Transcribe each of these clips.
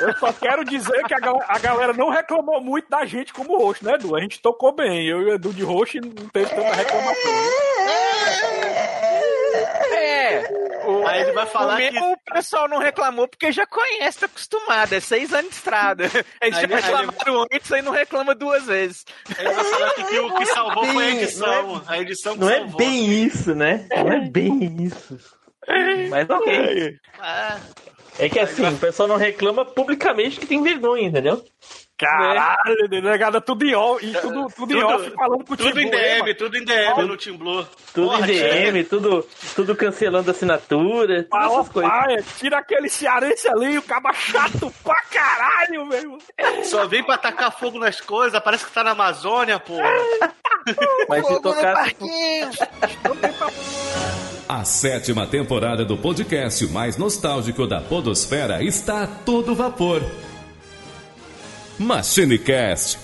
Eu só quero dizer que a galera, a galera não reclamou muito da gente como roxo, né, Edu? A gente tocou bem. Eu e o Edu de roxo não teve tanta reclamação. É. O, Aí ele vai falar o, que- o pessoal não reclamou porque já conhece, tá acostumado. É seis anos de estrada. Eles Aí já ele- reclamaram antes e não reclama duas vezes. Ele vai falar que o que salvou foi a Sim, edição. A edição que Não é salvou. bem isso, né? Não é bem isso. Mas ok. Ah, É que assim, o pessoal não reclama publicamente que tem vergonha, entendeu? Caralho, delegada, tudo em off, e tudo, tudo em Tudo- off falando com o tudo em né, DM, tudo em DM no Team Blue. Tudo Porra, em DM, tudo, tudo cancelando assinatura, todas essas coisas. paia, tira aquele cearense ali, o caba chato pra caralho, meu. Só vem pra tacar fogo nas coisas, parece que tá na Amazônia, porra. Mas se tocar. A sétima temporada do podcast mais nostálgico da Podosfera está a todo vapor. MachineCast.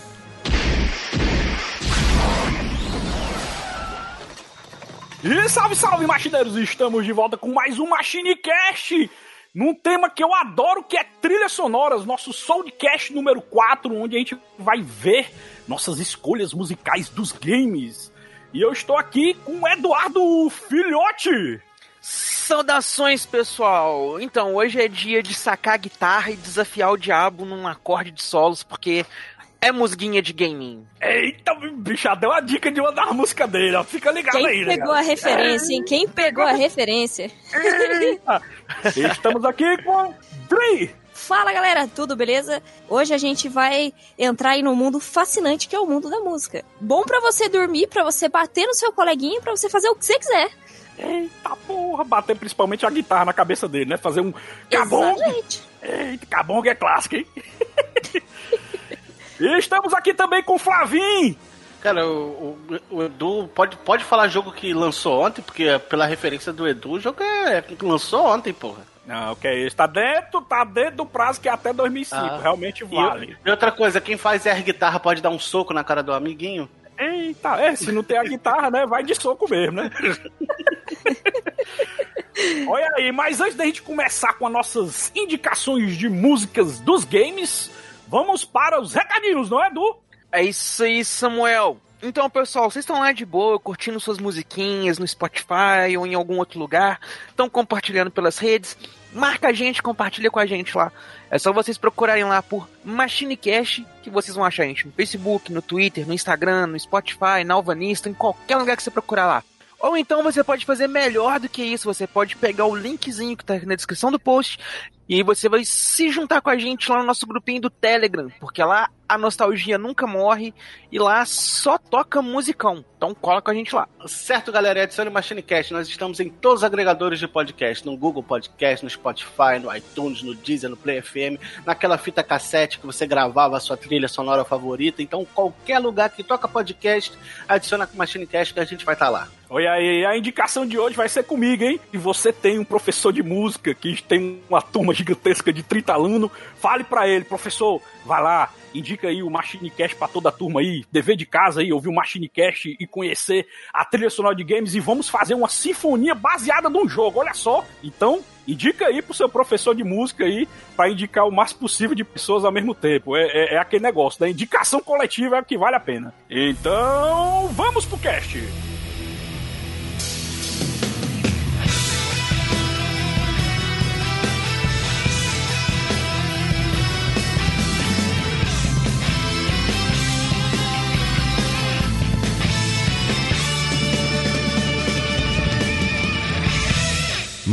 E salve, salve, machineiros! Estamos de volta com mais um MachineCast! Num tema que eu adoro, que é trilhas sonoras, nosso Soundcast número 4, onde a gente vai ver nossas escolhas musicais dos games. E eu estou aqui com o Eduardo Filhote! Saudações, pessoal! Então, hoje é dia de sacar a guitarra e desafiar o diabo num acorde de solos, porque é musguinha de gaming. Eita, bicho, deu a dica de uma das músicas dele, ó. Fica ligado Quem aí, né? pegou a referência, hein? Quem pegou a referência? Eita. Estamos aqui com Dri! Fala galera, tudo beleza? Hoje a gente vai entrar aí no mundo fascinante que é o mundo da música. Bom pra você dormir, pra você bater no seu coleguinha, pra você fazer o que você quiser. Eita porra, bater principalmente a guitarra na cabeça dele, né? Fazer um cabong. Eita, cabong é clássico, hein? e estamos aqui também com o Flavim. Cara, o, o- o Edu pode, pode falar jogo que lançou ontem, porque pela referência do Edu, o jogo é que lançou ontem, porra. Não, que é isso. Tá dentro, tá dentro do prazo que é até 2005. Ah. Realmente E, vale. e outra coisa, quem faz air guitarra pode dar um soco na cara do amiguinho? Eita, é, se não tem a guitarra, né? Vai de soco mesmo, né? Olha aí, mas antes da gente começar com as nossas indicações de músicas dos games, vamos para os recadinhos, não é, Edu? É isso aí, Samuel. Então, pessoal, vocês estão lá de boa, curtindo suas musiquinhas no Spotify ou em algum outro lugar, estão compartilhando pelas redes, marca a gente, compartilha com a gente lá. É só vocês procurarem lá por MachineCast, que vocês vão achar a gente no Facebook, no Twitter, no Instagram, no Spotify, na Alvanista, em qualquer lugar que você procurar lá. Ou então você pode fazer melhor do que isso, você pode pegar o linkzinho que tá aqui na descrição do post e você vai se juntar com a gente lá no nosso grupinho do Telegram, porque lá a nostalgia nunca morre e lá só toca musicão. Então cola com a gente lá. Certo, galera, adicione o MachineCast. Nós estamos em todos os agregadores de podcast, no Google Podcast, no Spotify, no iTunes, no Deezer, no Play FM, naquela fita cassete que você gravava a sua trilha sonora favorita. Então, qualquer lugar que toca podcast, adiciona com o MachineCast que a gente vai estar lá. Olha aí, a indicação de hoje vai ser comigo, hein? E você tem um professor de música que tem uma turma gigantesca de 30 alunos, fale pra ele, professor, vai lá, indica aí o MachineCast pra toda a turma aí, dever de casa aí, ouvir o MachineCast e conhecer a trilha sonora de games e vamos fazer uma sinfonia baseada num jogo, olha só. Então, indica aí pro seu professor de música aí pra indicar o mais possível de pessoas ao mesmo tempo. É, é- é aquele negócio, da indicação coletiva é o que vale a pena. Então, vamos pro cast.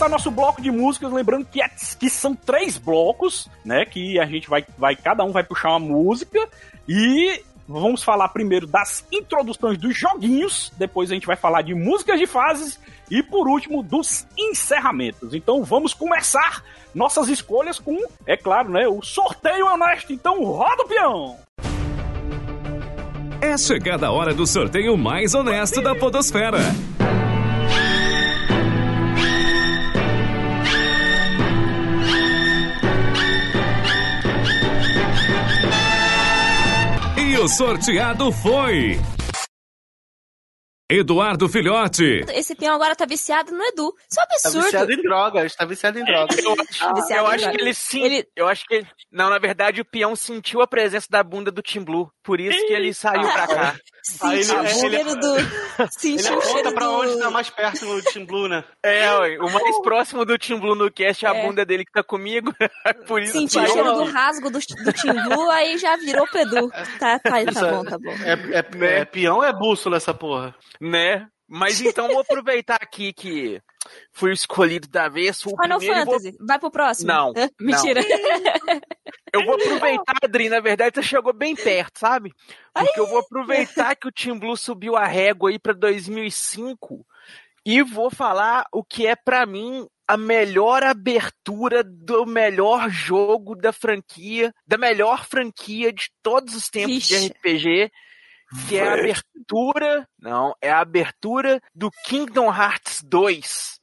Começar nosso bloco de músicas, lembrando que, é- que são três blocos, né? Que a gente vai, vai, cada um vai puxar uma música e vamos falar primeiro das introduções dos joguinhos, depois a gente vai falar de músicas de fases e por último dos encerramentos. Então vamos começar nossas escolhas com, é claro, né, o sorteio honesto. Então roda o peão. É chegada a hora do sorteio mais honesto da Podosfera. O sorteado foi. Eduardo Filhote. Esse peão agora tá viciado no Edu. Isso é um Tá absurdo. viciado em drogas, tá viciado em drogas. Eu acho, eu acho droga. que ele sim. Ele- Eu acho que. Não, na verdade, o peão sentiu a presença da bunda do Tim Blue. Por isso que ele saiu pra cá. Sentiu ele- o cheiro do. Ele Sentiu o cheiro pra onde tá mais perto no Team Blue, né? É, ué, o mais próximo do Tim Blue no cast é a É. bunda dele que tá comigo. Por isso Sentiu o cheiro do rasgo do, do Timbu, aí já virou pro Edu. Tá, tá, tá é- bom, tá bom. É, é, é peão ou é bússola essa porra? Né? Mas então vou aproveitar aqui que fui o escolhido da vez. O Final primeiro e vou- Fantasy, vai pro próximo. Não? Mentira. Eu vou aproveitar, Adri, na verdade você chegou bem perto, sabe? Porque eu vou aproveitar que o Team Blue subiu a régua aí pra 2005 e vou falar o que é pra mim a melhor abertura do melhor jogo da franquia, da melhor franquia de todos os tempos Vixe. de RPG, que é a abertura, não, é a abertura do Kingdom Hearts 2.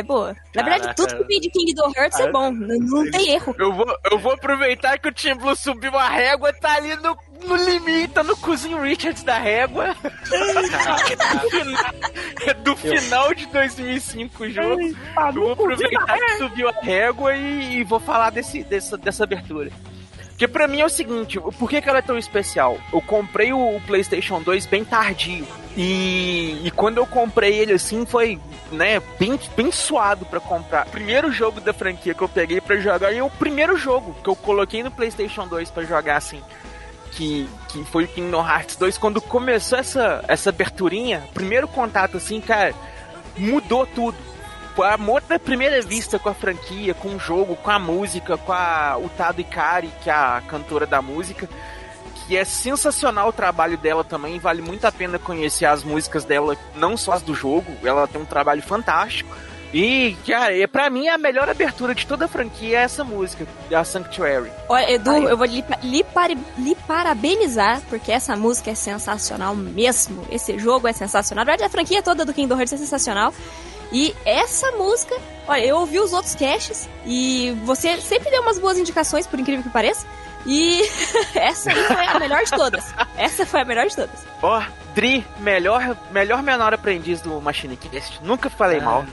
É boa. Na verdade, tudo que vem de Kingdom Hearts é bom. Não, não tem erro. Eu vou, eu vou aproveitar que o Team Blue subiu a régua, tá ali no, no limite, tá no cozinho Richards da régua. É do final de 2005 o jogo. Eu vou aproveitar que subiu a régua e, e vou falar desse, dessa, dessa abertura. Porque pra mim é o seguinte, por que, que ela é tão especial? Eu comprei o, PlayStation 2 bem tardio. E, e quando eu comprei ele assim, foi, né, bem, bem suado pra comprar. Primeiro jogo da franquia que eu peguei pra jogar, e é o primeiro jogo que eu coloquei no PlayStation 2 pra jogar assim. Que, que foi o Kingdom Hearts 2. Quando começou essa, essa aberturinha, primeiro contato assim, cara, mudou tudo. Foi amor da primeira vista com a franquia, com o jogo, com a música, com a Utado Ikari, que é a cantora da música. Que é sensacional o trabalho dela também, vale muito a pena conhecer as músicas dela, não só as do jogo, ela tem um trabalho fantástico. E, cara, é, pra mim a melhor abertura de toda a franquia é essa música, a Sanctuary. Olha, Edu, Aí. eu vou lhe, lhe, pare- lhe parabenizar, porque essa música é sensacional mesmo. Esse jogo é sensacional. Na verdade, a franquia toda do Kingdom Hearts é sensacional. E essa música, olha, eu ouvi os outros caches e você sempre deu umas boas indicações, por incrível que pareça. E essa aí foi a melhor de todas. Essa foi a melhor de todas. Ó, Dri, melhor, melhor menor aprendiz do Machine Cast. Nunca falei Ah. mal.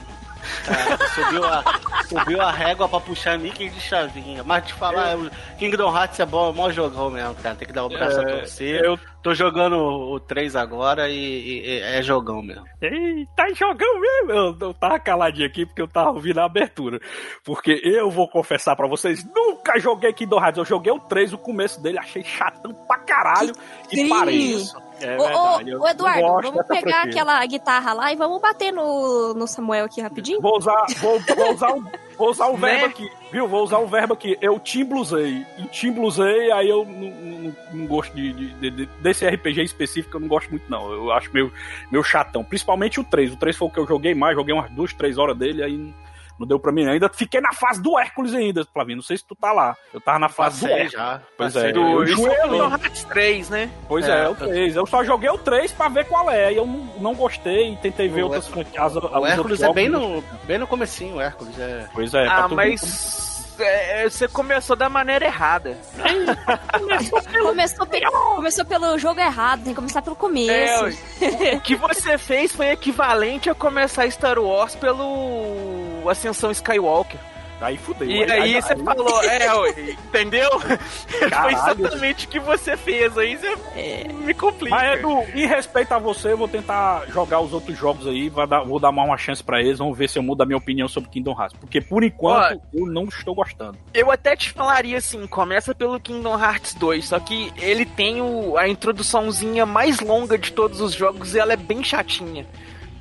Cara, subiu, a, subiu a régua pra puxar Mickey de chavinha. Mas te falar, o Kingdom Hearts é bom, é mó jogão mesmo, cara. Tem que dar o braço a torcer. Eu Tô jogando o 3 agora e, e- e é jogão mesmo. Ei, tá jogando mesmo. Eu, eu tava caladinho aqui porque eu tava ouvindo a abertura. Porque eu vou confessar pra vocês, nunca joguei Kingdom Hearts. Eu joguei o 3, o começo dele, achei chatão pra caralho e crime. parei. É Ô, ô, ô, Eduardo, vamos pegar aquela guitarra lá e vamos bater no, no Samuel aqui rapidinho? Vou usar, vou, vou usar o, vou usar o Né? verbo aqui, viu? Vou usar o verbo aqui. Eu timblusei. E timblusei, aí eu não, não, não gosto de, de- de- desse RPG específico, eu não gosto muito, não. Eu acho meio, meio chatão. Principalmente o 3. O 3 foi o que eu joguei mais, joguei umas duas, três horas dele, aí não, deu pra mim. Ainda fiquei na fase do Hércules ainda, Flavinho. Não sei se tu tá lá. Eu tava na fase do Passei Hércules. já. Pois Passei é, do- eu é o ali. Kingdom Hearts 3, né? Pois É, é, o 3. Eu só joguei o 3 pra ver qual é. E eu não, não gostei e tentei ver O outras Hé- franquias. O Hércules é bem no, bem no comecinho, o Hércules é. Pois é, pra ah, tu ver mas é, você começou da maneira errada. Começou, pe- começou pelo jogo errado, tem que começar pelo É, começo. ué. o que você fez foi equivalente a começar Star Wars pelo Ascensão Skywalker. Aí fudeu. E aí você falou, é, entendeu? Foi exatamente o que você fez. Aí você me complica. Mas Edu, em respeito a você, eu vou tentar jogar os outros jogos aí, dar- vou dar mais uma chance pra eles, vamos ver se eu mudo a minha opinião sobre Kingdom Hearts. Porque por enquanto eu não estou gostando. Eu até te falaria assim, começa pelo Kingdom Hearts 2, só que ele tem o- a introduçãozinha mais longa de todos os jogos e ela é bem chatinha.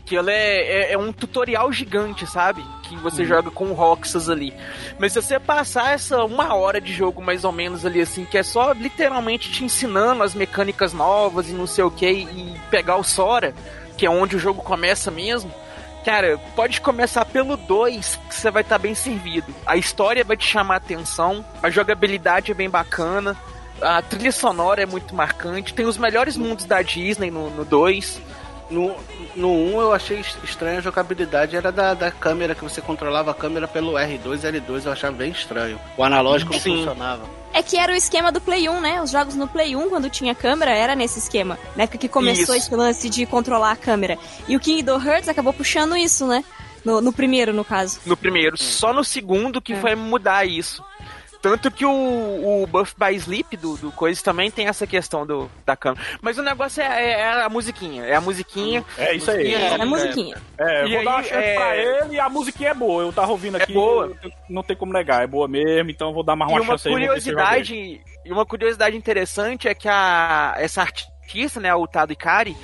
Que ela é, é, é um tutorial gigante, sabe? Que você joga com o Roxas ali. Mas se você passar essa uma hora de jogo mais ou menos ali, assim, que é só literalmente te ensinando as mecânicas novas e não sei o que, e pegar o Sora, que é onde o jogo começa mesmo, Cara, pode começar pelo 2, que você vai estar bem servido. A história vai te chamar a atenção, a jogabilidade é bem bacana, a trilha sonora é muito marcante, tem os melhores mundos da Disney no 2. No, no 1 eu achei est- estranha a jogabilidade, era da, da câmera, que você controlava a câmera pelo R2 e L2, eu achava bem estranho. O analógico não funcionava. É que era o esquema do Play 1, né? Os jogos no Play 1, quando tinha câmera, era nesse esquema. Na época que começou Isso. esse lance de controlar a câmera. E o Kingdom Hearts acabou puxando isso, né? No, no primeiro, no caso. No primeiro, só no segundo que É. vai mudar isso. Tanto que o, o Buff by Sleep do, do Coisa também tem essa questão do, da câmera. Mas o negócio é, é- é a musiquinha. É a musiquinha. É isso aí. Musiquinha, É a musiquinha. É, eu E vou dar uma aí, chance é- pra ele e a musiquinha é boa. Eu tava ouvindo É aqui. boa. eu- não tem como negar, é boa mesmo, então eu vou dar mais uma, E uma chance aí. curiosidade, e uma curiosidade interessante é que a essa artista, né, a Utado Ikari,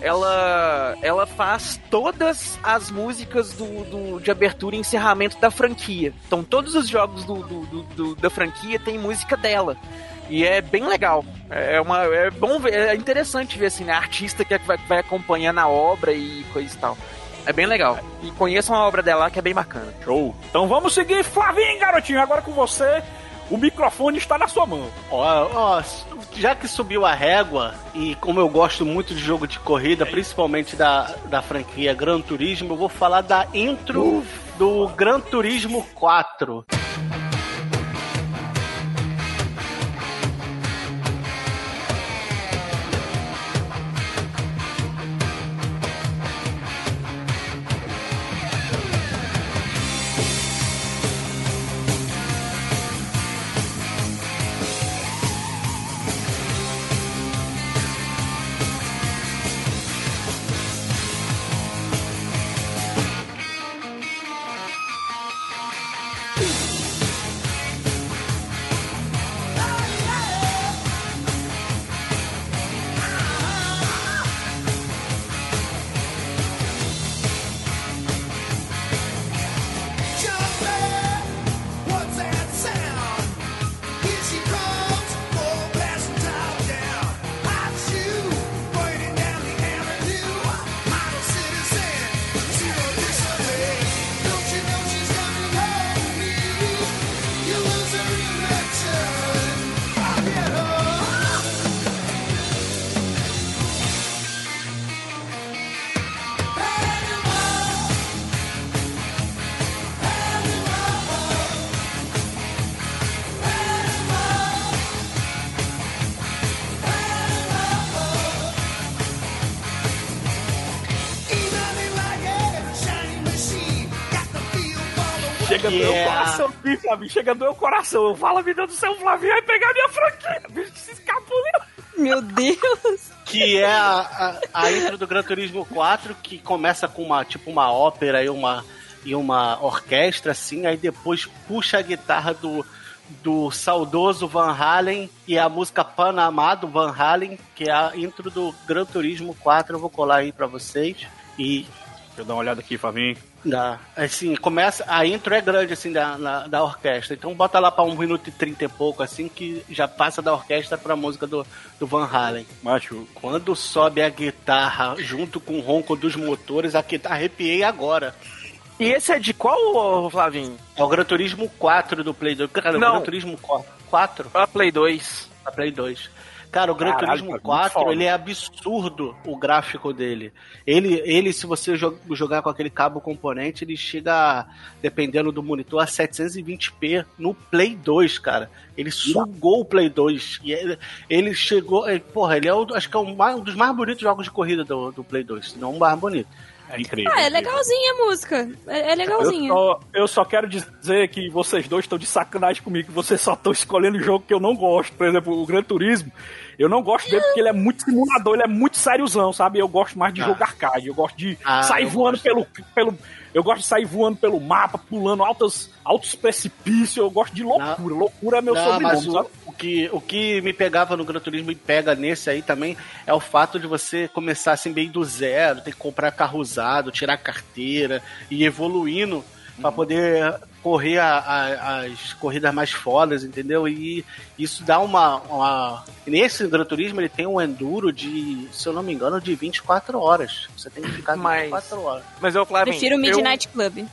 ela ela faz todas as músicas do, do- de abertura e encerramento da franquia. Então todos os jogos do, do- do- da franquia tem música dela. E é bem legal. É uma é bom ver, é interessante ver assim, né, a artista que vai, vai acompanhando a obra e coisa e tal. É bem legal. E conheçam a obra dela que é bem bacana. Show. Então vamos seguir, Flavinho, garotinho. Agora com você, o microfone está na sua mão. Ó, ó, já que subiu a régua, e como eu gosto muito de jogo de corrida, principalmente da, da franquia Gran Turismo, eu vou falar da intro do Gran Turismo 4. Flavinho. Chega do meu coração. Eu falo, meu Deus do céu, o Flavinho vai pegar minha franquia. Bicho, se escapuliu. Meu Deus. que é a, a, a intro do Gran Turismo 4, que começa com uma tipo uma ópera e uma, e uma orquestra, assim, aí depois puxa a guitarra do, do saudoso Van Halen e a música Panamá do Van Halen, que é a intro do Gran Turismo 4, eu vou colar aí pra vocês. E Deixa eu dar uma olhada aqui, Flavinho. Dá. Assim, começa. A intro é grande, assim, da, na- da orquestra. Então bota lá pra um minuto e trinta e pouco, assim, que já passa da orquestra pra música do, do Van Halen. Macho, Quando sobe a guitarra junto com o ronco dos motores, aqui arrepiei agora. E esse é de qual, ô, Flavinho? É o Gran Turismo 4 do Play 2. Cara, Não. o Gran Turismo 4 A Play 2. da Play 2. Cara, o Gran Caralho, Turismo muito 4, foda. ele é absurdo o gráfico dele. Ele, ele se você jo- jogar com aquele cabo componente, ele chega, dependendo do monitor, a 720p no Play 2, cara. Ele sugou o Play 2. E ele, ele chegou. é, Porra, ele é o, acho que é mais- um dos mais bonitos jogos de corrida do, do Play 2, se não o mais bonito. É incrível. Ah, é legalzinha a música. É, é Eu legalzinha. só, eu só quero dizer que vocês dois estão de sacanagem comigo, vocês só estão escolhendo jogo que eu não gosto. Por exemplo, o Gran Turismo, eu não gosto dele porque ele é muito simulador, ele é muito sériozão, sabe? Eu gosto mais de Ah. jogo arcade, eu gosto de Ah, sair eu voando gosto. pelo, pelo. Eu gosto de sair voando pelo mapa, pulando altos, altos precipícios, eu gosto de loucura. Loucura é meu Não, sobrenome, o, o que, o que me pegava no Gran Turismo e pega nesse aí também é o fato de você começar assim bem do zero, ter que comprar carro usado, tirar carteira e evoluindo Pra poder correr a- a- as corridas mais fodas, entendeu? E isso dá uma, uma- Nesse Gran Turismo ele tem um enduro de, se eu não me engano, de 24 horas. Você tem que ficar Mas- 24 horas. Mas eu, Flavinho. Prefiro o Midnight Club.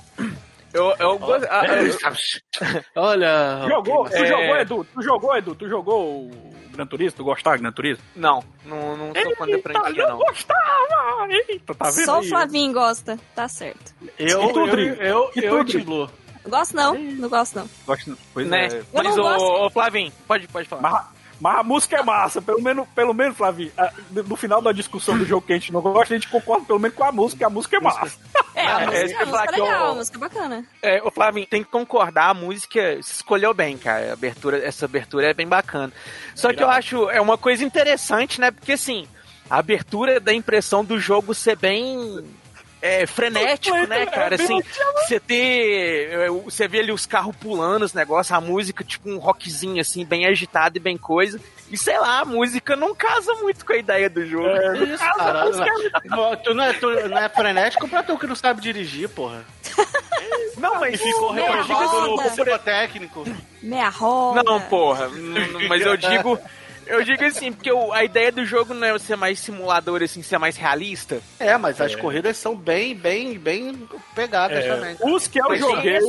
Eu, eu, eu, gosto- ah, eu- Olha. Jogou, ok, tu É. jogou, Edu? Tu jogou, Edu? Tu jogou o Gran Turismo? Tu gostava do Gran Turismo? não, não, não sou fã da franquia, eu não. gostava! Eita, tá vendo Só o? Flavinho gosta. Tá certo. Eu, E tu, eu, Dri? eu, eu, E eu? Team Blue. Gosto não, não gosto não. Gosto, pois Né? é. Mas, não ô, gosto. ô, Flavinho, pode, pode falar. Mas, mas a música é massa, pelo menos, pelo menos, Flavinho, ah, no final da discussão do jogo que a gente não gosta, a gente concorda pelo menos com a música, a música é massa. É, a música, é, a música é eu- legal, a música é bacana. É, ô Flavinho, tem que concordar, a música se escolheu bem, cara. A abertura, essa abertura é bem bacana. Só que eu acho é uma coisa interessante, né? Porque assim, a abertura dá a impressão do jogo ser bem é, frenético, né, cara? Assim, você ter. é, Você vê ali os carros pulando, os negócios, a música, tipo um rockzinho, assim, bem agitado e bem coisa. E sei lá, a música não casa muito com a ideia do jogo. Isso, cara. Não, tu, não é, tu não é frenético pra tu que não sabe dirigir, porra. Não, mas E ficou reprovado no técnico. Meia roda. Não, porra. Mas eu digo. Eu digo assim, porque o- a ideia do jogo não é ser mais simulador, assim, ser mais realista. É, mas as corridas são bem, bem, bem pegadas também. Os que eu Mas joguei,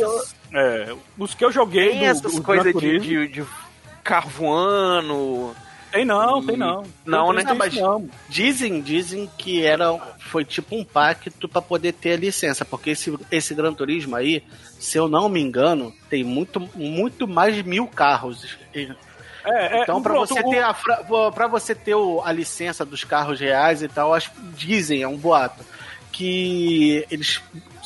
é, os que eu joguei Tem do, essas coisas de, Turismo, de, de carro voando. Tem não, tem não. Não, né? Tem Mas não. dizem, dizem que era, foi tipo um pacto pra poder ter a licença, porque esse, esse Gran Turismo aí, se eu não me engano, tem muito, muito mais de mil carros. É, é, Então, pronto, você ter, a, pra você ter o- a licença dos carros reais e tal, acho, dizem, é um boato, que eles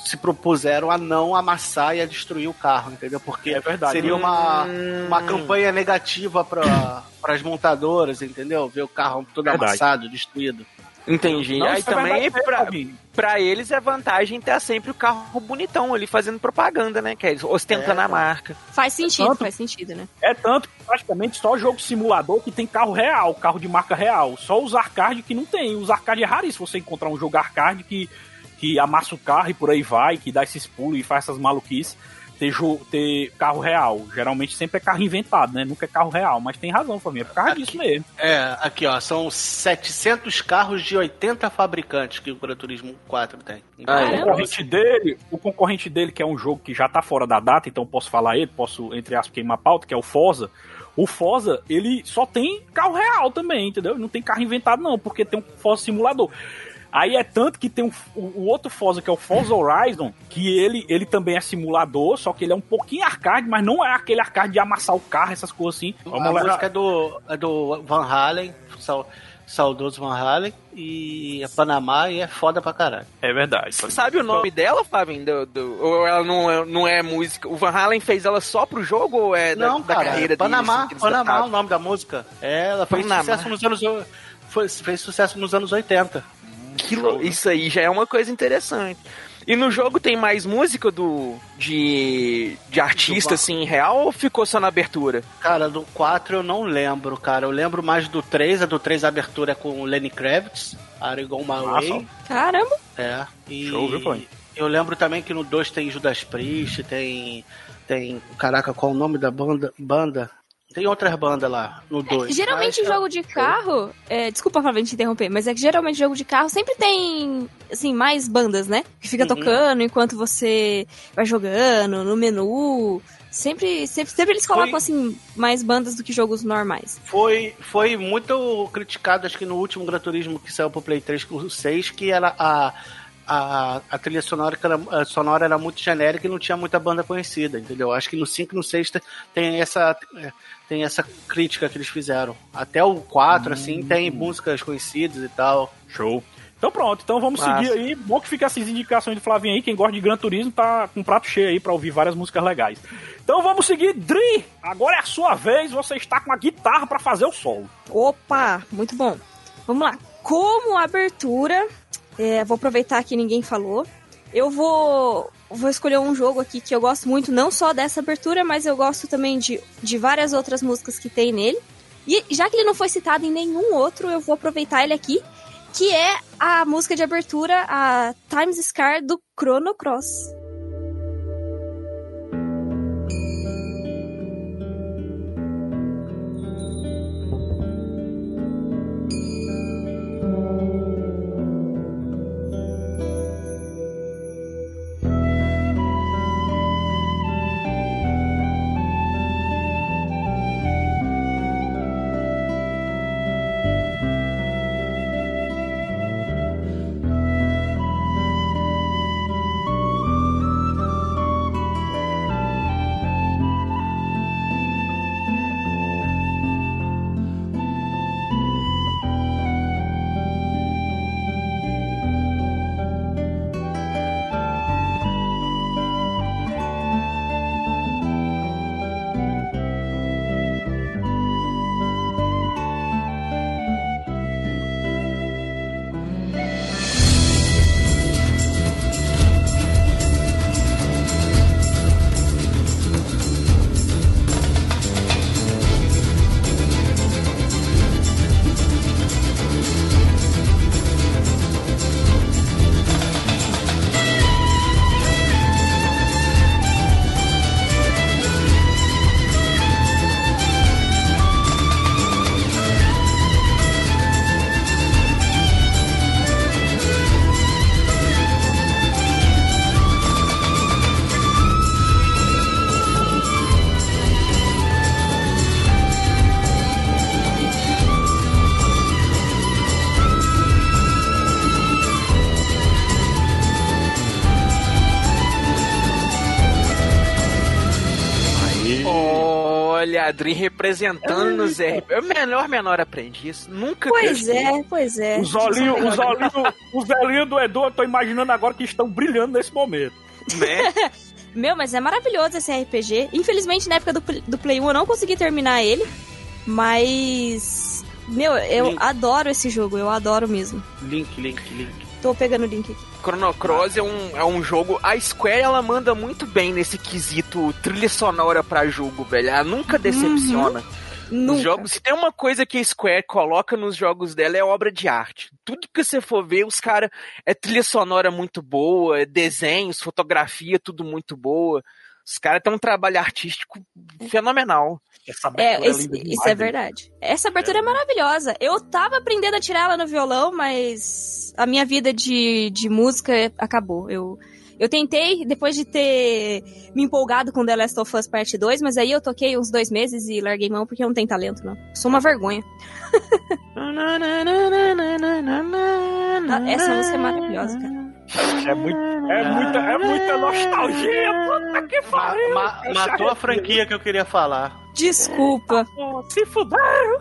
se propuseram a não amassar e a destruir o carro, entendeu? Porque É verdade. seria uma, Hum. uma campanha negativa para as montadoras, entendeu? Ver o carro todo Verdade. amassado, destruído. Entendi. Não, Aí é também, pra, pra eles, é vantagem ter sempre o carro bonitão ali fazendo propaganda, né? Que é eles ostentando É, a marca. Faz sentido, Tanto- faz sentido, né? É tanto que praticamente só jogo simulador que tem carro real, carro de marca real. Só os arcade que não tem. Os arcade é raríssimo você encontrar um jogo arcade que, que amassa o carro e por aí vai, que dá esses pulos e faz essas maluquices. Ter, ter carro real. Geralmente sempre é carro inventado, né? Nunca é carro real. Mas tem razão, família. É por causa disso mesmo. É, aqui ó, são 700 carros de 80 fabricantes que o Gran Turismo 4 tem. Então, Ah, O concorrente dele, o concorrente dele, que é um jogo que já tá fora da data, então posso falar ele, posso, entre aspas, queimar pauta, que é o Forza. O Forza, ele só tem carro real também, entendeu? Não tem carro inventado, não, porque tem um Forza simulador. Aí é tanto que tem um- o, o outro Forza, que é o Forza Horizon, que ele, ele também é simulador, só que ele é um pouquinho arcade, mas não é aquele arcade de amassar o carro, essas coisas assim. a lá. música é do, é do Van Halen, sal- saudoso Van Halen, e é Panamá e é foda pra caralho. É verdade. Sabe o nome dela, Fábio? Do, do- ou ela não é, não é música? O Van Halen fez ela só pro jogo ou é da, Não, da cara, carreira é Panamá, dele? assim, Panamá é o nome da música. É, ela fez Panamá. sucesso nos anos foi, fez sucesso nos anos 80. Que lou- Isso aí já é uma coisa interessante. E no jogo tem mais música do de, de artista, Do- assim, real ou ficou só na abertura? Cara, do 4 eu não lembro, cara. Eu lembro mais do 3, a do 3 a abertura é com o Lenny Kravitz, Aragon My Way. Caramba. É. E Show, viu, Flavinho? Eu lembro também que no 2 tem Judas Priest, tem. Tem. Caraca, qual o nome da banda? Banda? Tem outras bandas lá no 2. Geralmente em jogo de carro, é, desculpa Fábio, te interromper, mas é que geralmente jogo de carro sempre tem, assim, mais bandas, né? Que fica Uhum. tocando enquanto você vai jogando, no menu. Sempre, sempre, sempre eles colocam, Foi- assim, mais bandas do que jogos normais. Foi, foi muito criticado, acho que no último Gran Turismo que saiu pro Play 3 com o 6, que era a, a, a trilha sonora, a sonora era muito genérica e não tinha muita banda conhecida, entendeu? Acho que no 5 e no 6 te- tem essa, é, tem essa crítica que eles fizeram. Até o 4, assim, tem músicas conhecidas e tal. Show. Então pronto, então vamos Massa. seguir aí. Bom que fica essas indicações de Flavinho aí. Quem gosta de Gran Turismo tá com um prato cheio aí pra ouvir várias músicas legais. Então vamos seguir. Dri, agora é a sua vez. Você está com a guitarra pra fazer o solo. Opa, muito bom. Vamos lá. Como abertura, é, vou aproveitar que ninguém falou. Eu vou, vou escolher um jogo aqui que eu gosto muito, não só dessa abertura, mas eu gosto também de, de várias outras músicas que tem nele. E já que ele não foi citado em nenhum outro, eu vou aproveitar ele aqui, que é a música de abertura, a Times Scar do Chrono Cross. Olha, Adri representando nos RP. É o melhor menor aprendiz. Nunca Pois cresci. é, pois é. Os olhinhos, os olhinhos, os olhinhos do Edu, eu tô imaginando agora que estão brilhando nesse momento. Né? Meu, mas é maravilhoso esse RPG. Infelizmente, na época do, do Play 1 eu não consegui terminar ele. Mas. Meu, eu Link. adoro esse jogo, eu adoro mesmo. Link, link, link. Tô pegando o link aqui. Chrono Cross é um, é um jogo. A Square ela manda muito bem nesse quesito trilha sonora pra jogo, velho. Ela nunca decepciona. Os Nunca. jogos, se tem uma coisa que a Square coloca nos jogos dela é obra de arte. Tudo que você for ver, os caras é trilha sonora muito boa, é desenhos, fotografia, tudo muito boa. Os caras têm um trabalho artístico fenomenal. Essa abertura É, esse- linda isso é verdade. Essa abertura é maravilhosa. Eu tava aprendendo a tirar ela no violão, mas a minha vida de, de música acabou. Eu, Eu tentei, depois de ter me empolgado com The Last of Us Parte 2, mas aí eu toquei uns dois meses e larguei mão porque eu não tenho talento, não. Sou uma vergonha. Ah, Essa música é maravilhosa, cara. É, muito, é, muita, é muita nostalgia. Puta que pariu. ma- matou a franquia que eu queria falar. Desculpa. Se fuderam.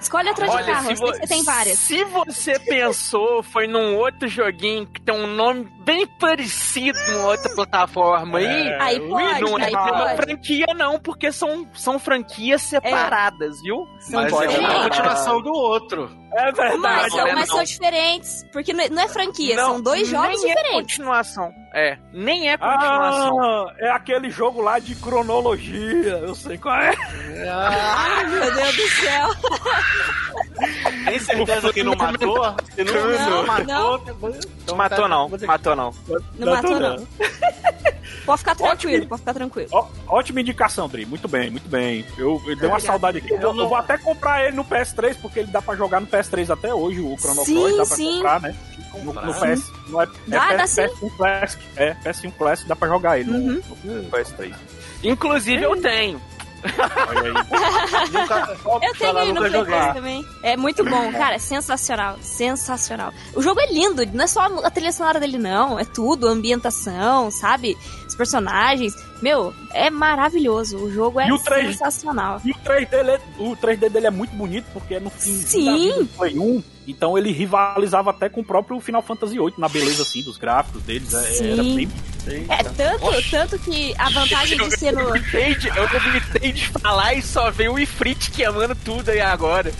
Escolhe outra de Olha, carro, vo- que você tem várias. Se você pensou, foi num outro joguinho que tem um nome bem parecido numa outra plataforma aí. É, Aí pode, não é aí uma pode. franquia, não, porque são, são franquias separadas, viu? São Mas é uma continuação do outro. É Mas, verdade. são, não é mas não. são diferentes. Porque não é- não é franquia, Não, são dois jogos nem É diferentes. continuação. É, nem é continuação. Ah, é aquele jogo lá de cronologia. Eu sei qual é. Ai, meu Deus do céu. Tem certeza que não matou? Não, Não, não matou, não. matou tá- não, matou não. Não matou, não. Pode ficar tranquilo, Ótimo. pode ficar tranquilo. Ó, ótima indicação, Dri. Muito bem, muito bem. Eu, eu dei uma saudade aqui. Eu, eu vou até comprar ele no PS3, porque ele dá pra jogar no PS3 até hoje, o Chrono Sim, Cross dá pra sim. comprar, né? No, no PS. No, é, Dá, é dá PS, sim. PS1 Classic. É, PS1 Classic dá pra jogar ele no- Uhum. no, PS3. Inclusive eu tenho. Olha aí. Nunca, Eu tenho ele no Play joguei. 3 também. É muito bom, cara. É sensacional. Sensacional. O jogo é lindo. Não é só a trilha sonora dele, não. É tudo. A ambientação, sabe? Personagens. Meu, é maravilhoso. O jogo é E o 3? sensacional. E o 3D, dele é, o 3D dele é muito bonito, porque é no fim Sim. da vida do Play 1. Então ele rivalizava até com o próprio Final Fantasy VIII, na beleza assim, dos gráficos deles. É, Sim. Era bem. É tanto, tanto que a vantagem de ser no. Eu evitei de falar e só veio o Ifrit queimando tudo aí agora.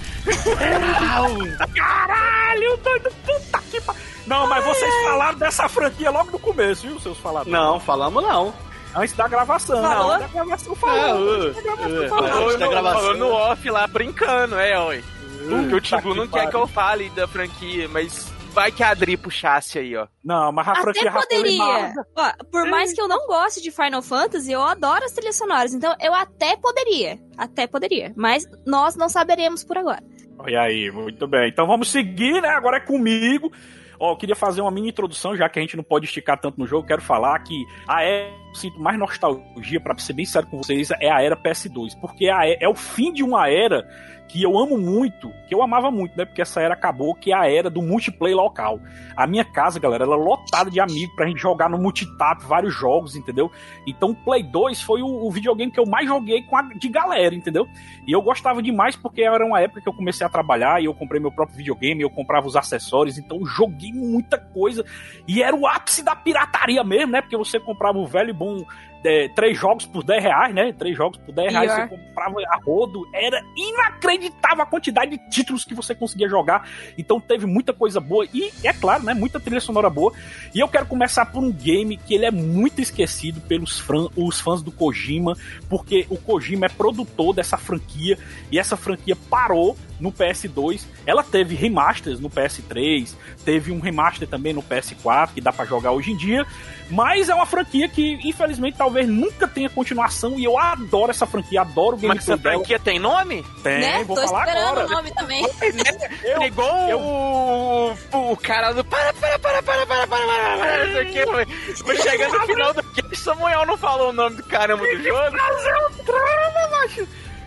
Caralho, doido, puta que pariu. Não, mas vocês falaram dessa franquia logo no começo, viu, seus faladores? Não, falamos não. Antes da gravação. Falou? Antes da gravação É, falou. Antes da gravação falou. Falou no, gravação. falou no off lá brincando, é, oi. Porque o Timbu que não quer que eu fale da franquia, mas vai que a Adri puxasse aí, ó. Não, mas a Até franquia poderia. Ó, por mais que eu não goste de Final Fantasy, eu adoro as trilhas sonoras. Então eu até poderia. Até poderia. Mas nós não saberemos por agora. Olha aí, muito bem. Então vamos seguir, né? Agora é comigo. Ó, eu queria fazer uma mini introdução, já que a gente não pode esticar tanto no jogo. Quero falar que a era eu sinto mais nostalgia, pra ser bem sério com vocês, é a era PS2. Porque é, é o fim de uma era que eu amo muito, que eu amava muito, né? Porque essa era acabou, que é a era do multiplayer local. A minha casa, galera, ela é lotada de amigos pra gente jogar no multitap, vários jogos, entendeu? Então o Play 2 foi o, o videogame que eu mais joguei com a, de galera, entendeu? E eu gostava demais porque era uma época que eu comecei a trabalhar e eu comprei meu próprio videogame, eu comprava os acessórios, então joguei muita coisa. E era o ápice da pirataria mesmo, né? Porque você comprava o velho e bom é, três jogos por 10 reais, né? Três jogos por 10 reais Pior. você comprava a rodo. Era inacreditável a quantidade de títulos que você conseguia jogar. Então teve muita coisa boa e, é claro, né? Muita trilha sonora boa. E eu quero começar por um game que ele é muito esquecido pelos fran- os fãs do Kojima, porque o Kojima é produtor dessa franquia e essa franquia parou no PS2. Ela teve remasters no PS3, teve um remaster também no PS4 que dá pra jogar hoje em dia, mas é uma franquia que infelizmente talvez nunca tenha continuação e eu adoro essa franquia, adoro o Mas gameplay essa franquia tem nome? Tem, né? vou Tô falar esperando agora. o nome também. Eu- Igual eu- o, o cara do. Para, para, para, para, para, para, para, para, não sei o que. Vai chegando no final do que Samuel não falou o nome do caramba do jogo.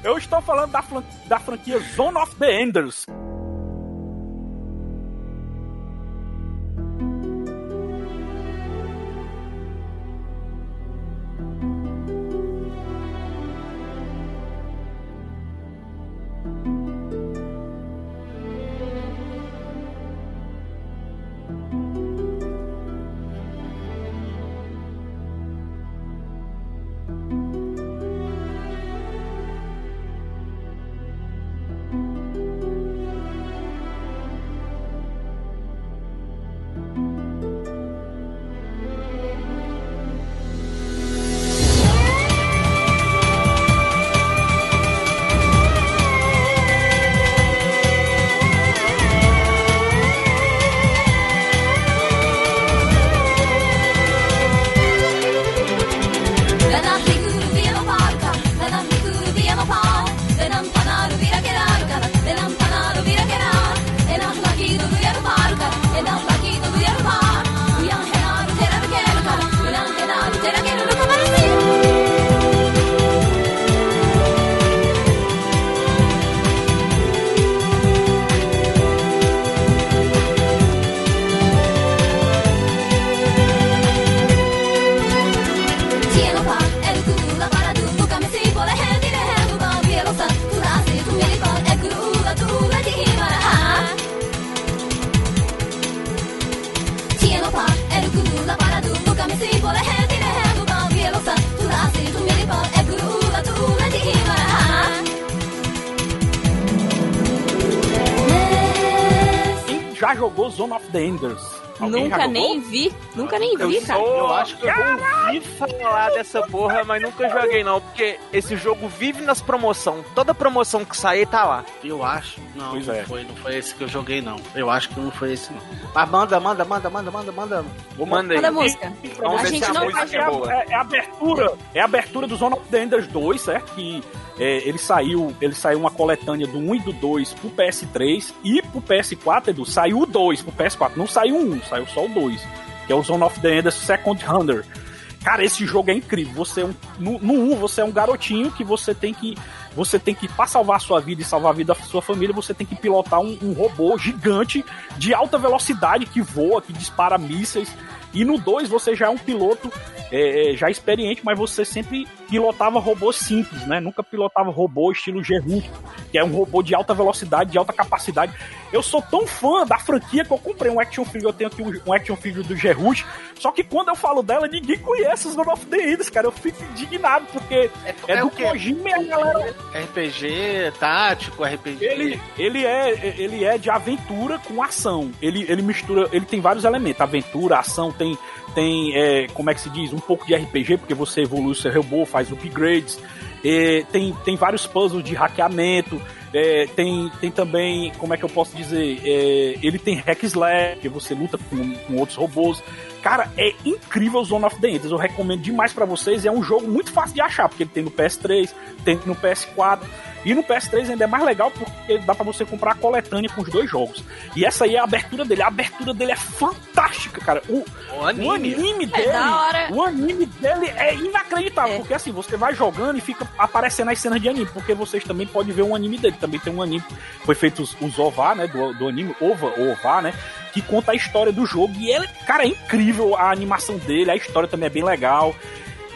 Eu estou falando da, da franquia Zone of the Enders. Jogou Zone of the Enders? Alguém já Nunca jogou? nem vi. Nunca nem vi, cara. Eu acho que eu ouvi falar dessa porra, mas nunca joguei não, porque esse jogo vive nas promoções. Toda promoção que sair tá lá. Eu acho. Não, Pois não, é. foi, não foi esse que eu joguei, não. Eu acho que não foi esse, não. Mas manda, manda, manda, manda, manda, manda. Manda aí. Manda a música. Vamos A gente a não música vai- é. É, é a abertura, é a abertura do Zone of the Enders 2, certo? Que é, ele saiu, ele saiu uma coletânea do 1 e do 2 pro PS3 e pro PS4, Edu, saiu o 2 pro PS4, não saiu 1, saiu só o 2, que é o Zone of the Enders Second Hunter. Cara, esse jogo é incrível. Você é um, no, no 1 você é um garotinho que você tem que você tem que para salvar a sua vida e salvar a vida da sua família, você tem que pilotar um, um robô gigante de alta velocidade que voa, que dispara mísseis. E no 2 você já é um piloto é, é, já experiente, mas você sempre pilotava robôs simples, né? Nunca pilotava robô estilo Gerut, que é um robô de alta velocidade, de alta capacidade. Eu sou tão fã da franquia que eu comprei um action figure, eu tenho aqui um, action figure do Gerut, só que quando eu falo dela, ninguém conhece os Zone of the Enders, cara. Eu fico indignado, porque é, é do o quê? Kojima e a galera RPG, tático, RPG. ele, ele, é, ele é de aventura com ação. Ele, ele mistura, ele tem vários elementos: aventura, ação, tem, tem é, como é que se diz? Um pouco de RPG, porque você evolui o seu robô, faz upgrades. É, tem, tem vários puzzles de hackeamento. é, tem, tem também, como é que eu posso dizer? É, ele tem hack slash, que você luta com, com outros robôs. Cara, é incrível o Zone of the Enders. Eu recomendo demais pra vocês. É um jogo muito fácil de achar, porque ele tem no PS3, tem no PS4. E no PS3 ainda é mais legal porque dá pra você comprar a coletânea com os dois jogos. E essa aí é a abertura dele. A abertura dele é fantástica, cara. O, O o anime dele, É da hora. o anime dele é inacreditável, É. porque assim, você vai jogando e fica aparecendo as cenas de anime, porque vocês também podem ver um anime dele, também tem um anime, foi feito os, os OVA, né, do, do anime, OVA, OVA, né, que conta a história do jogo, e ele, cara, é incrível a animação dele, a história também é bem legal,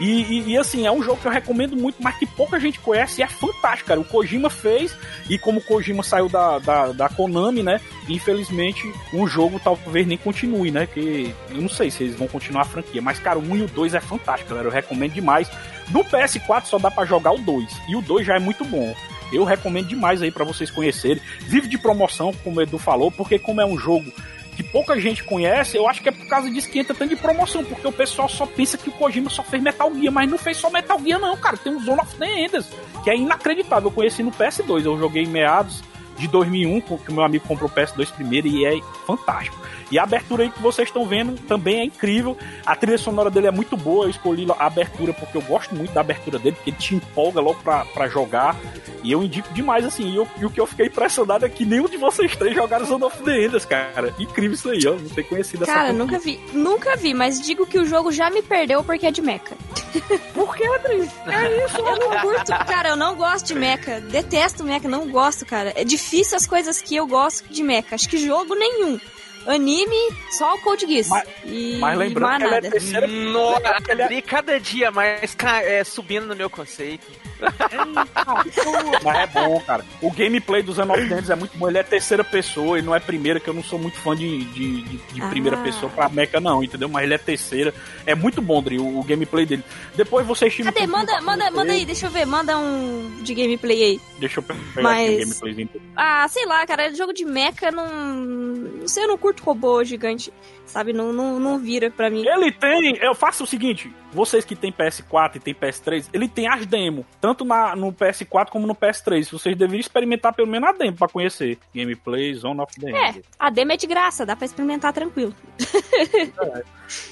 e, e- e, assim, é um jogo que eu recomendo muito, mas que pouca gente conhece e é fantástico, cara. O Kojima fez, e como o Kojima saiu da, da, da Konami, né? Infelizmente, o jogo talvez nem continue, né? Que eu não sei se eles vão continuar a franquia. Mas, cara, o 1 e o 2 é fantástico, galera. Eu recomendo demais. No PS4 só dá pra jogar o 2. E o 2 já é muito bom. Eu recomendo demais aí pra vocês conhecerem. Vive de promoção, como o Edu falou, porque como é um jogo que pouca gente conhece, eu acho que é por causa disso que entra tanto de promoção, porque o pessoal só pensa que o Kojima só fez Metal Gear, mas não fez só Metal Gear não, cara, tem um Zone of the Enders, que é inacreditável, eu conheci no PS2, eu joguei em meados de 2001, com- que o meu amigo comprou o PS2 primeiro e é fantástico. E a abertura aí que vocês estão vendo também é incrível. A trilha sonora dele é muito boa. Eu escolhi a abertura porque eu gosto muito da abertura dele, porque ele te empolga logo pra, pra jogar. E eu indico demais, assim. E, eu- e o que eu fiquei impressionado é que nenhum de vocês três jogaram Zone of the Enders, cara. Incrível isso aí, ó. Não ter conhecido essa Cara, nunca vi. Nunca vi, mas digo que o jogo já me perdeu porque é de mecha. Por que, Adri? É isso, eu não curto. Cara, eu não gosto de mecha. Detesto mecha, não gosto, cara. É difícil as coisas que eu gosto de mecha. Acho que jogo nenhum. Anime, só o Code Geass. Mas- e Mas lembrando que ela é nada. terceira. Nossa, Ele é- cada dia mais é, subindo no meu conceito. Mas é bom, cara. O gameplay do Zone of the Enders é muito bom. Ele é terceira pessoa e não é primeira, que eu não sou muito fã de, de, de- de Ah. primeira pessoa pra mecha, não, entendeu? Mas ele é terceira. É muito bom, Dri, o, o gameplay dele. Depois vocês tiram. Cadê? Manda, manda, manda aí, deixa eu ver. Manda um de gameplay aí. Deixa eu pegar Mas- aqui o gameplayzinho. Ah, sei lá, cara, jogo de mecha não. Não sei, eu não curto robô gigante. Sabe? Não, não, não vira pra mim. Ele tem, eu faço o seguinte, vocês que tem PS4 e tem PS3, ele tem as demos, tanto na, no PS4 como no PS3. Vocês deveriam experimentar pelo menos a demo pra conhecer. Gameplay, Zone of the É, a demo é de graça, dá pra experimentar tranquilo.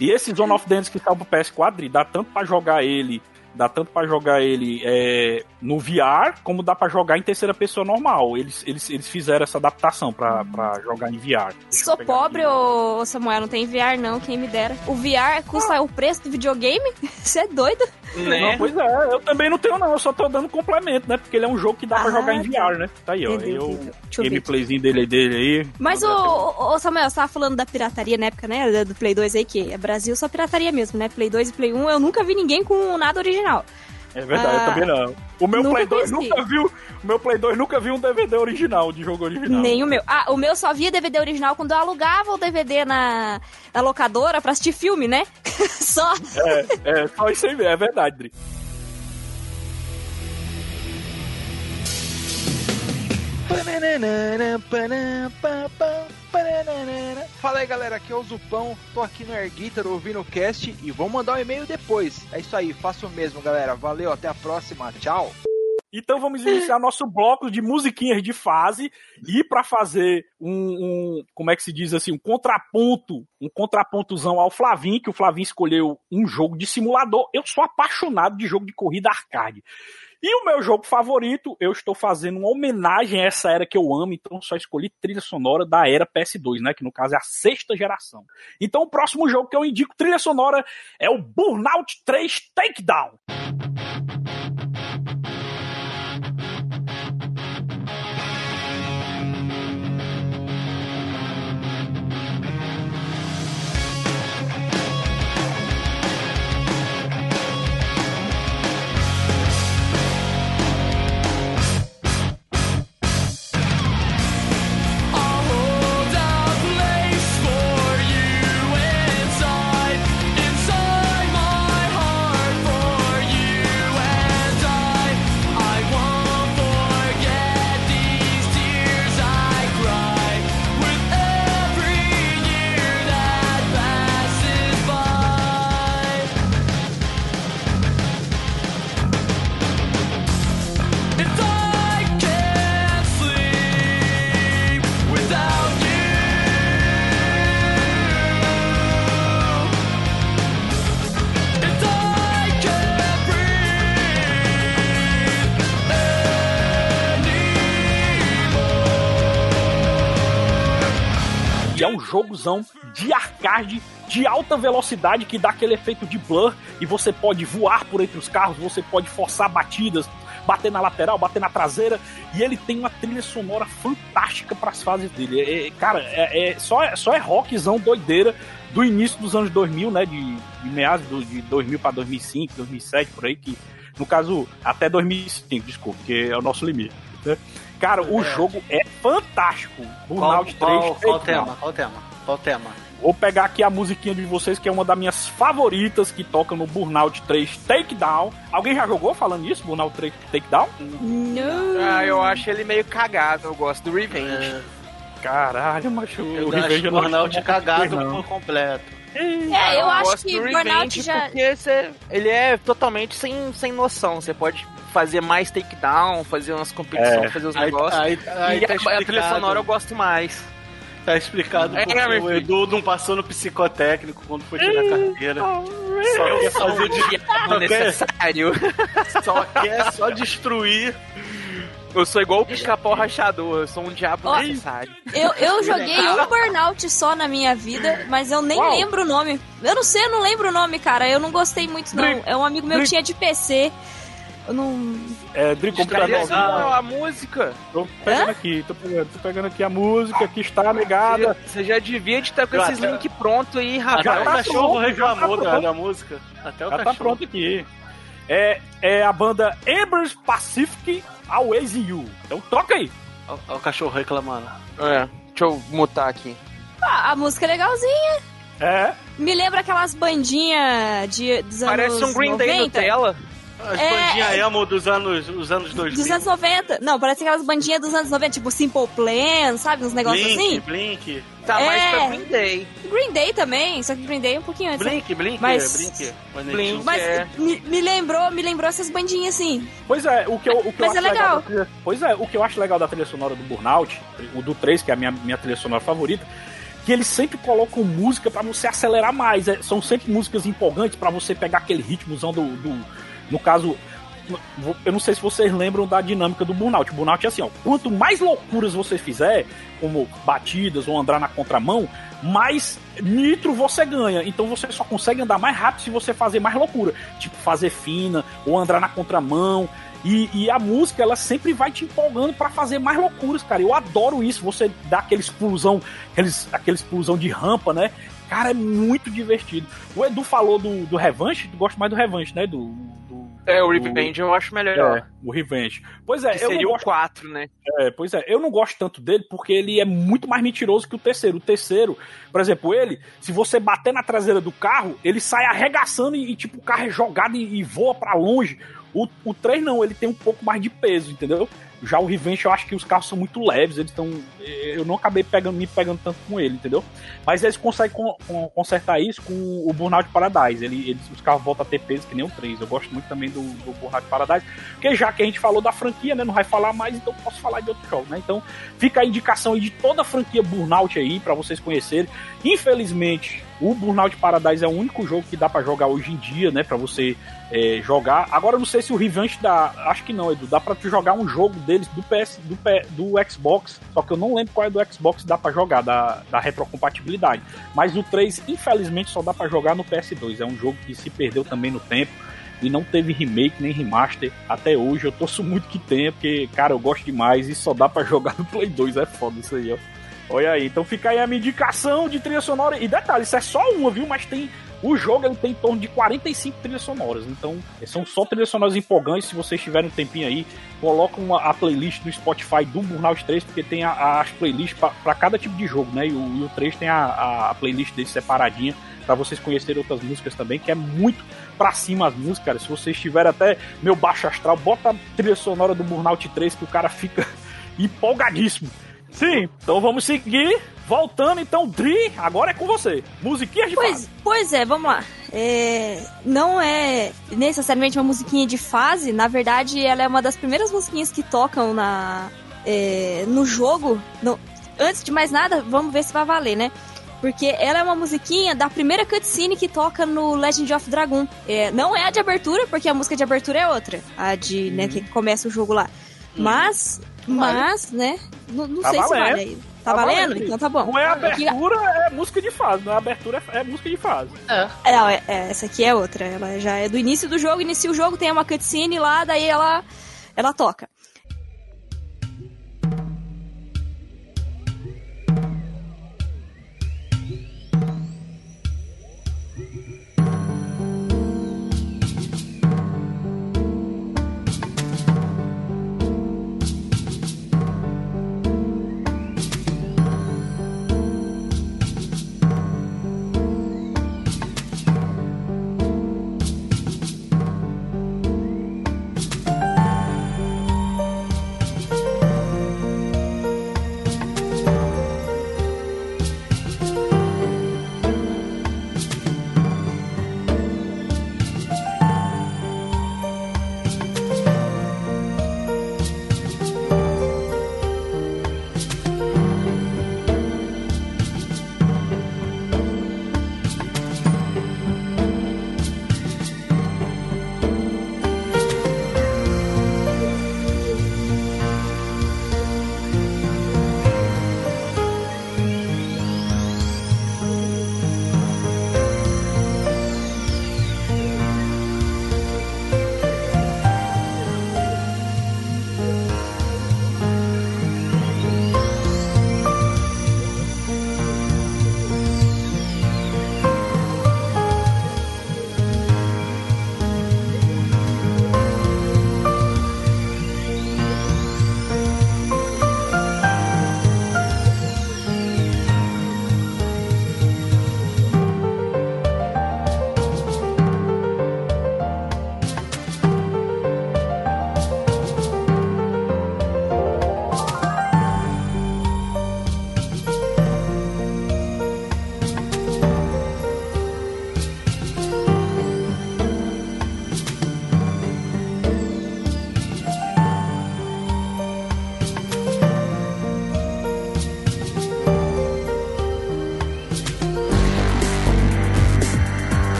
E esse Zone of the Enders que saiu pro PS4, Dri, dá tanto pra jogar ele, dá tanto pra jogar ele é, no VR, como dá pra jogar em terceira pessoa normal. Eles, eles, eles fizeram essa adaptação pra, pra jogar em VR. Deixa Sou pobre, ô Samuel, não tem VR não, quem me dera. O VR custa o preço do videogame? Você é doido? Né? Não, pois é, eu também não tenho não, eu só tô dando complemento, né? Porque ele é um jogo que dá pra Ah, jogar em tá. VR, né? Tá aí, ó. Entendeu, o eu gameplayzinho dele aí, dele aí. Mas, ô, ô, ô, Samuel, você tava falando da pirataria na época, né? Do Play 2 aí, que é Brasil só pirataria mesmo, né? Play 2 e Play 1, eu nunca vi ninguém com nada original. É verdade, Ah, eu também não. O meu nunca Play 2 conheci. nunca viu. O meu Play 2 nunca viu um DVD original, de jogo original. Nem o meu. Ah, o meu só via DVD original quando eu alugava o DVD na, na locadora pra assistir filme, né? só. É, é, só isso aí mesmo, é verdade, Dri. Aí, galera. Aqui é o Zupão. Tô aqui no Air Guitar ouvindo o cast e vou mandar um e-mail depois. É isso aí, faça o mesmo, galera. Valeu, até a próxima. Tchau. Então vamos iniciar nosso bloco de musiquinhas de fase e para fazer um, um- como é que se diz assim, um contraponto, um contrapontozão ao Flavinho, que o Flavinho escolheu um jogo de simulador. Eu sou apaixonado de jogo de corrida arcade. E o meu jogo favorito, eu estou fazendo uma homenagem a essa era que eu amo, então só escolhi trilha sonora da era PS2, né, que no caso é a sexta geração. Então o próximo jogo que eu indico trilha sonora é o Burnout 3 Takedown. Jogozão de arcade de alta velocidade que dá aquele efeito de blur e você pode voar por entre os carros, você pode forçar batidas, bater na lateral, bater na traseira e ele tem uma trilha sonora fantástica para as fases dele. É- é- cara, é, é- só, é- só é rockzão doideira do início dos anos 2000, né, de, de meados do- de 2000 para 2005, 2007 por aí que no caso até 2005, desculpa, que é o nosso limite. né? Cara, o jogo é fantástico. Qual, Burnout 3. qual, qual o tema? Qual o tema? Qual o tema? Vou pegar aqui a musiquinha de vocês, que é uma das minhas favoritas, que toca no Burnout 3 Takedown. Alguém já jogou falando isso? Burnout 3 Takedown? Não. Ah, eu acho ele meio cagado, eu gosto do Revenge. Caralho, macho. Eu o acho Revenge o eu não Burnout não cagado não. por completo. É, eu acho gosto que do Burnout já. porque você- ele é totalmente sem, sem noção. Você pode fazer mais takedown, fazer umas competições, É. fazer os Aí, negócios. aí, aí e tá a, a trilha sonora eu gosto mais. Tá explicado É, porque o. Edu não passou no psicotécnico quando foi tirar a carteira. Só quer fazer de... Necessário. só quer só destruir. Eu sou igual o pica-pau rachador, eu sou um diabo Ó, necessário. Eu, eu joguei um Burnout só na minha vida, mas eu nem Qual? lembro o nome. Eu não sei, eu não lembro o nome, cara. Eu não gostei muito, não. É um amigo meu tinha de PC. Eu não. É, Drico, computador. a, a música? Tô pegando aqui, tô pegando, tô pegando aqui a música que está negada. Você já devia de estar com Já esses tá- links prontos aí, rapaz. o tá cachorro pronto, reclamou já tá da, pronto. da música. Até o Já tá cachorro. pronto aqui. É, é a banda Embers Pacific Always in You. Então toca aí. Olha o cachorro reclamando. É, deixa eu mutar aqui. Ah, a música é legalzinha. É. Me lembra aquelas bandinhas de, dos Parece anos um Green Day 90. Nutella. As É, bandinhas emo dos anos, os anos 2000. Dos anos 90. Não, parece aquelas bandinhas dos anos 90, tipo Simple Plan, sabe? Uns negócios Blink, assim. Blink, Tá mais É. pra Green Day. Green Day também, só que Green Day é um pouquinho antes. né? Blink, Blink, Mas- Blink. Blink. Mas É. me, me lembrou, me lembrou essas bandinhas assim. Pois é, o que eu, o que eu Mas acho é legal. da pois é, o que eu acho legal da trilha sonora do Burnout, o do 3, que é a minha, minha trilha sonora favorita, que eles sempre colocam música pra você acelerar mais. é, são sempre músicas empolgantes pra você pegar aquele ritmozão do, do. No caso. Eu não sei se vocês lembram da dinâmica do Burnout. O Burnout é assim, ó. Quanto mais loucuras você fizer, como batidas ou andar na contramão, mais nitro você ganha. Então você só consegue andar mais rápido se você fazer mais loucura. Tipo, fazer fina ou andar na contramão. E, e a música, ela sempre vai te empolgando pra fazer mais loucuras, cara. Eu adoro isso. Você dá aquele explosão, aqueles, aquele explosão de rampa, né? Cara, é muito divertido. O Edu falou do, do Revanche, tu gosta mais do Revanche, né? Do, É, o Revenge eu acho melhor. É, o Revenge. Pois é, Que eu não seria gosto o 4, né? é, pois é, eu não gosto tanto dele porque ele é muito mais mentiroso que o terceiro. O terceiro, por exemplo, ele, se você bater na traseira do carro, ele sai arregaçando e, tipo, o carro é jogado e, e voa pra longe. O, o 3 não, ele tem um pouco mais de peso, entendeu? Já o Revenge, eu acho que os carros são muito leves, eles estão. Eu não acabei pegando, me pegando tanto com ele, entendeu? Mas eles conseguem con- con- consertar isso com o Burnout Paradise. Ele, eles, os carros voltam a ter peso que nem o 3. Eu gosto muito também do, do Burnout Paradise. Porque já que a gente falou da franquia, né? Não vai falar mais, então posso falar de outro jogo, né? Então fica a indicação aí de toda a franquia Burnout aí, pra vocês conhecerem. Infelizmente, o Burnout Paradise é o único jogo que dá pra jogar hoje em dia, né? Pra você é, jogar. Agora eu não sei se o Revenge dá. Acho que não, Edu. Dá pra tu jogar um jogo deles do PS, do, do Xbox. Só que eu não lembro qual é do Xbox dá pra jogar, da, da retrocompatibilidade. Mas o 3, infelizmente, só dá pra jogar no PS2. É um jogo que se perdeu também no tempo. E não teve remake nem remaster até hoje. Eu torço muito que tenha, porque, cara, eu gosto demais e só dá pra jogar no Play 2. É foda isso aí, ó. Olha aí, então fica aí a minha indicação de trilha sonora. E detalhe, isso é só uma, viu? Mas tem. O jogo ele tem em torno de 45 trilhas sonoras. Então, são só trilhas sonoras empolgantes. Se vocês tiverem um tempinho aí, colocam a playlist do Spotify do Burnout 3, porque tem a- as playlists para cada tipo de jogo, né? E o, e o 3 tem a, a playlist dele separadinha para vocês conhecerem outras músicas também, que é muito pra cima as músicas, cara. Se vocês tiverem até meu baixo astral, bota a trilha sonora do Burnout 3 que o cara fica empolgadíssimo. Sim, então vamos seguir. Voltando então, Dri, agora é com você. Musiquinhas de Pois, fase. pois é, vamos lá. É, não é necessariamente uma musiquinha de fase, na verdade, ela é uma das primeiras musiquinhas que tocam na, é, no jogo. No- antes de mais nada, vamos ver se vai valer, né? Porque ela é uma musiquinha da primeira cutscene que toca no Legend of Dragon. É, não é a de abertura, porque a música de abertura é outra. A de, né, que começa o jogo lá. Mas, mas, né? Não, não Tá sei se valendo. vale aí. Tá, Tá valendo? valendo. Então tá bom. Não é abertura, é música de fase. Não é abertura, é, é música de fase. É, não, é- é, essa aqui é outra. Ela já é do início do jogo, inicia o jogo, tem uma cutscene lá, daí ela, ela toca.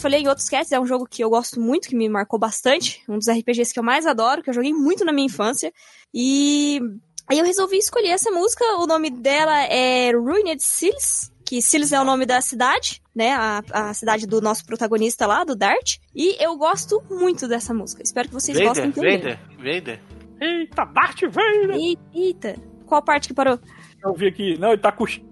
Falei em outros casts, é um jogo que eu gosto muito, que me marcou bastante. Um dos RPGs que eu mais adoro, que eu joguei muito na minha infância. E aí eu resolvi escolher essa música. O nome dela é Ruined Seals, que Seals é o nome da cidade, né? A, a cidade do nosso protagonista lá, do Dart. E eu gosto muito dessa música. Espero que vocês gostem Vader, também. Vader, Vader. Eita, Darth Vader! E- Eita, qual parte que parou? Eu vi aqui. Não, ele tá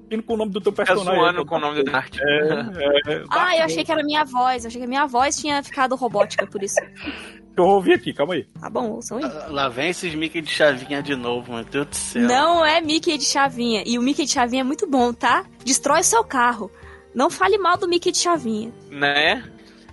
cuspindo com o nome do teu personagem. zoando com o nome do Dart. É, é, Ah, eu achei que era minha voz. Eu achei que a minha voz tinha ficado robótica, por isso. que eu vou ouvir aqui, calma aí. Tá bom, ouçam aí. Lá vem esses Mickey de chavinha de novo, meu Deus do céu. Não é Mickey de chavinha. E o Mickey de chavinha é muito bom, tá? Destrói o seu carro. Não fale mal do Mickey de chavinha. Né?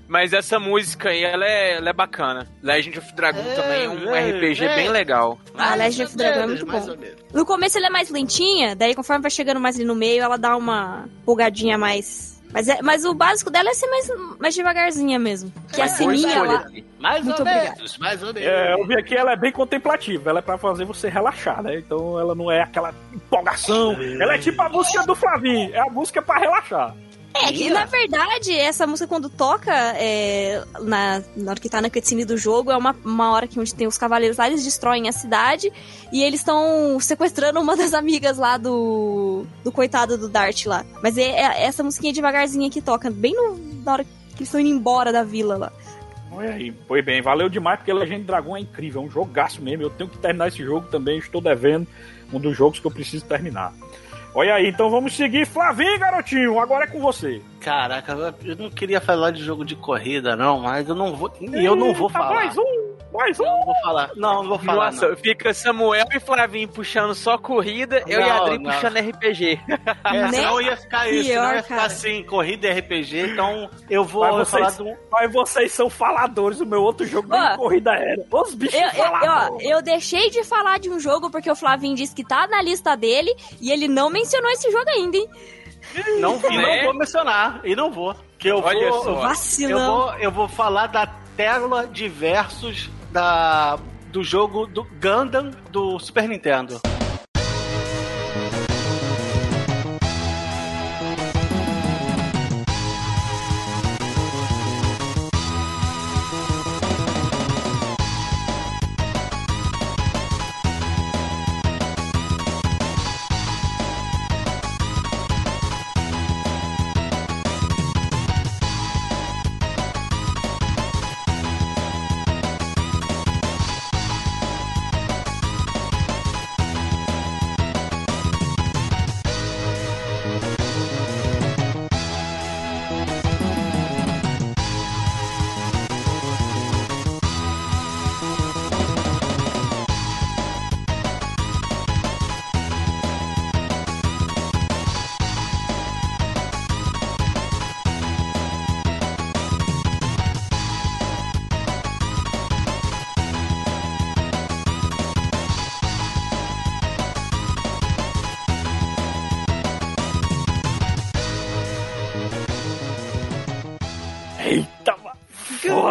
Mas essa música aí, ela é, ela é bacana. Legend of Dragon É, também é um é, RPG é. bem legal. A Mais Legend of Dragon é muito mais bom. ou menos. No começo ele é mais lentinha, daí conforme vai chegando mais ali no meio, ela dá uma pulgadinha mais. Mas, é, mas o básico dela é ser mais, mais devagarzinha mesmo. Que a É, sininha escolha. Mais Muito ou menos, mais ou menos. É, eu vi aqui, ela é bem contemplativa, ela é pra fazer você relaxar, né? Então ela não é aquela empolgação. Ela é tipo a música do Flavinho, é a música pra relaxar. É, que na verdade, essa música quando toca, é, na, na hora que tá na cutscene do jogo, é uma, uma hora que onde tem os cavaleiros lá, eles destroem a cidade e eles estão sequestrando uma das amigas lá do. do coitado do Dart lá. Mas é, é essa musiquinha devagarzinha que toca, bem no, na hora que eles estão indo embora da vila lá. Olha aí, foi bem, valeu demais, porque Legend Dragon é incrível, é um jogaço mesmo. Eu tenho que terminar esse jogo também, estou devendo um dos jogos que eu preciso terminar. Olha aí, então vamos seguir. Flavinho, garotinho, agora é com você. Caraca, eu não queria falar de jogo de corrida, não, mas eu não vou. E eu não vou falar. Mais um, mais Eu um. não vou falar. Não, não vou falar. Nossa, não. fica Samuel e Flavinho puxando só corrida, eu e Não, a Adri não. puxando RPG. É, senão ia ficar isso, Pior, senão ia ficar cara. assim, corrida e RPG, então eu vou Mas falar vocês, do. mas vocês são faladores, o meu outro jogo nem Ó, corrida era. Os bichos Eu, eu, eu, deixei de falar de um jogo porque o Flavinho disse que tá na lista dele e ele não mencionou esse jogo ainda, hein? Não, e Né? não vou mencionar, e não vou. Que eu Olha vou. só. Eu, Vacilão. eu vou, eu vou falar da tela de versos da, do jogo do Gundam do Super Nintendo.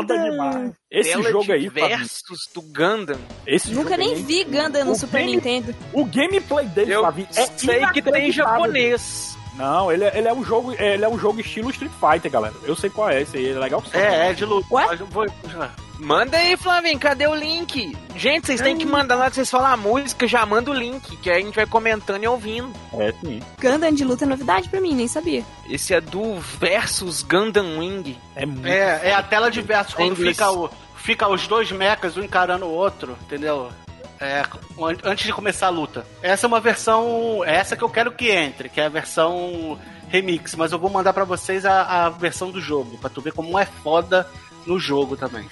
Foda demais. Esse Tela jogo aí, versus do Gundam. esse Nunca nem vi Gundam no O Super game- Nintendo. O gameplay dele, Eu Flavinho, é sei que tem japonês. Não, ele é, ele é um jogo, ele é um jogo estilo Street Fighter, galera. Eu sei qual é esse aí, é legal. É, é de luta. Ué? Mas eu vou- Manda aí, Flavinho, cadê o link? Gente, vocês têm que mandar hora que vocês falar a música, já manda o link, que aí a gente vai comentando e ouvindo. É, sim. Gundam de luta é novidade pra mim, nem sabia. Esse é do versus Gundam Wing. É muito. É, é a tela de versos quando fica, o, fica os dois mechas, um encarando o outro, entendeu? É, an- antes de começar a luta. Essa é uma versão. é Essa que eu quero que entre, que é a versão remix, mas eu vou mandar pra vocês a, a versão do jogo, pra tu ver como é foda no jogo também.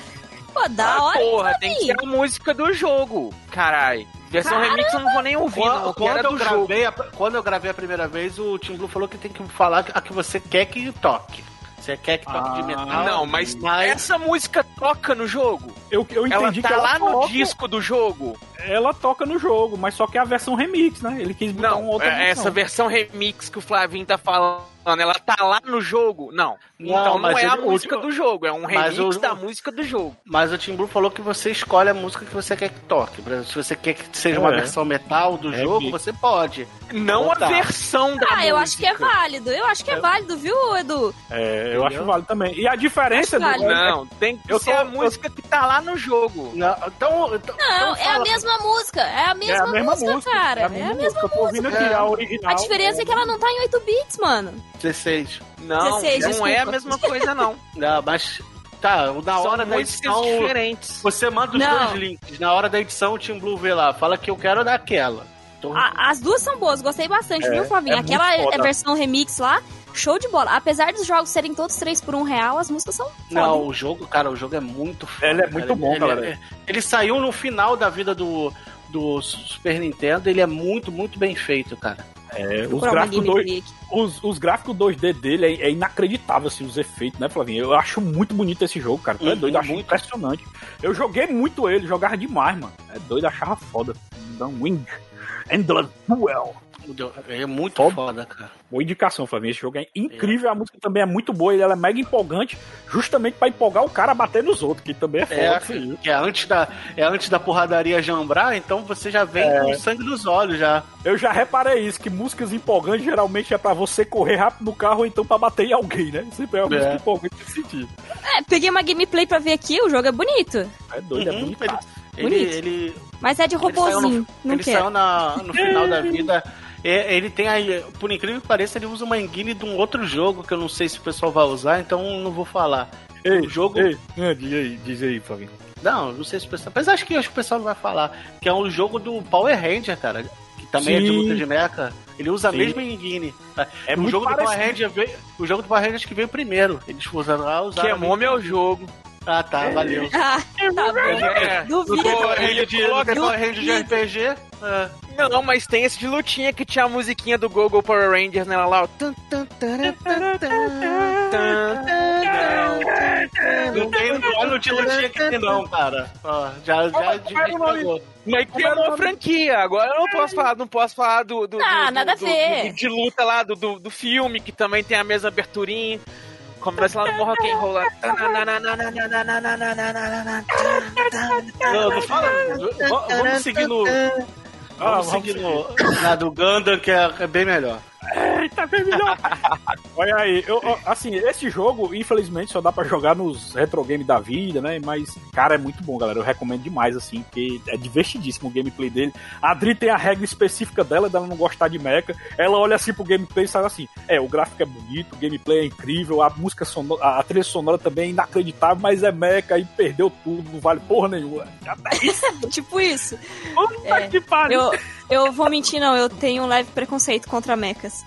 Pô, da Ah, hora, porra, tem que ser a música do jogo. Carai. Versão Caramba! remix eu não vou nem ouvir. Quando, quando eu gravei a, quando eu gravei a primeira vez, o Tim Blue falou que tem que falar a que você quer que toque. Você quer que toque de Ah, metal? Não, mas mas essa música toca no jogo. Eu, eu Ela entendi tá que ela lá no toca, disco do jogo. ela toca no jogo, mas só que é a versão remix, né? Ele quis botar uma Não, outra é- essa versão remix que o Flavinho tá falando, ela tá lá no jogo? Não. Não, então não é a ele- música o- do jogo, é um remix o- da música do jogo. Mas o Tim Blue falou que você escolhe a música que você quer que toque. Por exemplo, Se você quer que seja uma É. versão metal do É jogo, que- você pode. Não tá. a versão da Ah, música. eu acho que é válido. Eu acho que é válido, viu, Edu? É, eu Entendeu? acho válido também. E a diferença do. Não, tem que Eu ser tô- a eu- música que tá lá no jogo. Não, então, então- Não, então é a mesma música. É a mesma, é a mesma música, música, cara. É a mesma, música. Eu tô ouvindo aqui É. a original. A diferença é que ela não tá em 8 bits, mano. 16. Não, 16, não é a desculpa. mesma coisa, não. Não, mas. Tá, na São hora da músicas edição. diferentes. Você manda os Não. dois links. Na hora da edição, o Tim Blue vê lá. Fala que eu quero daquela. Então, A- as duas são boas, gostei bastante, É, viu, Flavinho? é muito Aquela é versão remix lá, show de bola. Apesar dos jogos serem todos 3 por 1 real, as músicas são Não, foda. o jogo, cara, o jogo é muito foda. Ele é muito cara. bom, ele, galera. Ele, ele saiu no final da vida do, do Super Nintendo, ele é muito, muito bem feito, cara. É, os gráficos, dois, os, os gráficos 2D dele é, é inacreditável, assim, os efeitos, né, Flavinho? Eu acho muito bonito esse jogo, cara. Tu é Uhum, doido, eu acho muito. impressionante. Eu joguei muito ele, jogava demais, mano. É doido, achava foda. Wind. Endless Duel. Ele é muito Foda. foda, cara. Boa indicação, Flavinho. Esse jogo é incrível, a música também é muito boa, e ela é mega empolgante, justamente pra empolgar o cara a bater nos outros, que também é foda. É, filho. que é antes da, é antes da porradaria jambrar, então você já vem com sangue nos olhos já. Eu já reparei isso, que músicas empolgantes geralmente é pra você correr rápido no carro ou então pra bater em alguém, né? Sempre é uma É. música empolgante nesse sentido. É, peguei uma gameplay pra ver aqui, o jogo é bonito. É doido, é Uhum, bonito. Ele, Bonito. ele, Mas é de ele saiu no, não ele quero. saiu na, no final da vida. É, Ele tem aí, por incrível que pareça, ele usa uma engine de um outro jogo que eu não sei se o pessoal vai usar, então não vou falar. Ei, o jogo. Ei, ah, diz aí, diz aí, Flavinho. Não, não sei se o pessoal. Mas acho que, acho que o pessoal não vai falar. Que é um jogo do Power Ranger, cara. Que também é de Sim. luta de mecha. Ele usa a Sim. mesma engine. É o jogo do Power. Ranger veio, O jogo do Power Ranger acho que veio primeiro. Eles usaram lá, a Queimou mesma- meu jogo. Ah, tá, valeu. Ah, tá bom. É, Duvido. do- Power ele Ranger de, coloca- Ranger de RPG. é. Não, mas tem esse de lutinha que tinha a musiquinha do Google Power Rangers nela lá. Não tem não é no de lutinha que tem, não, cara. Ó, já já desligou. Mas queimou a franquia. Agora eu não posso falar, não posso falar do. do Ah, do- nada a do- ver. do- de luta lá do, do, do filme, que também tem a mesma aberturinha. Começa lá no rock and roll lá. Não, não fala. Vamos seguir no. Ah, Vamos seguir no. Na do Gundam, que é, é bem melhor. Eita, bem melhor. Olha aí, eu, assim, esse jogo, infelizmente, só dá pra jogar nos retro game da vida, né? Mas, cara, é muito bom, galera. Eu recomendo demais, assim, porque é divertidíssimo o gameplay dele. A Adri tem a regra específica dela, dela não gostar de mecha. Ela olha assim pro gameplay e sabe assim: é, o gráfico é bonito, o gameplay é incrível, a música sonora, a trilha sonora também é inacreditável, mas é mecha e perdeu tudo, não vale porra nenhuma. Até isso, tipo isso. puta É, que pariu. Eu, eu vou mentir, não. Eu tenho um leve preconceito contra mechas.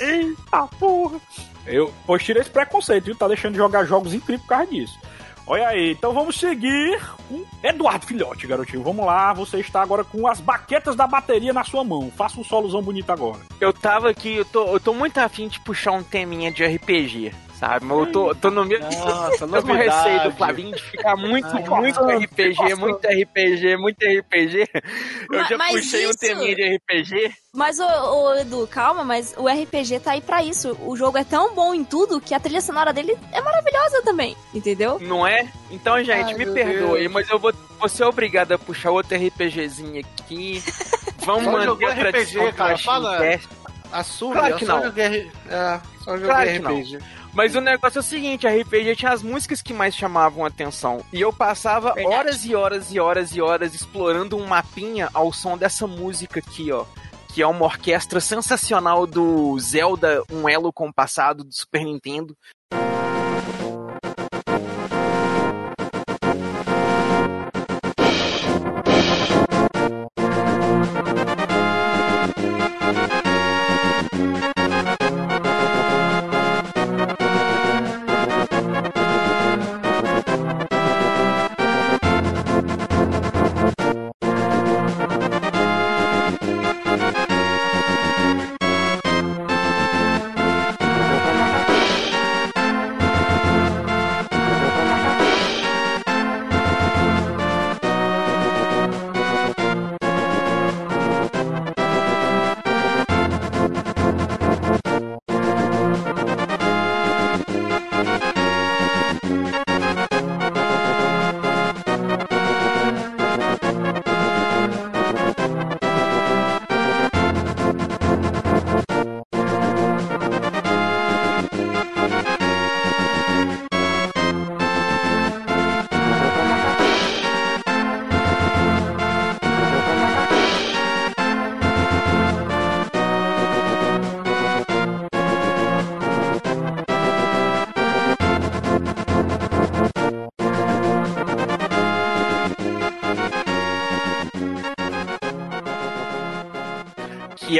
Eita porra! Eu, pois tira esse preconceito, viu? Tá deixando de jogar jogos incríveis por causa disso. Olha aí, então vamos seguir com Eduardo Filhote, garotinho. Vamos lá, você está agora com as baquetas da bateria na sua mão. Faça um solozão bonito agora. Eu tava aqui, eu tô, eu tô muito afim de puxar um teminha de RPG, sabe? Mas eu tô, tô no meio. Nossa, Tô com receio do Flavinho de ficar muito, muito RPG, muito RPG, muito RPG. Eu Ma- já mas puxei um isso- teminha de RPG. Mas, ô, ô, Edu, calma, mas o RPG tá aí pra isso. O jogo é tão bom em tudo que a trilha sonora dele é maravilhosa também, entendeu? Não é? Então, gente, Ai, me perdoe, Deus. mas eu vou, vou ser obrigado a puxar outro RPGzinho aqui. Vamos Só manter a tradição RPG, cara, fala-. Assume, Claro eu que só não. joguei, é, só joguei Claro que não. Mas o negócio é o seguinte, a RPG tinha as músicas que mais chamavam a atenção. E eu passava Verdade. horas e horas e horas e horas explorando um mapinha ao som dessa música aqui, ó. Que é uma orquestra sensacional do Zelda, um elo com o passado do Super Nintendo.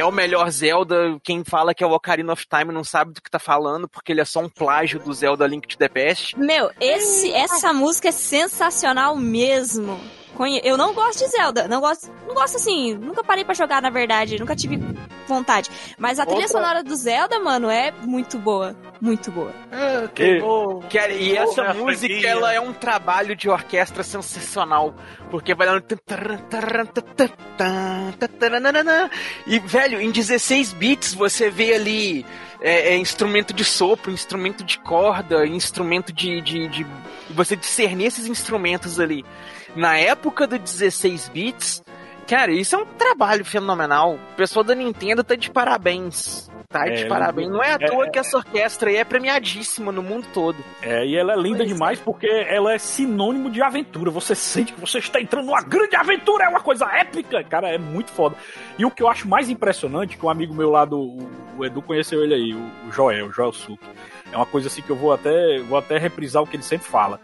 O melhor Zelda. Quem fala que é o Ocarina of Time não sabe do que tá falando, porque ele é só um plágio do Zelda Link to the Past. Meu, esse, essa música é sensacional mesmo. Eu não gosto de Zelda, não gosto, não gosto assim, nunca parei pra jogar na verdade, nunca tive vontade. Mas a trilha Outra- sonora do Zelda, mano, é muito boa, muito boa. É, E-. Que é- e essa Porra, música, franquia. ela é um trabalho de orquestra sensacional. Porque vai dando. E, velho, em 16 bits você vê ali é, é, instrumento de sopro, instrumento de corda, instrumento de, de, de. Você discernir esses instrumentos ali. Na época do 16 bits, cara, isso é um trabalho fenomenal. O pessoal da Nintendo tá de parabéns. Tá de É, parabéns. Não é à é- toa que essa orquestra aí é premiadíssima no mundo todo. É, e ela é linda Pois é. demais porque ela é sinônimo de aventura. Você sente que você está entrando numa grande aventura, é uma coisa épica. Cara, é muito foda. E o que eu acho mais impressionante, que um amigo meu lá do. O Edu conheceu ele aí, o, o Joel, o Joel Suki. É uma coisa assim que eu vou até, vou até reprisar o que ele sempre fala.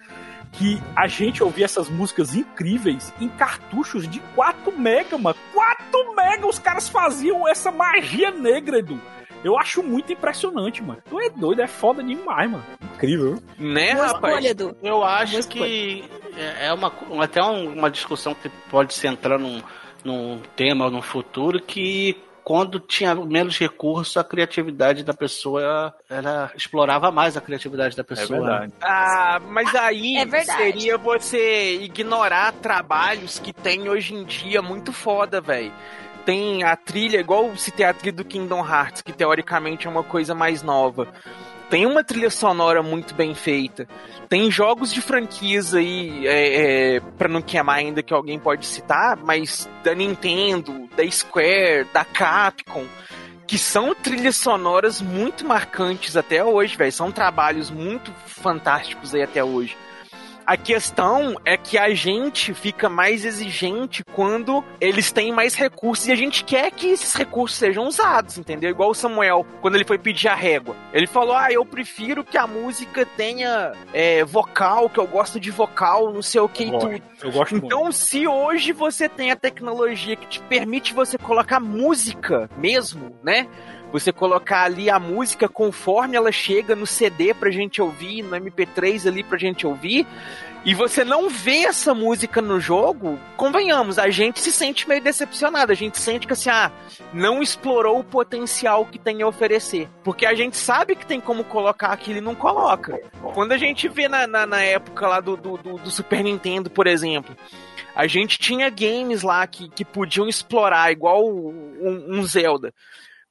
Que a gente ouvia essas músicas incríveis em cartuchos de 4 mega, mano. 4 mega os caras faziam essa magia negra, Edu. Eu acho muito impressionante, mano. Tu é doido, é foda demais, mano. Incrível. Né, Boa rapaz? escolha, Edu. Eu acho que é é uma, até um- uma discussão que pode se entrar num, num tema no futuro que quando tinha menos recurso, a criatividade da pessoa ela explorava mais a criatividade da É pessoa. verdade. Ah, mas aí É seria você ignorar trabalhos que tem hoje em dia muito foda, velho. Tem a trilha, igual se tem a trilha do Kingdom Hearts, que teoricamente é uma coisa mais nova. Tem uma trilha sonora muito bem feita. Tem jogos de franquias aí, é, é, pra não queimar ainda que alguém pode citar, mas da Nintendo, da Square, da Capcom, que são trilhas sonoras muito marcantes até hoje, velho. São trabalhos muito fantásticos aí até hoje. A questão é que a gente fica mais exigente quando eles têm mais recursos e a gente quer que esses recursos sejam usados, entendeu? Igual o Samuel, quando ele foi pedir a régua. Ele falou: Ah, eu prefiro que a música tenha é, vocal, que eu gosto de vocal, não sei o que e Eu tudo. gosto, eu gosto muito. Então, se hoje você tem a tecnologia que te permite você colocar música mesmo, né? Você colocar ali a música conforme ela chega no CD pra gente ouvir, no MP3 ali pra gente ouvir, e você não vê essa música no jogo, convenhamos, a gente se sente meio decepcionado, a gente sente que assim, ah, não explorou o potencial que tem a oferecer. Porque a gente sabe que tem como colocar aquilo e não coloca. Quando a gente vê na, na, na época lá do, do, do- Super Nintendo, por exemplo, a gente tinha games lá que, que podiam explorar, igual um, um Zelda.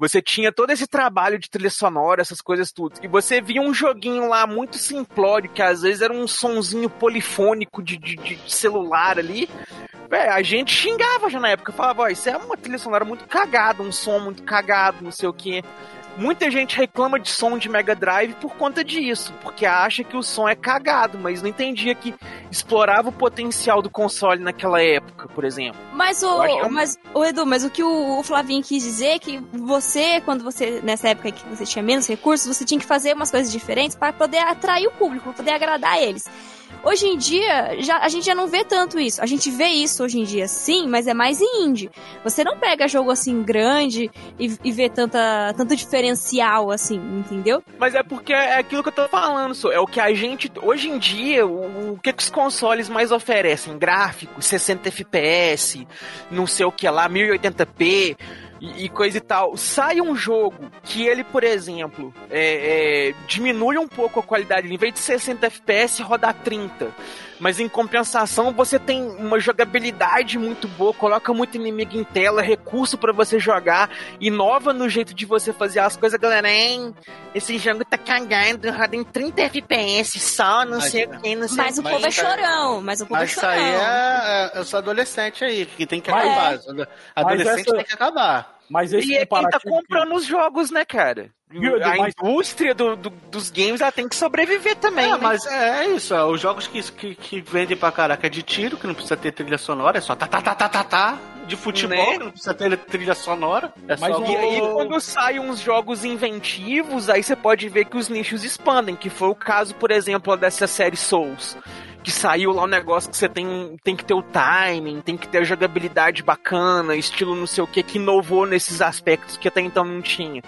Você tinha todo esse trabalho de trilha sonora, essas coisas tudo. E você via um joguinho lá muito simplório, que às vezes era um sonzinho polifônico de, de, de celular ali. Véi, a gente xingava já na época. Falava, ó, isso é uma trilha sonora muito cagada, um som muito cagado, não sei o quê. Muita gente reclama de som de Mega Drive por conta disso, porque acha que o som é cagado, mas não entendia que explorava o potencial do console naquela época, por exemplo. Mas é o, um- mas, o Edu, mas o que o, o Flavinho quis dizer é que você, quando você, nessa época que você tinha menos recursos, você tinha que fazer umas coisas diferentes para poder atrair o público, poder agradar eles. Hoje em dia, já, a gente já não vê tanto isso. A gente vê isso hoje em dia, sim, mas é mais em indie. Você não pega jogo assim grande e, e vê tanta, tanto diferencial assim, entendeu? Mas é porque é aquilo que eu tô falando, só. É o que a gente. Hoje em dia, o, o que, que os consoles mais oferecem? Gráficos, 60 FPS, não sei o que lá, 1080p e, e coisa e tal. Sai um jogo que ele, por exemplo, é, é, diminui um pouco a qualidade, em vez de 60 FPS, roda 30. Mas em compensação, você tem uma jogabilidade muito boa, coloca muito inimigo em tela, recurso pra você jogar, inova no jeito de você fazer as coisas, galera. Hein? Esse jogo tá cagando, roda em 30 FPS só, não Mas- sei o que, não sei Mas o povo é chorão, mas o povo Mas é isso chorão. aí é, é, eu sou adolescente aí, que tem que Mas- acabar. Adolescente essa- tem que acabar. Mas esse E é quem tá comprando os jogos, né, cara? A indústria do- do- dos games ela tem que sobreviver também. É, né? mas é isso, ó, os jogos que, que, que vendem pra caraca é de tiro, que não precisa ter trilha sonora, é só tá, tá, tá, tá, tá, tá. de futebol, Né? que não precisa ter trilha sonora. É Mas só E aí, quando saem uns jogos inventivos, aí você pode ver que os nichos expandem, que foi o caso, por exemplo, dessa série Souls. Que saiu lá um negócio que você tem, tem que ter o timing, tem que ter a jogabilidade bacana, estilo não sei o que, que inovou nesses aspectos que até então não tinha.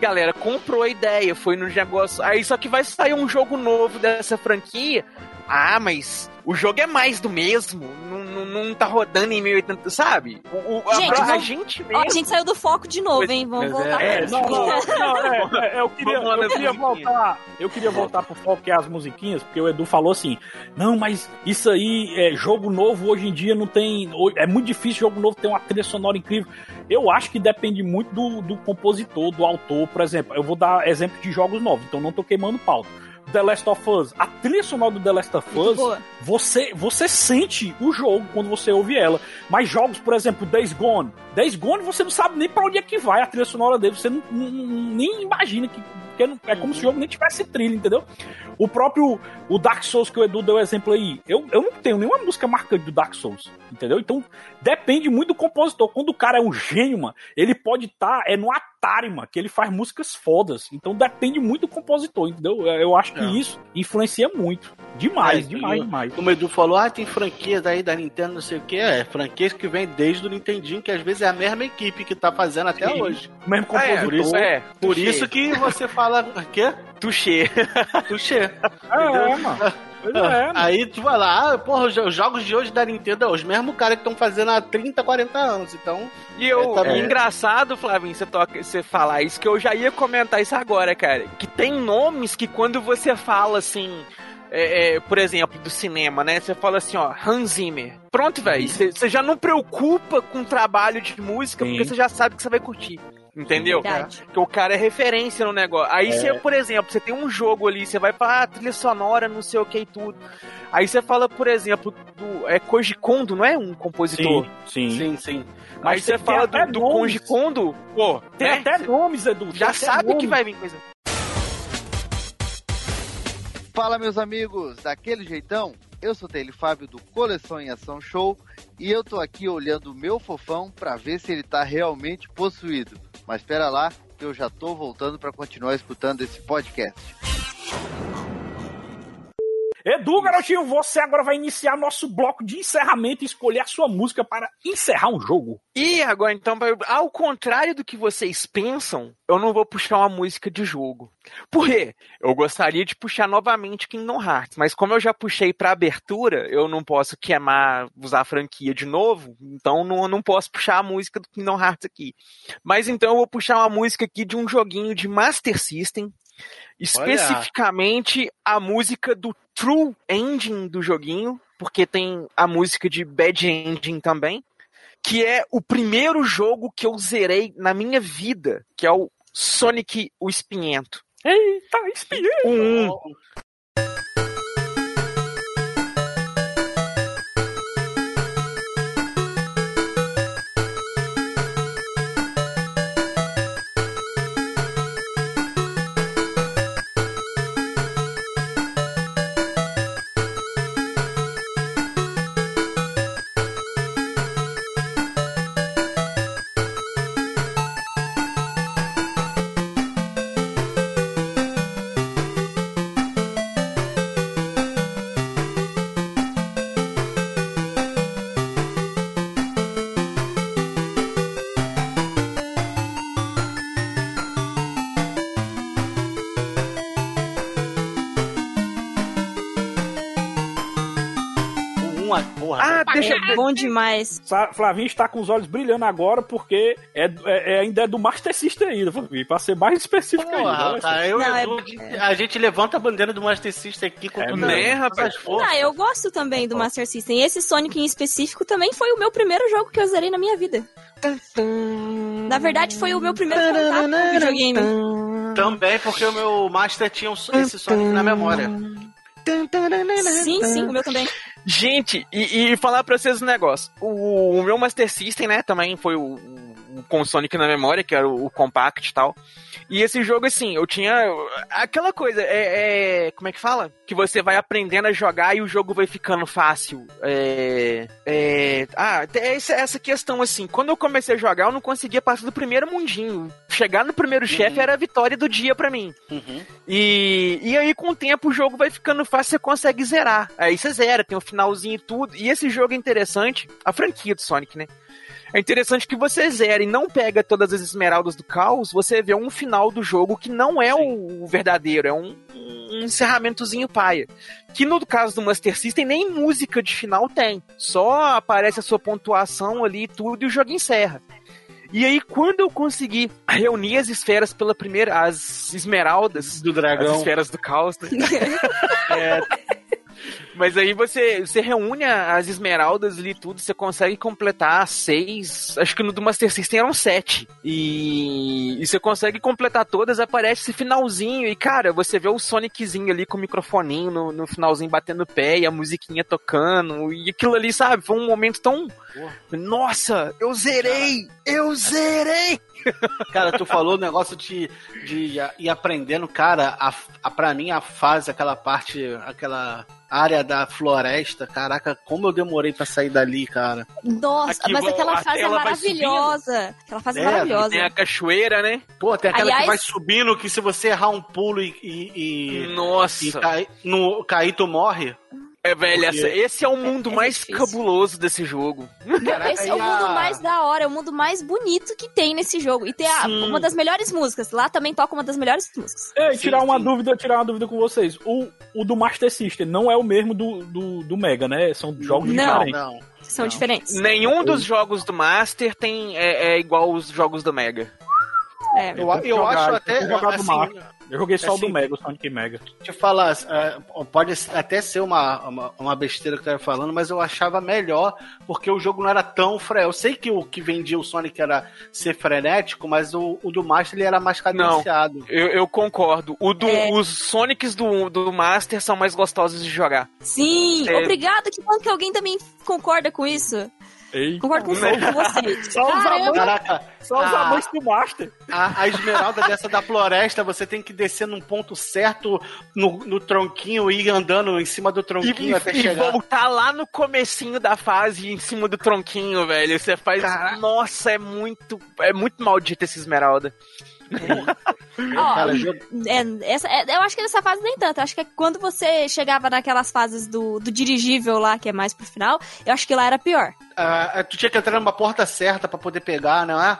Galera, comprou a ideia, foi no negócio. Aí só que vai sair um jogo novo dessa franquia. Ah, mas o jogo é mais do mesmo. Não, não, não tá rodando em 1080, sabe? O, o- a- Gente, a, vamos- gente Ó, mesmo. a gente saiu do foco de novo, hein? Vamos é- voltar É, pra não, não, não, é, é, eu queria, Vamos lá eu queria voltar, eu queria voltar pro foco que é as musiquinhas, porque o Edu falou assim, não, mas isso aí, é, jogo novo hoje em dia não tem, é muito difícil jogo novo ter uma trilha sonora incrível. Eu acho que depende muito do, do compositor, do autor, por exemplo, eu vou dar exemplo de jogos novos, então não tô queimando pauta. The Last of Us, a trilha sonora do The Last of Us, você, você sente o jogo quando você ouve ela. Mas jogos, por exemplo, Days Gone. Days Gone você não sabe nem pra onde é que vai a trilha sonora dele. Você não- nem imagina que. Porque não- é como se o jogo nem tivesse trilha, entendeu? O próprio o Dark Souls que o Edu deu exemplo aí. Eu, eu não tenho nenhuma música marcante do Dark Souls, entendeu? Então depende muito do compositor. Quando o cara é um gênio, mano, ele pode estar é no Atari, mano, que ele faz músicas fodas. Então depende muito do compositor, entendeu? Eu eu acho que É. isso influencia muito. Demais, É, demais, demais. Como o Edu falou, ah, tem franquias aí da Nintendo, não sei o que. É, franquias que vem desde o Nintendinho, que às vezes é a mesma equipe que tá fazendo até Sim. hoje. O mesmo Ah, é, compositor. por isso é. Por isso que você fala, o quê? Touché. Tuxê. É, mano. Pois é, mano. Aí tu vai lá, ah, porra, os os jogos de hoje da Nintendo é os mesmos caras que estão fazendo há 30, 40 anos. Então, E eu, É, tá bem. engraçado, Flavinho, você, toca, você falar isso, que eu já ia comentar isso agora, cara. Que tem nomes que quando você fala assim, é, é, por exemplo, do cinema, né? Você fala assim, ó, Hans Zimmer. Pronto, velho. Você já não preocupa com o trabalho de música, Sim. porque você já sabe que você vai curtir. Entendeu? Verdade. Porque o cara é referência no negócio. Aí É. você, por exemplo, você tem um jogo ali, você vai falar, ah, trilha sonora, não sei o que e tudo. Aí você fala, por exemplo, do é Koji Kondo, não é um compositor? Sim, sim. sim, sim. Aí Mas você fala do, do. Koji Kondo, pô, Tem né? até nomes, Edu. já sabe que nomes. vai vir coisa. Fala, meus amigos, daquele jeitão? Eu sou Tele Fábio do Coleção em Ação Show e eu tô aqui olhando o meu fofão pra ver se ele tá realmente possuído. Mas espera lá, que eu já tô voltando pra continuar escutando esse podcast. Edu, garotinho, você agora vai iniciar nosso bloco de encerramento e escolher a sua música para encerrar um jogo. E agora, então, ao contrário do que vocês pensam, eu não vou puxar uma música de jogo. Por quê? Eu gostaria de puxar novamente Kingdom Hearts, mas como eu já puxei pra abertura, eu não posso queimar, usar a franquia de novo, então não, não posso puxar a música do Kingdom Hearts aqui. Mas então eu vou puxar uma música aqui de um joguinho de Master System, especificamente a música do True Engine do joguinho, porque tem a música de Bad Engine também que é o primeiro jogo que eu zerei na minha vida, que é o Sonic o Espinhento. Eita, espinhei. O bom demais. Flavinho está com os olhos brilhando agora porque é, é- é- ainda é do Master System ainda, Flavinho, para ser mais específico Porra, ainda. cara, eu, Não, é- eu- a gente levanta a bandeira do Master System aqui com É né, rapaz? Ah, eu gosto também do Master System. Esse Sonic em específico também foi o meu primeiro jogo que eu zerei na minha vida. Na verdade, foi o meu primeiro contato com videogame. Também porque o meu Master tinha um- esse Sonic na memória. Sim, sim, o meu também. Gente, e, e falar pra vocês um negócio. O, o meu Master System, né, também foi o, o com o Sonic na memória, que era o, o Compact e tal. E esse jogo, assim, eu tinha. Aquela coisa, é, é- Como é que fala? Que você vai aprendendo a jogar e o jogo vai ficando fácil. É. é ah, é essa, essa questão, assim. Quando eu comecei a jogar, eu não conseguia passar do primeiro mundinho. Chegar no primeiro chefe era a vitória do dia pra mim. Uhum. E, e aí, com o tempo, o jogo vai ficando fácil, você consegue zerar. Aí você zera, tem um finalzinho e tudo. E esse jogo é interessante, a franquia do Sonic, né? É interessante que você zera e não pega todas as esmeraldas do caos, você vê um final do jogo que não é o, o verdadeiro, é um, um encerramentozinho paia. Que no caso do Master System, nem música de final tem. Só aparece a sua pontuação ali e tudo e o jogo encerra. E aí, quando eu consegui reunir as esferas pela primeira. as esmeraldas Do dragão. as esferas do caos. né? É, Mas aí você, você reúne as esmeraldas ali e tudo, você consegue completar seis. Acho que no do Master System eram sete. E, e você consegue completar todas, aparece esse finalzinho. E cara, você vê o Soniczinho ali com o microfoninho no, no finalzinho batendo o pé e a musiquinha tocando. E aquilo ali, sabe? Foi um momento tão. Nossa, eu zerei! Eu zerei! Cara, tu falou o negócio de, de ir aprendendo, cara, a, a, pra mim a fase, aquela parte, aquela área da floresta, caraca, como eu demorei pra sair dali, cara. Nossa, Aqui, mas vou- aquela a fase é maravilhosa. Aquela fase é, É, maravilhosa. Tem a cachoeira, né? Pô, tem aquela Aliás- que vai subindo, que se você errar um pulo e, e, e, e Nossa! cair, no, cair, tu morre. É, velho, essa- esse é o mundo é mais difícil. cabuloso desse jogo. Caraca, Esse é o a- mundo mais da hora, é o mundo mais bonito que tem nesse jogo. E tem a- uma das melhores músicas. Lá também toca uma das melhores músicas. Sim, tirar uma sim. dúvida, tirar uma dúvida com vocês. O, o do Master System não é o mesmo do, do, do Mega, né? São jogos Não. diferentes. Não. São Não. diferentes. Nenhum dos jogos do Master tem é, é igual os jogos do Mega. É. Eu, eu jogar, acho eu até. do assim. Eu joguei só o do Assim, Mega, o Sonic Mega. Deixa eu falar, é, pode até ser uma, uma, uma besteira que eu tava falando, mas eu achava melhor, porque o jogo não era tão fre... Eu sei que o que vendia o Sonic era ser frenético, mas o, o do Master ele era mais cadenciado. Eu, eu concordo. O do, É. Os Sonics do, do Master são mais gostosos de jogar. Sim, É. obrigado. Que bom que alguém também concorda com isso. Ei, Concordo com, com vocês. Só os Caramba, amantes, Caraca, só os Ah. amantes do Master. a, a esmeralda dessa da floresta, você tem que descer num ponto certo no, no tronquinho e ir andando em cima do E, tronquinho até e chegar. voltar lá no comecinho da fase, em cima do tronquinho, velho. Você faz. Caraca. Nossa, é muito. É muito maldita essa esmeralda. Ó, Cara, jogo- é, essa, é, eu acho que nessa fase nem tanto. Eu acho que é quando você chegava naquelas fases do, do dirigível lá, que é mais pro final, eu acho que lá era pior. ah, tu tinha que entrar numa porta certa pra poder pegar, não é?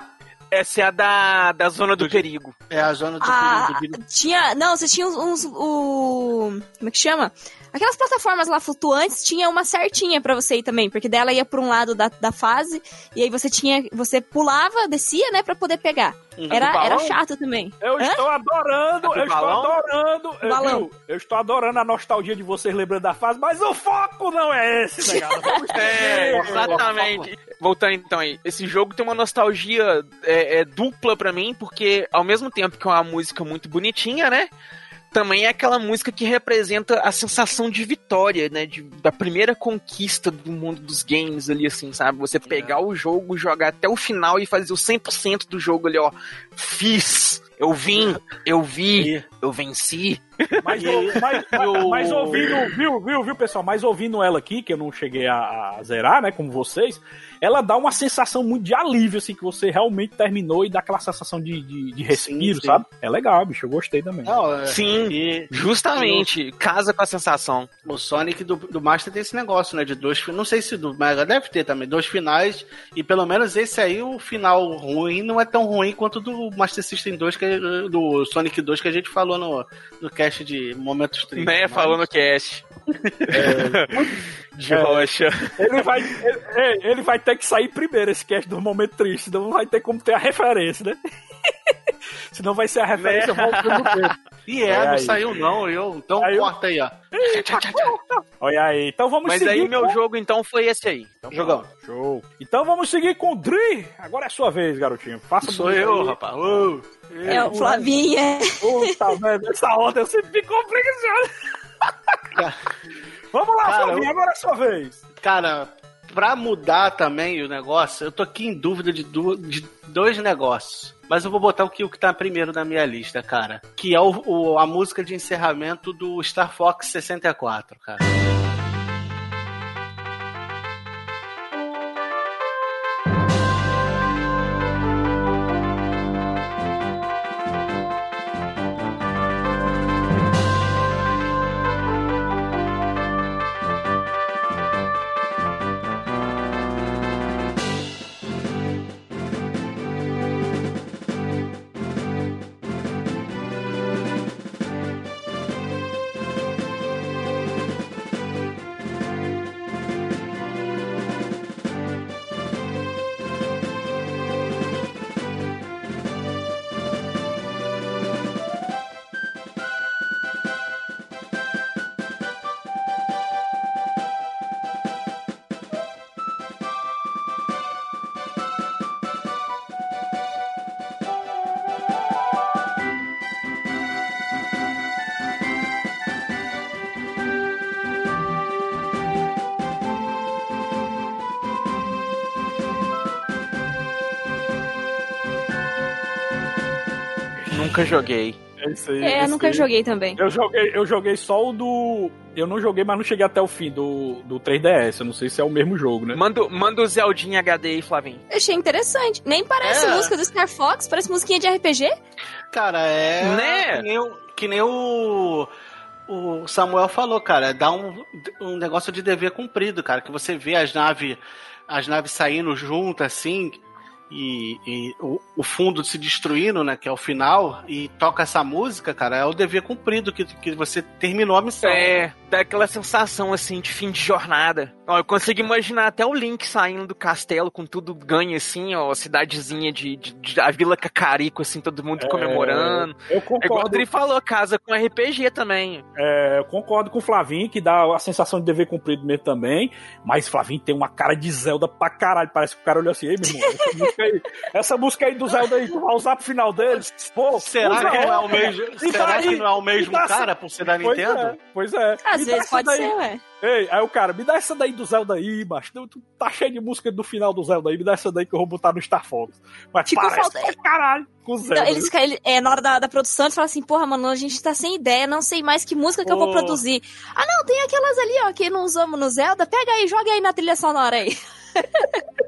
Essa é a da, da zona do Do- perigo. É a zona do, Ah, do, do- tinha. Não, você tinha uns. uns- o, como é que chama? Aquelas plataformas lá flutuantes tinha uma certinha pra você ir também, porque dela ia pra um lado da, da fase, e aí você tinha. Você pulava, descia, né, pra poder pegar. Uhum. Era, era chato também. Eu Hã? estou adorando, A do eu estou balão? adorando, eu, Balão. viu? eu estou adorando a nostalgia de vocês lembrando da fase, mas o foco não é esse. Vamos É, exatamente. Voltando então aí, esse jogo tem uma nostalgia é, é, dupla pra mim, porque ao mesmo tempo que é uma música muito bonitinha, né? Também é aquela música que representa a sensação de vitória, né? De, da primeira conquista do mundo dos games ali, assim, sabe? Você pegar o jogo, jogar até o final e fazer o 100% do jogo ali, ó. Fiz! Eu vim! Eu vi! Eu venci! Mas, mas, mas, mas ouvindo, viu, viu, viu, pessoal? Mas ouvindo ela aqui, que eu não cheguei a, a zerar, né, como vocês, ela dá uma sensação muito de alívio, assim, que você realmente terminou e dá aquela sensação de, de, de respiro, Sim, sim. sabe? É legal, bicho, eu gostei também. Não, é- Sim, E justamente. Casa com a sensação. o Sonic do, do Master tem esse negócio, né? De dois finais. Não sei se do Mega deve ter também, dois finais. E pelo menos esse aí, o final ruim, não é tão ruim quanto do Master System 2, que, é- do Sonic 2 que a gente falou no, no cast de Momentos Tristes. Né, Mas- falou no cast. De rocha. Ele vai, ele, ele vai ter que sair primeiro esse cast do momento triste, senão não vai ter como ter a referência, né? senão vai ser a referência voltando no tempo. E é, não aí. saiu não. Eu, então Saiu? corta aí, ó. Olha aí, então vamos Mas seguir. aí meu com- jogo então foi esse aí. Jogão. Show. Então vamos seguir com o Dri. Agora é sua vez, garotinho. Faça Sou eu, aí. rapaz. Ô. É o Flavinha. Puta merda, essa onda eu sempre fico preguiçoso. Vamos lá, Cara, Flavinho, eu- agora é sua vez. Cara, pra mudar também o negócio, eu tô aqui em dúvida de, du- de dois negócios. Mas eu vou botar o que, o que tá primeiro na minha lista, cara. Que é o, o- a música de encerramento do Star Fox 64, cara. Nunca joguei. É isso aí. É, esse nunca aí. joguei também. Eu joguei, eu joguei só o do. Eu não joguei, mas não cheguei até o fim do, do 3DS. Eu não sei se é o mesmo jogo, né? Manda, manda o Zeldinha HD aí, Flavinho. Achei interessante. Nem parece É. música do Star Fox, parece musiquinha de RPG. Cara, é. Né? Que nem, o- que nem o. O Samuel falou, cara, dá um, um negócio de dever cumprido, cara. Que você vê as naves as naves saindo juntas, assim, e, e o, o fundo se destruindo, né? Que é o final, e toca essa música, cara, é o dever cumprido, que, que você terminou a missão. É, dá aquela sensação assim de fim de jornada. Ó, eu consigo imaginar até o Link saindo do castelo com tudo ganho assim, ó, cidadezinha de, de, de- a Vila Cacarico, assim, todo mundo É, comemorando. Eu É igual o concordo, Dri falou, casa com RPG também. é, eu concordo com o Flavinho, que dá a sensação de dever cumprido mesmo também. Mas Flavinho tem uma cara de Zelda pra caralho. Parece que o cara olhou assim, ei, meu irmão, essa música aí, essa música aí do Zelda aí, tu vai usar pro final dele? Pô, Será que não é o mesmo, será daí? que não é o mesmo cara por ser da Pois Nintendo? é, pois é. Às dá vezes essa pode daí. ser, ué. Ei, aí o cara, me dá essa daí do Zelda aí, macho. Tu, tá cheio de música do final do Zelda aí, me dá essa daí que eu vou botar no Star Fox. Mas Tipo, parece falta- pra caralho com o Zelda. Então, eles, ele- é, na hora da, da produção, eles falam assim, porra, mano, a gente tá sem ideia, não sei mais que música que eu vou produzir. Ah, não, tem aquelas ali, ó, que não usamos no Zelda, pega aí, joga aí na trilha sonora aí.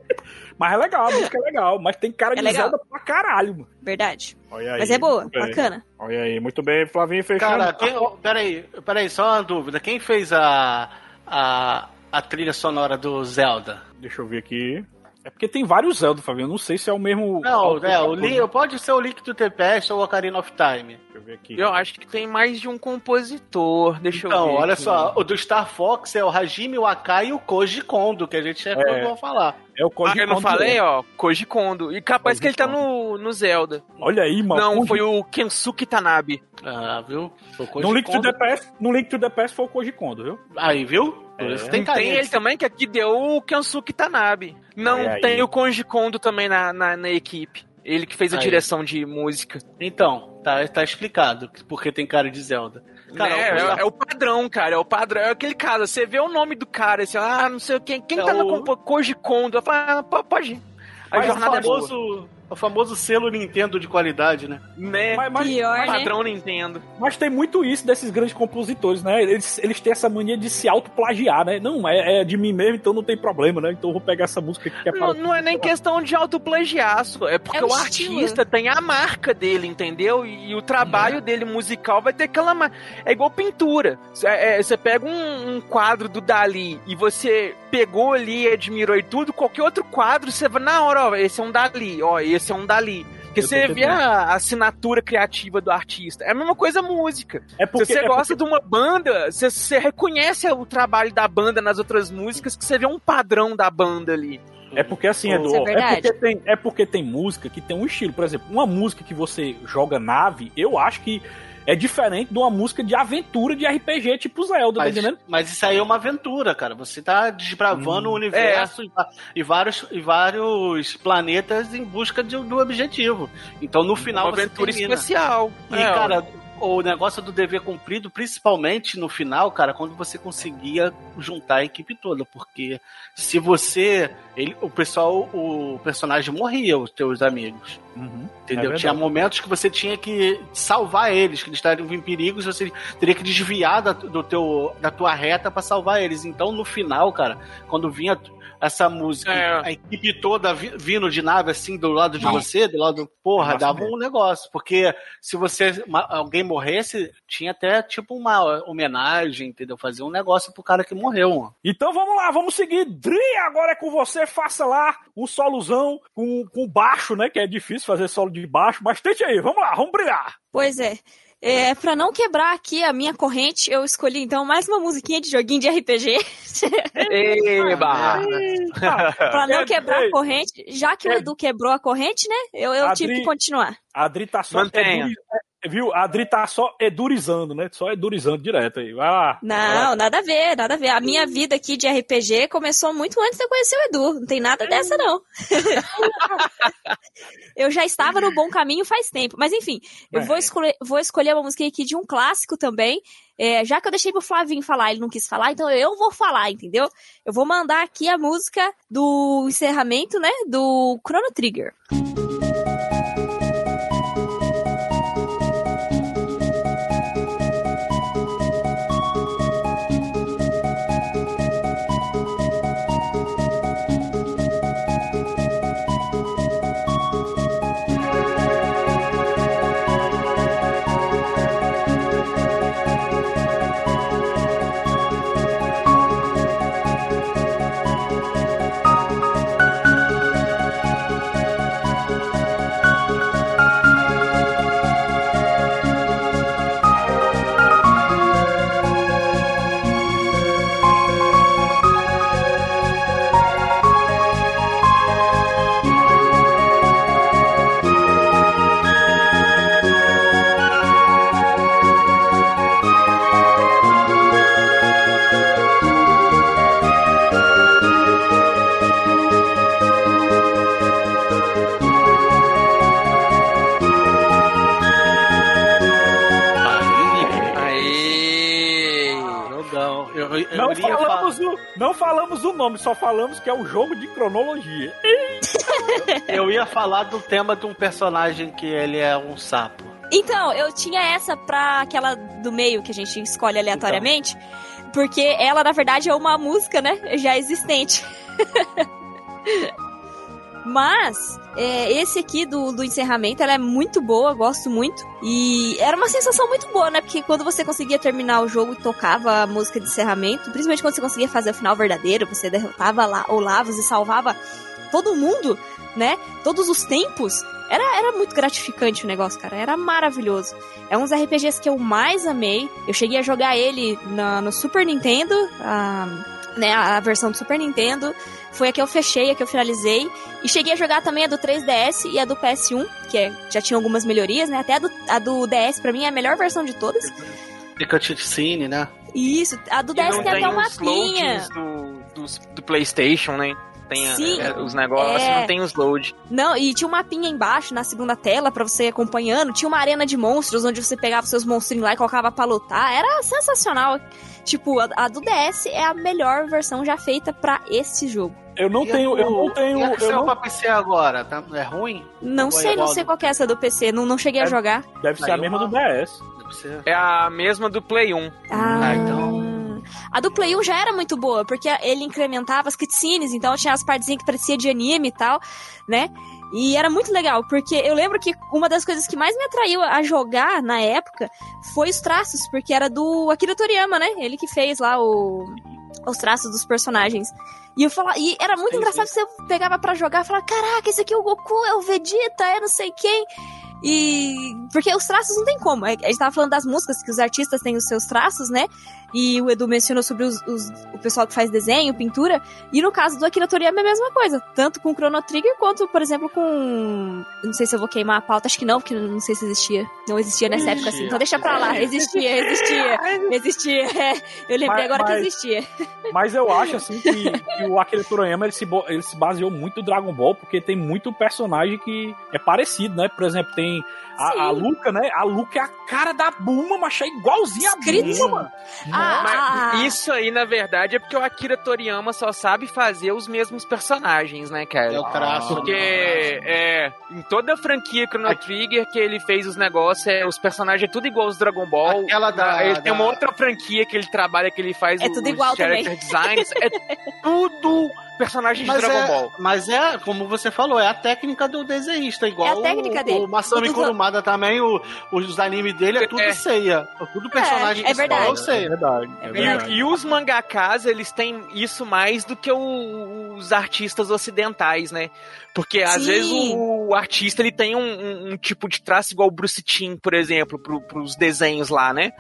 Mas é legal, a música é legal, mas tem cara É de legal. Zelda pra caralho, mano. Verdade. Olha aí, Mas é boa, bacana. Olha aí, muito bem, Flavinho fechando. Cara, quem, peraí, peraí, só uma dúvida. Quem fez a, a, a trilha sonora do Zelda? Deixa eu ver aqui. É porque tem vários Zelda, Flavinho. Eu não sei se é o mesmo. Não, é, o Link, pode ser o Link to the Past ou Ocarina of Time. Deixa eu ver aqui. Eu acho que tem mais de um compositor. Deixa eu ver. Então, olha aqui. só, o do Star Fox é o Hajime Wakai e o Koji Kondo, que a gente já É. vai falar. É o Ah, Koji eu não falei, ó, Koji Kondo. E capaz Koji que ele tá no, no Zelda. Olha aí, mano. não, Koji- foi o Kensuke Tanabe. Ah, viu? Foi o Koji No Link, to Kondo. the Past, no Link to the Past foi o Koji Kondo, viu? Aí, viu? É. tem Tem, ele também, que aqui deu o Kensuke Tanabe. Não aí. tem o Koji Kondo também na, na, na equipe. Ele que fez a Aí. direção de música. Então, tá, tá explicado porque tem cara de Zelda. Cara, é, o é, é o padrão, cara. É o padrão. É aquele caso. Você vê o nome do cara, assim, ah, não sei quem. Quem É tá o- compo- Koji Kondo? Eu falo, ah, pode ir. A Mas jornada o é boa. O famoso selo Nintendo de qualidade, né? Né? Mas, mas- Pior, né? Padrão Nintendo. mas tem muito isso desses grandes compositores, né? Eles, eles têm essa mania de se autoplagiar, né? Não, é, é de mim mesmo, então não tem problema, né? Então eu vou pegar essa música aqui que é Não, para. não é nem questão de autoplagiaço, é porque É o o artista tem a marca dele, entendeu? E, o trabalho Uhum. dele musical vai ter aquela marca. É igual pintura. É, Você pega um, um quadro do Dali e você pegou ali, admirou e tudo, qualquer outro quadro, você vai na hora, ó, esse é um Dali, ó, esse é um Dali. Porque Eu você vê a assinatura criativa do artista. É a mesma coisa a música. É porque, Se você é gosta de uma banda, você, você reconhece o trabalho da banda nas outras músicas, que você vê um padrão da banda ali. É porque assim, Isso Edu, é é, porque tem, é porque tem música que tem um estilo. Por exemplo, uma música que você joga nave, eu acho que é diferente de uma música de aventura de RPG tipo Zelda, tá Mas, entendendo? mas isso aí é uma aventura, cara. Você tá desbravando Hum, o universo e va- e, vários, e vários planetas em busca de- do objetivo. Então no final uma você aventura termina. especial. E, É, cara, o negócio do dever cumprido, principalmente no final, cara, quando você conseguia juntar a equipe toda, porque se você, ele, o pessoal, o personagem morria, os teus amigos. Entendeu? É tinha momentos que você tinha que salvar eles, que eles estariam em perigos, você teria que desviar da, do teu, da tua reta pra salvar eles. Então, no final, cara, quando vinha essa música, É. a equipe toda vi- vindo de nave assim do lado de Não. você, do lado, porra, Nossa, dava um negócio. Porque se você alguém morresse, tinha até tipo uma homenagem, entendeu? Fazer um negócio pro cara que morreu. mano. Então vamos lá, vamos seguir. Dri, agora é com você. Faça lá um solozão com, com baixo, né? Que é difícil fazer solo de baixo, mas tente aí. Vamos lá, vamos brilhar. Pois é. É, pra não quebrar aqui a minha corrente, eu escolhi então mais uma musiquinha de joguinho de RPG. Eba! pra não quebrar a corrente, já que o. Edu quebrou a corrente, né? Eu, eu tive Adri- que continuar. A Adri tá só Mantenha. Viu? A Adri tá só edurizando, né? Só edurizando direto aí. Vai lá. Não, nada a ver, nada a ver. A minha vida aqui de RPG começou muito antes de eu conhecer o Edu. Não tem nada dessa, não. eu já estava no bom caminho faz tempo. Mas enfim, eu É. vou escolher, vou escolher uma música aqui de um clássico também. É, já que eu deixei pro Flavinho falar, ele não quis falar, então eu vou falar, entendeu? Eu vou mandar aqui a música do encerramento, né? Do Chrono Trigger. Aê! Não falamos, o, não falamos o nome, só falamos que é um jogo de cronologia. Eu ia falar do tema de um personagem que ele é um sapo. Então, eu tinha essa pra aquela do meio que a gente escolhe aleatoriamente, porque ela, na verdade, é uma música, né? Já existente. Mas, é, esse aqui do, do encerramento, ela é muito boa, gosto muito. E era uma sensação muito boa, né? Porque quando você conseguia terminar o jogo e tocava a música de encerramento, principalmente quando você conseguia fazer o final verdadeiro, você derrotava lá Olavos e salvava todo mundo, né? Todos os tempos. Era, era muito gratificante o negócio, cara. Era maravilhoso. É um dos RPGs que eu mais amei. Eu cheguei a jogar ele na- no Super Nintendo, a, né, a versão do Super Nintendo. Foi a que eu fechei, a que eu finalizei. E cheguei a jogar também a do 3DS e a do PS1, que é- já tinha algumas melhorias, né? Até a do, a do DS, pra mim, é a melhor versão de todas. Fica cutscene, né? E isso, a do E DS tem até um os mapinha. do, dos- do PlayStation, né? Tem a- Sim, é, os negócios, é. não tem os load. Não, e tinha um mapinha embaixo na segunda tela pra você ir acompanhando. Tinha uma arena de monstros onde você pegava seus monstrinhos lá e colocava pra lutar. Era sensacional. Tipo, a, a do DS é a melhor versão já feita pra esse jogo. Eu não E a tenho, eu não tenho, E a eu saiu não, pra PC agora, tá? É ruim? Não Ou é sei, não sei qual que é essa do PC. Não, não cheguei a É- jogar. deve ser a Aí mesma uma- do DS. Deve ser. É a mesma do Play 1. Ah, então- A do Play 1 já era muito boa, porque ele incrementava as cutscenes, então tinha as partezinhas que parecia de anime e tal, né? E era muito legal, porque eu lembro que uma das coisas que mais me atraiu a jogar na época foi os traços, porque era do Akira Toriyama, né? Ele que fez lá o, os traços dos personagens. E eu falava, e era muito Sim, engraçado que você pegava pra jogar e falava, caraca, esse aqui é o Goku, é o Vegeta, é não sei quem. E. Porque os traços não tem como. A gente tava falando das músicas, que os artistas têm os seus traços, né? E o Edu mencionou sobre os, os- o pessoal que faz desenho, pintura. E no caso do Akira Toriyama é a mesma coisa. Tanto com Chrono Trigger quanto, por exemplo, com. Não sei se eu vou queimar a pauta, acho que não, porque não sei se existia. Não existia nessa época assim. Então deixa pra lá. Existia, existia. Existia. É, eu lembrei Mas- agora que mas- existia. Mas eu acho assim que, que o Akira Toriyama ele se, ele se baseou muito no Dragon Ball porque tem muito personagem que é parecido, né? Por exemplo, tem a, a. Luca, né? A Luca é a cara da Buma, mas é igualzinha a Escrito. Buma, mano. Ah, ah, Mas isso aí, na verdade, é porque o Akira Toriyama só sabe fazer os mesmos personagens, né, cara? É o traço. Porque né? é, em toda a franquia Chrono Trigger que ele fez os negócios, é, os personagens é tudo igual aos Dragon Ball. Aquela da- ele tem da- uma outra franquia que ele trabalha, que ele faz É os tudo igual character designs. É tudo personagens de Mas Dragon é, Ball. mas é, como você falou, é a técnica do desenhista, igual É a técnica o, dele. o Masami Tudo- Kurumada também, o, os animes dele é tudo É. ceia. É tudo personagem é que verdade. só É ceia. verdade. É E, verdade. e os mangakas, eles têm isso mais do que o- os artistas ocidentais, né? Porque às Sim. vezes o, o artista ele tem um, um- um tipo de traço igual o Bruce Timm, por exemplo, pro, pros desenhos lá, né?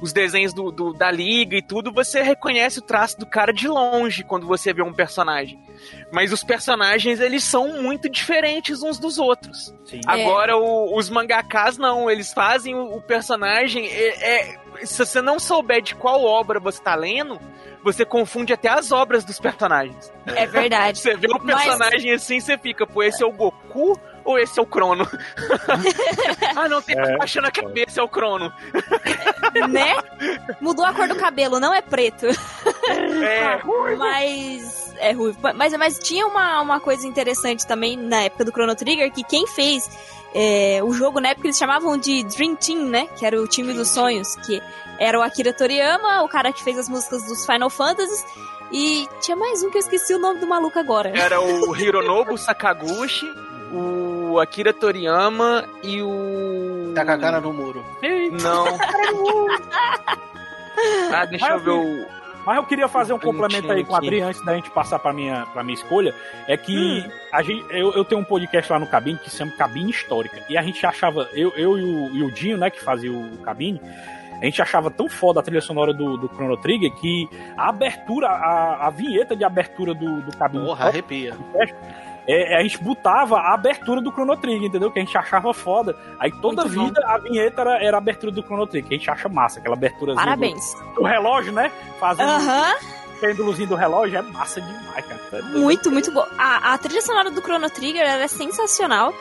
Os desenhos do, do- da liga e tudo, você reconhece o traço do cara de longe quando você vê um personagem. Mas os personagens, eles são muito diferentes uns dos outros. Sim. É. Agora, o- os mangakas não, eles fazem o, o personagem. É, é- se você não souber de qual obra você tá lendo, você confunde até as obras dos personagens. é verdade. Você vê o Mas- personagem assim, você fica, pô, esse é o Goku ou esse é o Crono? ah, não, tem É. a faixa na cabeça, é o Crono. né? Mudou a cor do cabelo, não é preto. É, Mas. É ruivo. Mas, mas tinha uma, uma coisa interessante também na época do Chrono Trigger, que quem fez é, o jogo na época eles chamavam de Dream Team, né? Que era o time dos sonhos, que era o Akira Toriyama, o cara que fez as músicas dos Final Fantasies, e tinha mais um que eu esqueci o nome do maluco agora. era o Hironobu Sakaguchi, o Akira Toriyama e o. Tá com a cara no muro. Não. ah, deixa eu ver o. Mas eu queria fazer um complemento aí com a. Adri antes da gente passar pra minha, pra minha escolha. É que Hum. a gente, eu, eu tenho um podcast lá no Cabine que se chama Cabine Histórica. E a gente achava, eu, eu e, o, e o Dinho, né, que fazia o Cabine, a gente achava tão foda a trilha sonora do, do Chrono Trigger que a abertura, a, a vinheta de abertura do, do Cabine Porra, arrepia. É, a gente botava a abertura do Chrono Trigger, entendeu? Que a gente achava foda. Aí toda Muito bom. vida a vinheta era, era a abertura do Chrono Trigger, que a gente acha massa, aquela abertura Parabéns. do, do relógio, né? Fazendo Aham. pêndulozinho do relógio é massa demais, cara. Tá. Muito, muito boa. A, a trilha sonora do Chrono Trigger ela é sensacional.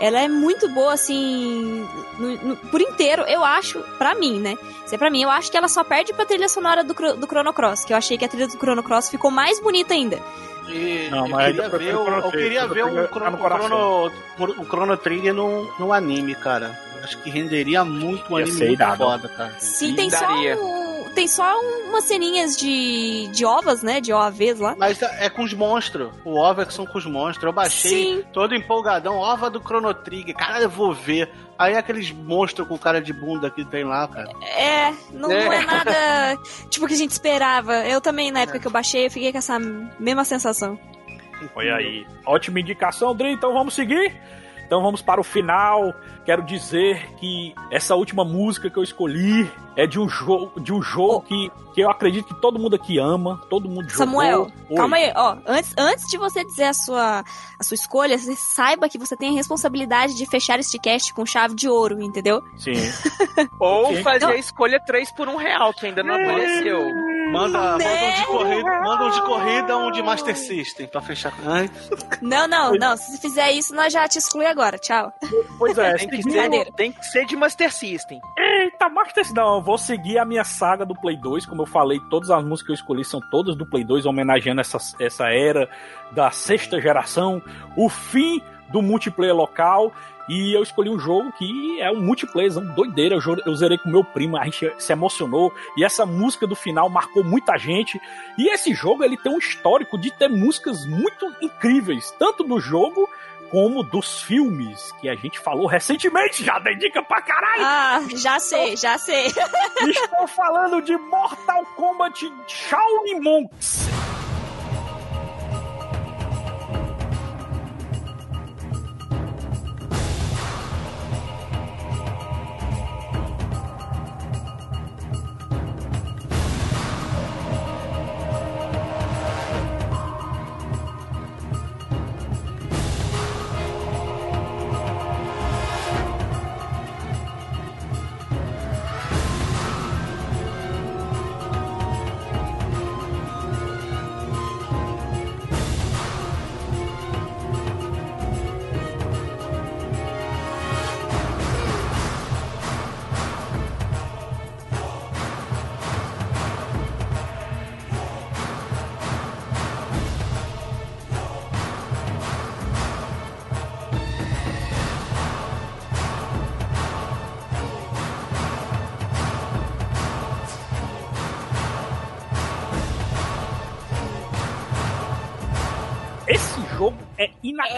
Ela é muito boa, assim, no- no- por inteiro, eu acho, pra mim, né? Se é pra mim, eu acho que ela só perde pra trilha sonora do, do Chrono Cross, que eu achei que a trilha do Chrono Cross ficou mais bonita ainda. Não, eu mas queria eu ver, prefiro o- o eu queria ver eu um prefiro- Chrono, tá no coração. Chrono, o Chrono Trigger num, num anime, cara. Acho que renderia muito um anime muito irado. foda, cara. Sim, E tem só, um- tem só um- umas ceninhas de, de ovas, né? De OAVs lá. Mas é com os monstros. O OVA que são com os monstros. Eu baixei Sim. todo empolgadão. OVA do Chrono Trigger. Caralho, eu vou ver. Aí aqueles monstros com cara de bunda que tem lá, cara. É, não é, não é nada tipo que a gente esperava. Eu também, na época que eu baixei, eu fiquei com essa mesma sensação. Foi aí. Ótima indicação, Dri. Então vamos seguir? Então vamos para o final. Quero dizer que essa última música que eu escolhi é de um jogo, de um jogo Oh. que, que eu acredito que todo mundo aqui ama, todo mundo Samuel, jogou. Oi. calma aí, ó. Antes, antes de você dizer a sua, a sua escolha, você saiba que você tem a responsabilidade de fechar este cast com chave de ouro, entendeu? Sim. Ou Sim. fazer Não. a escolha 3 por 1 real, que ainda não apareceu. Manda, Né? manda um de corrida, manda um de corrida, um de Master System pra fechar. Ai, Não, não, não. Se você fizer isso, nós já te exclui agora. Tchau. Pois é, Tem que, ser, tem que ser de Master System. Eita, Master System. Não, eu vou seguir a minha saga do Play 2. Como eu falei, todas as músicas que eu escolhi são todas do Play 2, homenageando essa, essa era da sexta geração, o fim do multiplayer local. E eu escolhi um jogo que é um multiplayer, um doideira. Eu, eu zerei com meu primo, a gente se emocionou. E essa música do final marcou muita gente. E esse jogo ele tem um histórico de ter músicas muito incríveis, tanto do jogo como dos filmes que a gente falou recentemente. Já dei dica pra caralho! Ah, já sei, já sei. Estou falando de Mortal Kombat Shaolin Monks.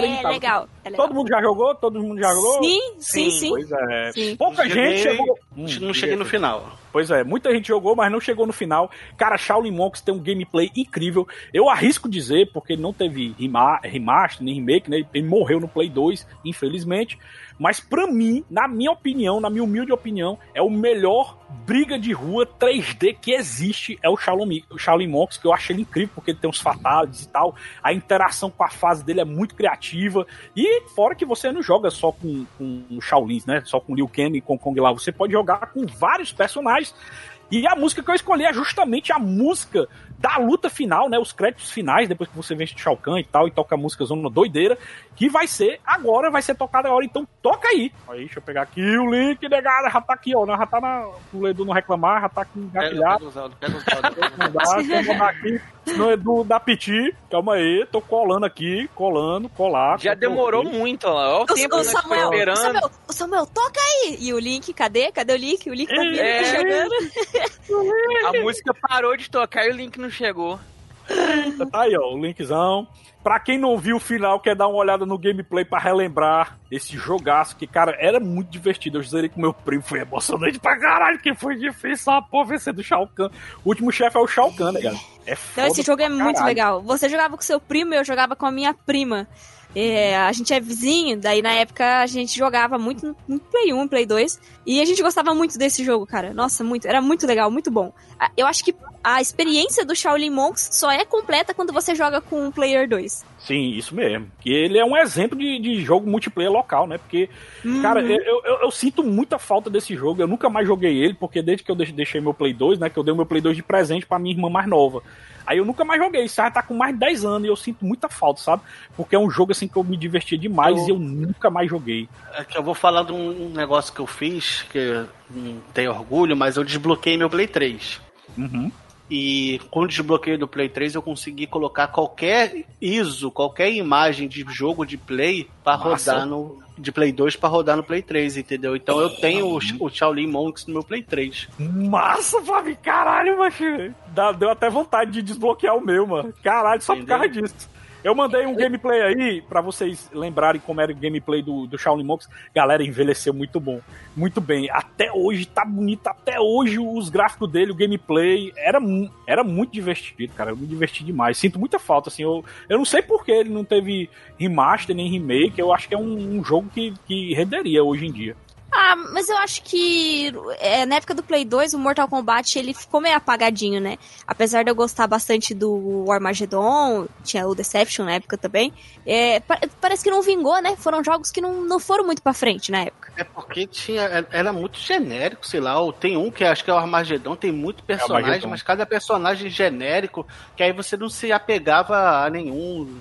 É inacreditável. legal. É legal. Todo mundo já jogou? Todo mundo já jogou? Sim, sim, sim. Pois é. Sim. Pouca Cheguei- gente chegou. Hum, não cheguei no final. Pois é, muita gente jogou, mas não chegou no final. Cara, Shaolin Monks tem um gameplay incrível. Eu arrisco dizer, porque não teve rema- remaster nem remake, né? Ele morreu no Play 2, infelizmente. Mas pra mim, na minha opinião, na minha humilde opinião, é o melhor briga de rua 3D que existe. É o Shaolin, o Monks, que eu achei ele incrível, porque ele tem uns fatalities e tal. A interação com a fase dele é muito criativa. E fora que você não joga só com, com o Shaolin, né? Só com Liu Kang e com Kong Lao. Você pode jogar com vários personagens. E a música que eu escolhi é justamente a música da luta final, né? Os créditos finais, depois que você vence o Shao Kahn e tal, e toca a música Zona Doideira, que vai ser agora, vai ser tocada agora. Então toca aí. Aí, deixa eu pegar aqui o link, negada, já tá aqui, ó. Já tá na, o Edu não reclamar, já tá aqui engatilhado. Não aqui Edu da Piti. Calma aí, tô colando aqui, colando, colar. Já demorou muito, ó. Olha o tempo O, o Samuel, o esperando. Samuel, o Samuel, toca aí! E o Link, cadê? Cadê o Link? O Link tá vindo, É. tá chegando. A música parou de tocar e o link não chegou. Tá aí, ó, o linkzão. Pra quem não viu o final, quer dar uma olhada no gameplay pra relembrar esse jogaço, que, cara, era muito divertido. Eu zerei com meu primo, foi emocionante pra caralho, que foi difícil a porra vencer do Shao Kahn. O último chefe é o Shao Kahn, né, cara? É Então foda esse jogo é muito caralho. legal. Você jogava com seu primo, eu jogava com a minha prima. É, a gente é vizinho, daí na época a gente jogava muito no- no Play 1, Play 2. E a gente gostava muito desse jogo, cara. Nossa, muito. Era muito legal, muito bom. Ah, Eu acho que a experiência do Shaolin Monks só é completa quando você joga com o Player 2. Sim, isso mesmo. Que ele é um exemplo de, de jogo multiplayer local, né? Porque, Uhum. cara, eu, eu, eu sinto muita falta desse jogo. Eu nunca mais joguei ele, porque desde que eu deix- deixei meu Play 2, né? Que eu dei o meu Play 2 de presente pra minha irmã mais nova. Aí eu nunca mais joguei. Isso já tá com mais de 10 anos e eu sinto muita falta, sabe? Porque é um jogo assim que eu me divertia demais Eu- e eu nunca mais joguei. É que eu vou falar de um um negócio que eu fiz, que não tenho orgulho, mas eu desbloqueei meu Play 3. Uhum. E com o desbloqueio do Play 3 eu consegui colocar qualquer ISO, qualquer imagem de jogo de Play pra Massa. rodar no. De Play 2 pra rodar no Play 3, entendeu? Então eu tenho o, o Shaolin Monks no meu Play 3. Massa, Fábio, caralho, macho. Deu até vontade de desbloquear o meu, mano. Caralho, só por Entendeu? causa disso. Eu mandei um gameplay aí, pra vocês lembrarem como era o gameplay do, do Shaolin Monks. Galera, envelheceu muito bom. Muito bem. Até hoje tá bonito. Até hoje os gráficos dele, o gameplay. Era, era muito divertido, cara. Eu me diverti demais. Sinto muita falta, assim. Eu, eu não sei por que ele não teve remaster nem remake. Eu acho que é um, um jogo que, que renderia hoje em dia. Ah, mas eu acho que é, na época do Play 2, o Mortal Kombat ele ficou meio apagadinho, né? Apesar de eu gostar bastante do Armageddon, tinha o Deception na época também, é, pa- parece que não vingou, né? Foram jogos que não, não foram muito pra frente na época. É porque tinha, é- era muito genérico, sei lá. ou Tem um que acho que é o Armagedon, tem muito personagem, Armagedon. mas cada personagem genérico, que aí você não se apegava a nenhum.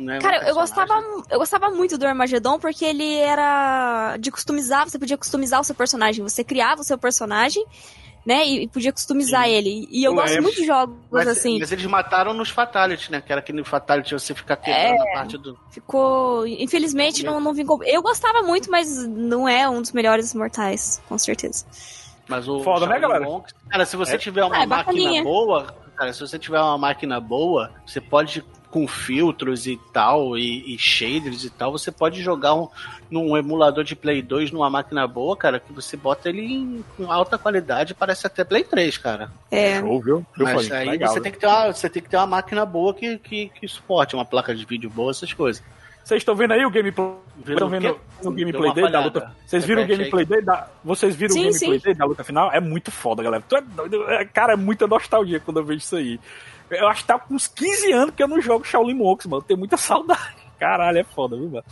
Né, Cara, eu gostava, eu gostava muito do Armageddon porque ele era de customizar, você podia customizar o seu personagem, você criava o seu personagem, né? E, e podia customizar ele. E eu Eu gosto muito de jogos Mas, assim. mas eles mataram nos Fatalities, né? Que era aquele Fatality você ficar quebrando a parte do. Ficou. Infelizmente não, não vingou. Eu gostava muito, mas não é um dos melhores mortais, com certeza. Mas o Foda, né, galera? Monks- cara, se você É. tiver uma Ah, é máquina boa, cara, se você tiver uma máquina boa, você pode com filtros e tal, e, e shaders e tal, você pode jogar um, num emulador de Play 2 numa máquina boa, cara, que você bota ele em, com alta qualidade, parece até Play 3, cara. É. Show, viu? Viu, Mas Fábio? aí Legal, você viu? tem, que ter uma, você tem que ter uma máquina boa que, que, que suporte, uma placa de vídeo boa, essas coisas. Vocês estão vendo aí o gameplay? Estão vendo o gameplay dele da luta? Vocês viram o gameplay dele da... Vocês viram Sim, o gameplay dele da luta final? É muito foda, galera. Tu é doido? É, Cara, é muita nostalgia quando eu vejo isso aí. Eu acho que tá com uns 15 anos que eu não jogo Shaolin Monks, mano. Eu tenho muita saudade. Caralho, é foda, viu, mano?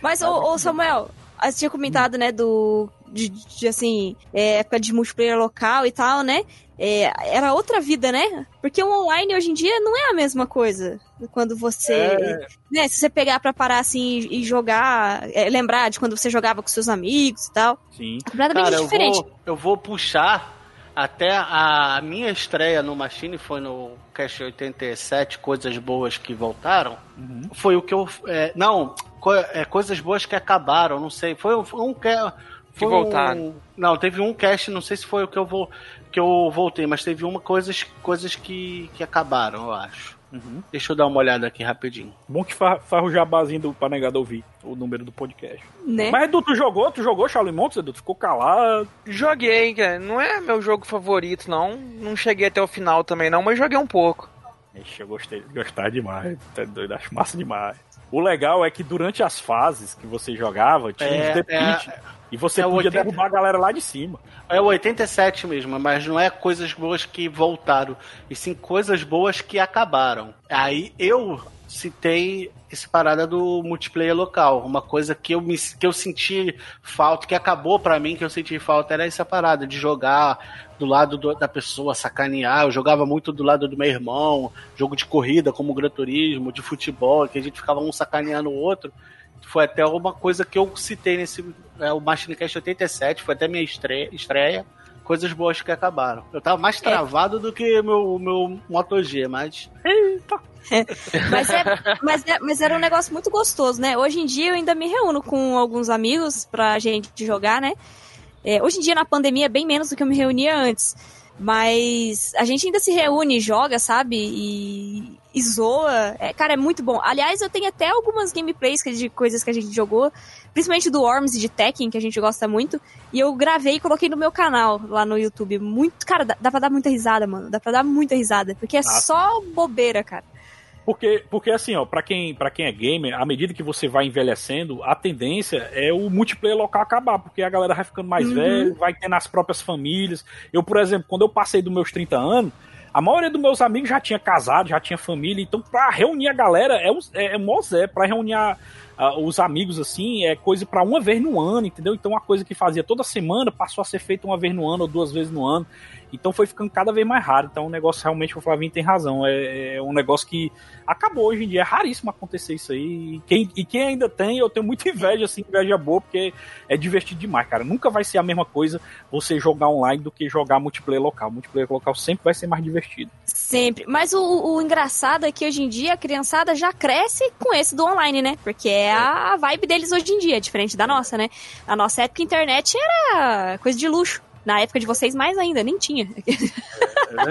Mas, ô, ô, Samuel, você tinha comentado, né, do. De, de, assim, é, época de multiplayer local e tal, né? É, era outra vida, né? Porque o online hoje em dia não é a mesma coisa. Quando você. É. Né, se você pegar pra parar assim e jogar. é, lembrar de quando você jogava com seus amigos e tal. Sim. É completamente Cara, eu diferente. vou, eu vou puxar até a minha estreia no Machine foi no Cash 87, Coisas Boas que Voltaram. Uhum. Foi o que eu. é, não, co- é, Coisas Boas que Acabaram, não sei. Foi, um- foi um. que- Foi voltaram. Um, não, teve um cast, não sei se foi o que eu vou que eu voltei, mas teve uma coisas coisas que, que acabaram, eu acho. Uhum. Deixa eu dar uma olhada aqui rapidinho. Bom que fa- faz o jabazinho do, pra negado ouvir o número do podcast. Né? Mas Edu, tu jogou? Tu jogou Shaolin Montes, Edu? Tu ficou calado? Joguei, cara. Não é meu jogo favorito, não. Não cheguei até o final também, não, mas joguei um pouco. Ixi, eu gostei, gostar demais. Tá doido, acho massa demais. O legal é que durante as fases que você jogava, tinha É, uns defeat. e você é podia 80. derrubar a galera lá de cima. É o 87 mesmo, mas não é coisas boas que voltaram, e sim coisas boas que acabaram. Aí eu citei essa parada do multiplayer local, uma coisa que eu me que eu senti falta, que acabou pra mim, que eu senti falta era essa parada de jogar do lado do- da pessoa, sacanear. Eu jogava muito do lado do meu irmão, jogo de corrida como Gran Turismo, de futebol, que a gente ficava um sacaneando o outro. Foi até uma coisa que eu citei nesse é, o Machine Cast 87, foi até minha estreia, estreia. Coisas boas que acabaram. Eu tava mais travado do que meu, meu Moto G, mas. Mas, é, mas, é- mas era um negócio muito gostoso, né? Hoje em dia eu ainda me reúno com alguns amigos pra gente jogar, né? É, hoje em dia na pandemia é bem menos do que eu me reunia antes. Mas a gente ainda se reúne, joga, sabe? E, e zoa. É, cara, é muito bom. Aliás, eu tenho até algumas gameplays de coisas que a gente jogou, principalmente do Worms e de Tekken, que a gente gosta muito. E eu gravei e coloquei no meu canal lá no YouTube. Muito, cara, dá, dá pra dar muita risada, mano. Dá pra dar muita risada. Porque é Ah. só bobeira, cara. Porque, porque assim, ó, pra quem, pra quem é gamer, à medida que você vai envelhecendo, a tendência é o multiplayer local acabar, porque a galera vai ficando mais Uhum. velha, vai ter nas próprias famílias. Eu, por exemplo, quando eu passei dos meus 30 anos, a maioria dos meus amigos já tinha casado, já tinha família, então pra reunir a galera é, um, é, é mó Zé, pra reunir a- a- os amigos assim, é coisa pra uma vez no ano, entendeu? Então uma coisa que fazia toda semana passou a ser feita uma vez no ano ou duas vezes no ano. Então foi ficando cada vez mais raro. Então o negócio realmente, o Flavinho tem razão. É, é um negócio que acabou hoje em dia. É raríssimo acontecer isso aí. E quem, e quem ainda tem, eu tenho muita inveja, assim, inveja boa, porque é divertido demais, cara. Nunca vai ser a mesma coisa você jogar online do que jogar multiplayer local. Multiplayer local sempre vai ser mais divertido. Sempre. Mas o, o engraçado é que hoje em dia a criançada já cresce com esse do online, né? Porque é a vibe deles hoje em dia, diferente da nossa, né? Na nossa época, a internet era coisa de luxo. Na época de vocês, mais ainda, nem tinha.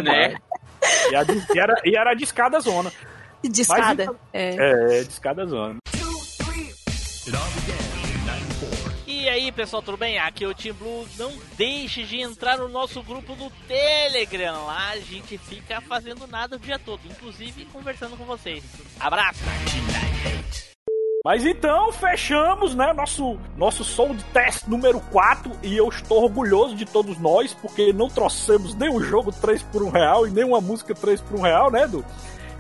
Né? E, a de- e era, e era de escada zona. De Mas escada. então- É. É, de escada zona. E aí, pessoal, tudo bem? Aqui é o Team Blue. Não deixe de entrar no nosso grupo do Telegram. Lá a gente fica fazendo nada o dia todo, inclusive conversando com vocês. Abraço! Mas então, fechamos, né, nosso, nosso Soul Test número 4 e eu estou orgulhoso de todos nós, porque não trouxemos nem jogo 3 por 1 real e nem uma música 3 por 1 real, né, Edu?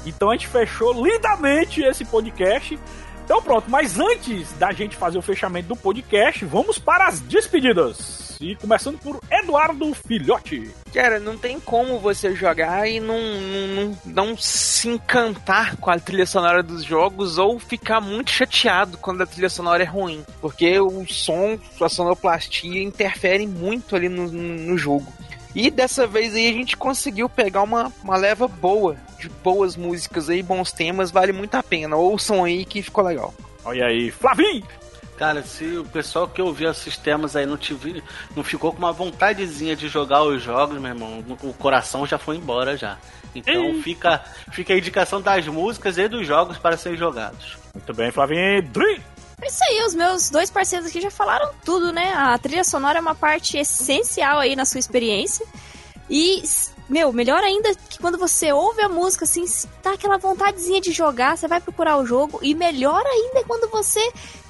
Então a gente fechou lindamente esse podcast. Então pronto, mas antes da gente fazer o fechamento do podcast, vamos para as despedidas. E começando por Eduardo Filhote. Cara, não tem como você jogar e não, não, não, se encantar com a trilha sonora dos jogos ou ficar muito chateado quando a trilha sonora é ruim. Porque o som, a sonoplastia interfere muito ali no, no jogo. E dessa vez aí a gente conseguiu pegar uma, uma leva boa de boas músicas aí, bons temas, vale muito a pena. Ouçam aí que ficou legal. Olha aí, Flavinho! Cara, se o pessoal que ouviu esses temas aí não, tive, não ficou com uma vontadezinha de jogar os jogos, meu irmão, o coração já foi embora já. Então fica, fica a indicação das músicas e dos jogos para serem jogados. Muito bem, Flavinho. Dri! É isso aí, os meus dois parceiros aqui já falaram tudo, né? A trilha sonora é uma parte essencial aí na sua experiência. E, meu, melhor ainda que quando você ouve a música, assim, dá aquela vontadezinha de jogar, você vai procurar o jogo. E melhor ainda é quando você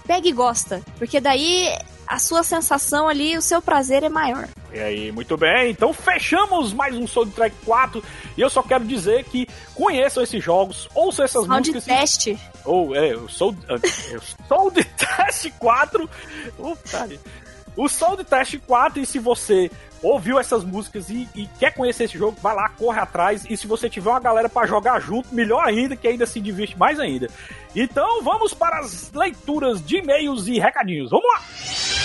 pega e gosta. Porque daí a sua sensação ali, o seu prazer é maior. E aí, muito bem. Então fechamos mais um Soundtrack 4. E eu só quero dizer que conheçam esses jogos, ouçam essas Sound músicas. teste. Ou, é, o Soul, é, o Soul de Test 4. Puta, o Test 4. E se você ouviu essas músicas e, e quer conhecer esse jogo, vai lá, corre atrás. E se você tiver uma galera pra jogar junto, melhor ainda, que ainda se diverte mais ainda. Então vamos para as leituras de e-mails e recadinhos. Vamos lá!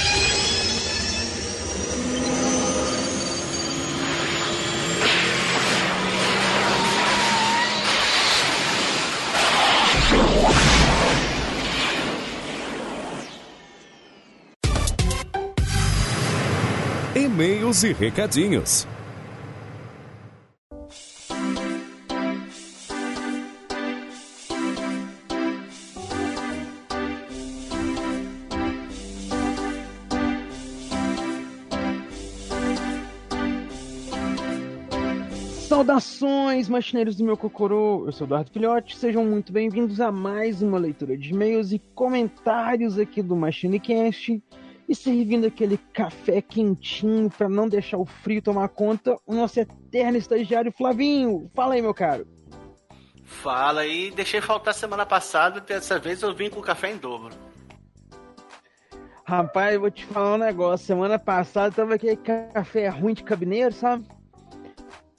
e-mails e recadinhos. Saudações, machineiros do meu cocorô! Eu sou Eduardo Filhote, sejam muito bem-vindos a mais uma leitura de e-mails e comentários aqui do MachineCast. E servindo aquele café quentinho para não deixar o frio tomar conta, o nosso eterno estagiário Flavinho. Fala aí, meu caro. Fala aí, deixei faltar semana passada, dessa vez eu vim com café em dobro. Rapaz, eu vou te falar um negócio. Semana passada tava aquele café ruim de cabineiro, sabe?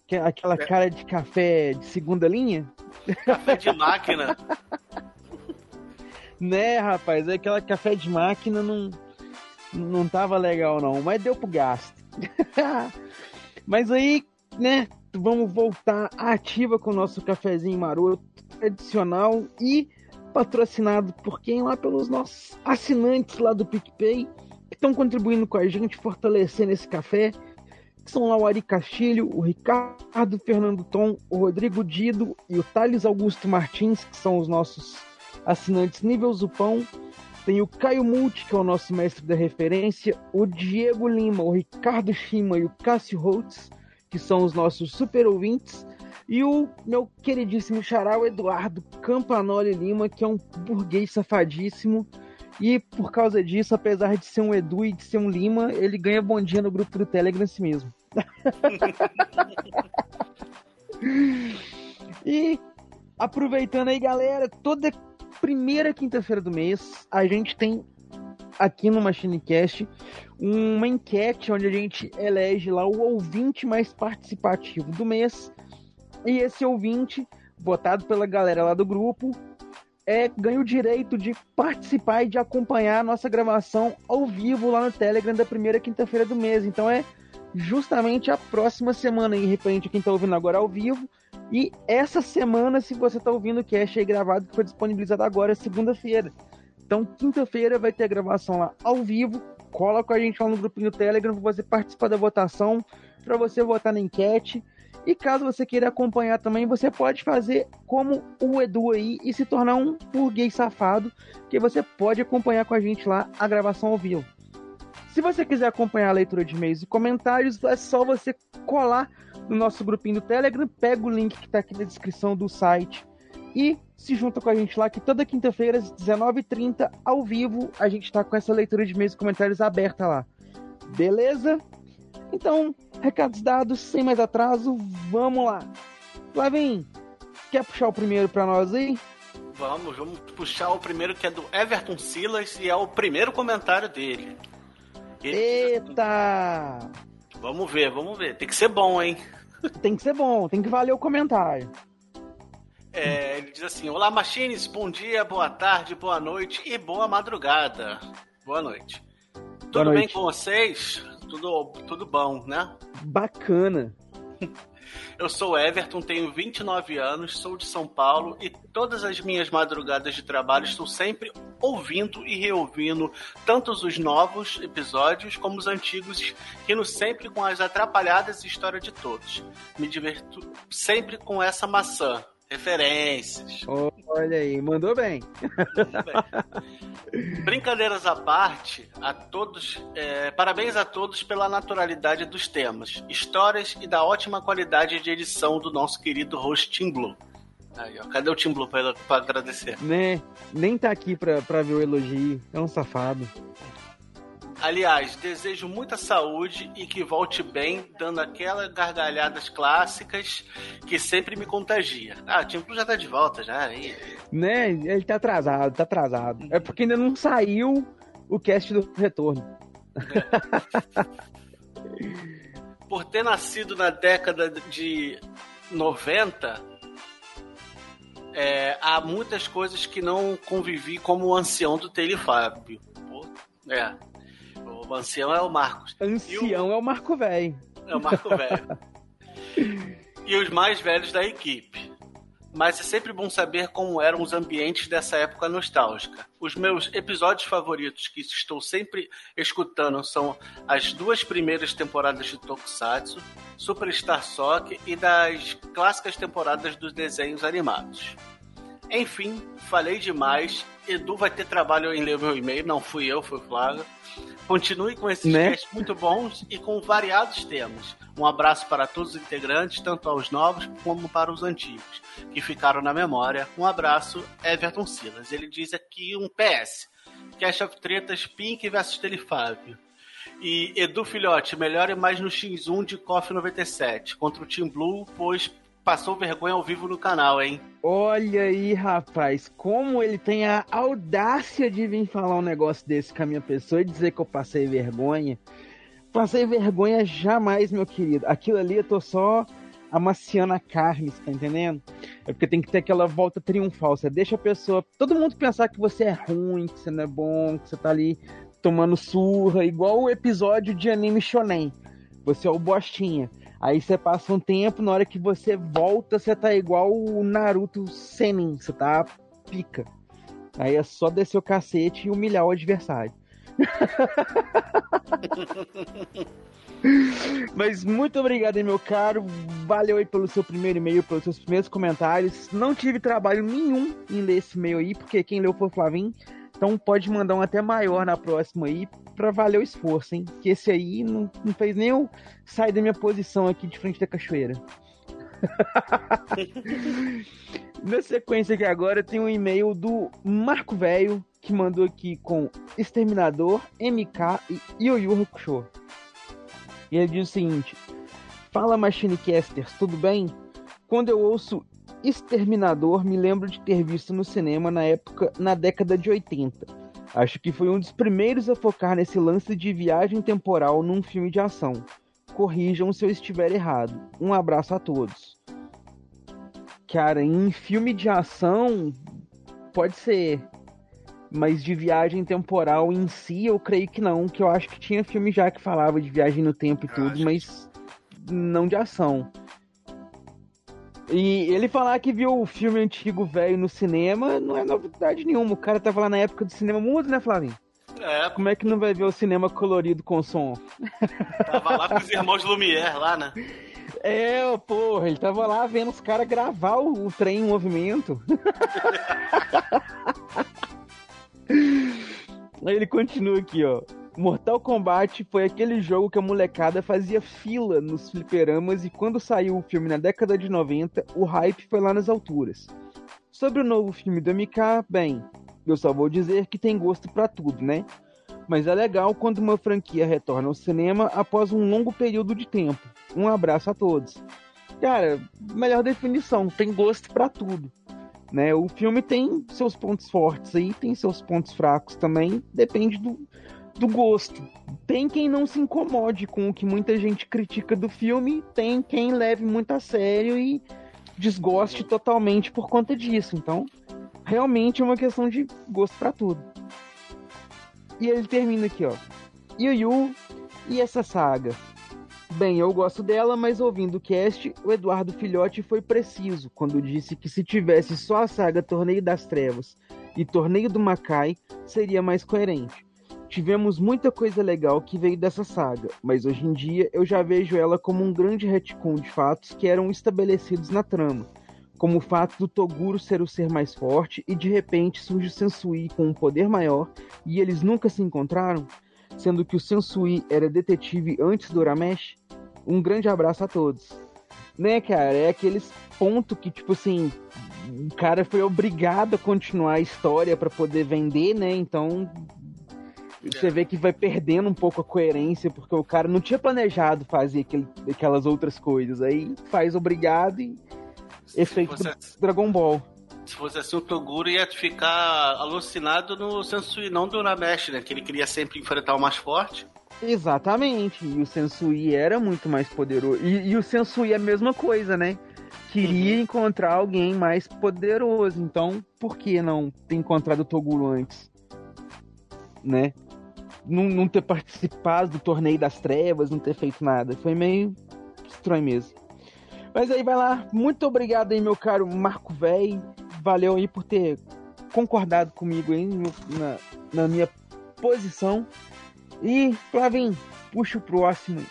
Que- Aquela cara de café de segunda linha. Café de máquina. Né, rapaz? Aquela café de máquina não, não tava legal, não. Mas deu pro gasto. mas aí, né? Vamos voltar ativa com o nosso cafezinho maroto tradicional e patrocinado por quem? Lá pelos nossos assinantes lá do PicPay que estão contribuindo com a gente, fortalecendo esse café. Que são lá o Ari Castilho, o Ricardo Fernando Tom, o Rodrigo Dido e o Thales Augusto Martins, que são os nossos assinantes nível Zupão. Tem o Caio Multi, que é o nosso mestre da referência, o Diego Lima, o Ricardo Shima e o Cássio Holtz, que são os nossos super ouvintes, e o meu queridíssimo xará, o Eduardo Campanoli Lima, que é um burguês safadíssimo. E por causa disso, apesar de ser um Edu e de ser um Lima, ele ganha bom dia no grupo do Telegram assim mesmo. e aproveitando aí, galera, toda primeira quinta-feira do mês, a gente tem aqui no MachineCast uma enquete onde a gente elege lá o ouvinte mais participativo do mês. E esse ouvinte, votado pela galera lá do grupo, é, ganha o direito de participar e de acompanhar a nossa gravação ao vivo lá no Telegram da primeira quinta-feira do mês. Então é justamente a próxima semana aí, repente, quem tá ouvindo agora ao vivo. E essa semana, se você tá ouvindo o cast aí gravado, que foi disponibilizado agora, segunda-feira. Então, quinta-feira vai ter a gravação lá ao vivo. Cola com a gente lá no grupinho Telegram pra você participar da votação, para você votar na enquete. E caso você queira acompanhar também, você pode fazer como o Edu aí e se tornar um burguês safado, que você pode acompanhar com a gente lá a gravação ao vivo. Se você quiser acompanhar a leitura de e-mails e comentários, é só você colar no nosso grupinho do Telegram, pega o link que está aqui na descrição do site e se junta com a gente lá, que toda quinta-feira, às 19h30, ao vivo, a gente está com essa leitura de e-mails e comentários aberta lá. Beleza? Então, recados dados, sem mais atraso, vamos lá. Flavinho, quer puxar o primeiro para nós aí? Vamos, vamos puxar o primeiro que é do Everton Silas e é o primeiro comentário dele. Ele assim- Eita! vamos ver, vamos ver. Tem que ser bom, hein? Tem que ser bom, tem que valer o comentário. É, ele diz assim: Olá, Machines, bom dia, boa tarde, boa noite e boa madrugada. Boa noite. Tudo bem noite. com vocês? Tudo, tudo bom, né? Bacana. Eu sou Everton, tenho 29 anos, sou de São Paulo e todas as minhas madrugadas de trabalho estou sempre ouvindo e reouvindo tanto os novos episódios como os antigos, rindo sempre com as atrapalhadas e história de todos. Me diverto sempre com essa maçã. Referências. Olha aí, mandou bem. Brincadeiras à parte, a todos, é, parabéns a todos pela naturalidade dos temas, histórias e da ótima qualidade de edição do nosso querido host Tim Blue. Aí, ó, cadê o Tim Blue pra, pra agradecer? Né? Nem tá aqui pra, pra ver o elogio. É um safado. Aliás, desejo muita saúde e que volte bem, dando aquelas gargalhadas clássicas que sempre me contagia. Ah, o Tim já tá de volta, já. Aí. Né? Ele tá atrasado, tá atrasado. É porque ainda não saiu o cast do retorno. por ter nascido na década de 90, é, há muitas coisas que não convivi como o ancião do Telefábio. É. O ancião é o Marcos. Ancião é o Marco Velho. É o Marco Velho. e os mais velhos da equipe. Mas é sempre bom saber como eram os ambientes dessa época nostálgica. Os meus episódios favoritos que estou sempre escutando são as duas primeiras temporadas de Tokusatsu, Superstar Soccer e das clássicas temporadas dos desenhos animados. Enfim, falei demais. Edu vai ter trabalho em ler meu e-mail, não fui eu, foi o Flávio. Continue com esses Né? casts muito bons e com variados temas. Um abraço para todos os integrantes, tanto aos novos como para os antigos, que ficaram na memória. Um abraço, Everton Silas. Ele diz aqui um PS. Cast of Tretas, Pink versus Telefábio. E Edu Filhote, melhore mais no X1 de KOF 97 contra o Team Blue, pois passou vergonha ao vivo no canal, hein? Olha aí, rapaz, como ele tem a audácia de vir falar um negócio desse com a minha pessoa e dizer que eu passei vergonha. Passei vergonha jamais, meu querido. Aquilo ali eu tô só amaciando a carne, tá entendendo? É porque tem que ter aquela volta triunfal. Você deixa a pessoa. Todo mundo pensar que você é ruim, que você não é bom, que você tá ali tomando surra, igual o episódio de anime shonen. Você é o bostinha. Aí você passa um tempo, na hora que você volta, você tá igual o Naruto Senin, você tá pica. Aí é só descer o cacete e humilhar o adversário. Mas muito obrigado, meu caro. Valeu aí pelo seu primeiro e-mail, pelos seus primeiros comentários. Não tive trabalho nenhum em ler esse e-mail aí, porque quem leu foi o Flavinho. Então pode mandar um até maior na próxima aí, pra valer o esforço, hein? Que esse aí não, não fez nem eu sair da minha posição aqui de frente da cachoeira. Na sequência aqui agora tem um e-mail do Marco Velho, que mandou aqui com Exterminador, MK e Yu Yu Hakusho. E ele diz o seguinte: Fala Machinecasters, tudo bem? Quando eu ouço Exterminador, me lembro de ter visto no cinema na época, na década de 80. Acho que foi um dos primeiros a focar nesse lance de viagem temporal num filme de ação. Corrijam se eu estiver errado. Um abraço a todos. Cara, em filme de ação, pode ser. Mas de viagem temporal em si, eu creio que não. Que eu acho que tinha filme já que falava de viagem no tempo e tudo, mas não de ação. E ele falar que viu o filme antigo velho no cinema não é novidade nenhuma. O cara tava lá na época do cinema mudo, né, Flavinho? É, Como é que não vai ver o cinema colorido com som? tava lá com os irmãos Lumière lá, né? É, porra, ele tava lá vendo os caras gravar o, o trem em movimento. Aí ele continua aqui, ó. Mortal Kombat foi aquele jogo que a molecada fazia fila nos fliperamas e quando saiu o filme na década de 90, o hype foi lá nas alturas. Sobre o novo filme do MK, bem, eu só vou dizer que tem gosto pra tudo, né? Mas é legal quando uma franquia retorna ao cinema após um longo período de tempo. Um abraço a todos. Cara, melhor definição, tem gosto pra tudo. Né? O filme tem seus pontos fortes aí, tem seus pontos fracos também, depende do, do gosto. Tem quem não se incomode com o que muita gente critica do filme, tem quem leve muito a sério e desgoste totalmente por conta disso. Então, realmente é uma questão de gosto pra tudo. E ele termina aqui, ó. Yu Yu e essa saga. Bem, eu gosto dela, mas ouvindo o cast, o Eduardo Filhote foi preciso quando disse que se tivesse só a saga Torneio das Trevas e Torneio do Macai, seria mais coerente. Tivemos muita coisa legal que veio dessa saga, mas hoje em dia eu já vejo ela como um grande retcon de fatos que eram estabelecidos na trama, como o fato do Toguro ser o ser mais forte e de repente surge o Sensui com um poder maior e eles nunca se encontraram, sendo que o Sensui era detetive antes do Uramesh. Um grande abraço a todos. Né, cara, é aqueles pontos que, tipo assim, o cara foi obrigado a continuar a história para poder vender, né? Então você vê que vai perdendo um pouco a coerência, porque o cara não tinha planejado fazer aquele, aquelas outras coisas. Aí faz obrigado e efeito fosse Dragon Ball. Se fosse assim, o Toguro ia ficar alucinado no Sensui, não do Uramesh, né? Que ele queria sempre enfrentar o mais forte. Exatamente, e o Sensui era muito mais poderoso. E, e o Sensui é a mesma coisa, né? Queria encontrar alguém mais poderoso. Então, por que não ter encontrado o Toguro antes? Né? Não, não ter participado do torneio das trevas, não ter feito nada. Foi meio estranho mesmo. Mas aí vai lá. Muito obrigado aí, meu caro Marco Véi. Valeu aí por ter concordado comigo aí na, na minha posição. E, Flavinho, puxa o próximo.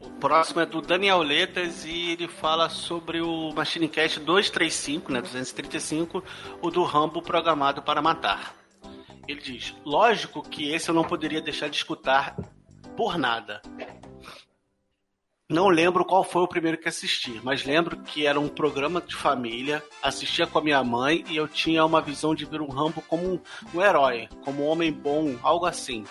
O próximo é do Daniel Letas e ele fala sobre o Machine Cast 235, né, 235, o do Rambo programado para matar. Ele diz: Lógico que esse eu não poderia deixar de escutar por nada. Não lembro qual foi o primeiro que assisti, mas lembro que era um programa de família, assistia com a minha mãe e eu tinha uma visão de ver um Rambo como um, um herói, como um homem bom, algo assim.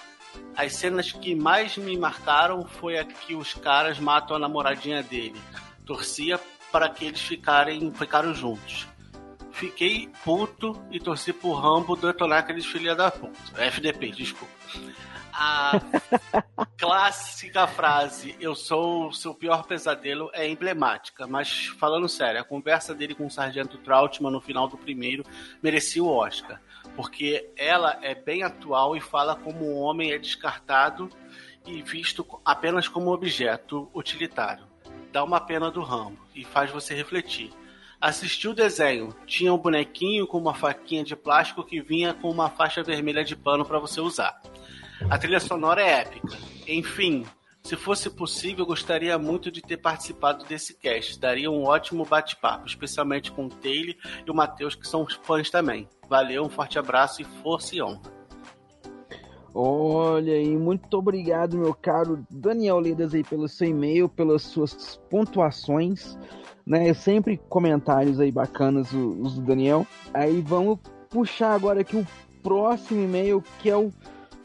As cenas que mais me marcaram foi a que os caras matam a namoradinha dele. Torcia para que eles ficarem, ficaram juntos. Fiquei puto e torci pro Rambo detonar aqueles filha da puta. FDP, desculpa. A clássica frase, eu sou o seu pior pesadelo, é emblemática, mas falando sério, a conversa dele com o Sargento Trautmann no final do primeiro merecia o Oscar, porque ela é bem atual e fala como o homem é descartado e visto apenas como objeto utilitário. Dá uma pena do Rambo e faz você refletir. Assisti o desenho, tinha um bonequinho com uma faquinha de plástico que vinha com uma faixa vermelha de pano para você usar. A trilha sonora é épica. Enfim, se fosse possível, gostaria muito de ter participado desse cast. Daria um ótimo bate-papo, especialmente com o Taylor e o Matheus, que são fãs também. Valeu, um forte abraço e força e honra. Olha aí, muito obrigado, meu caro Daniel Ledas aí pelo seu e-mail, pelas suas pontuações, né? Sempre comentários aí bacanas os do Daniel. Aí vamos puxar agora aqui o próximo e-mail, que é o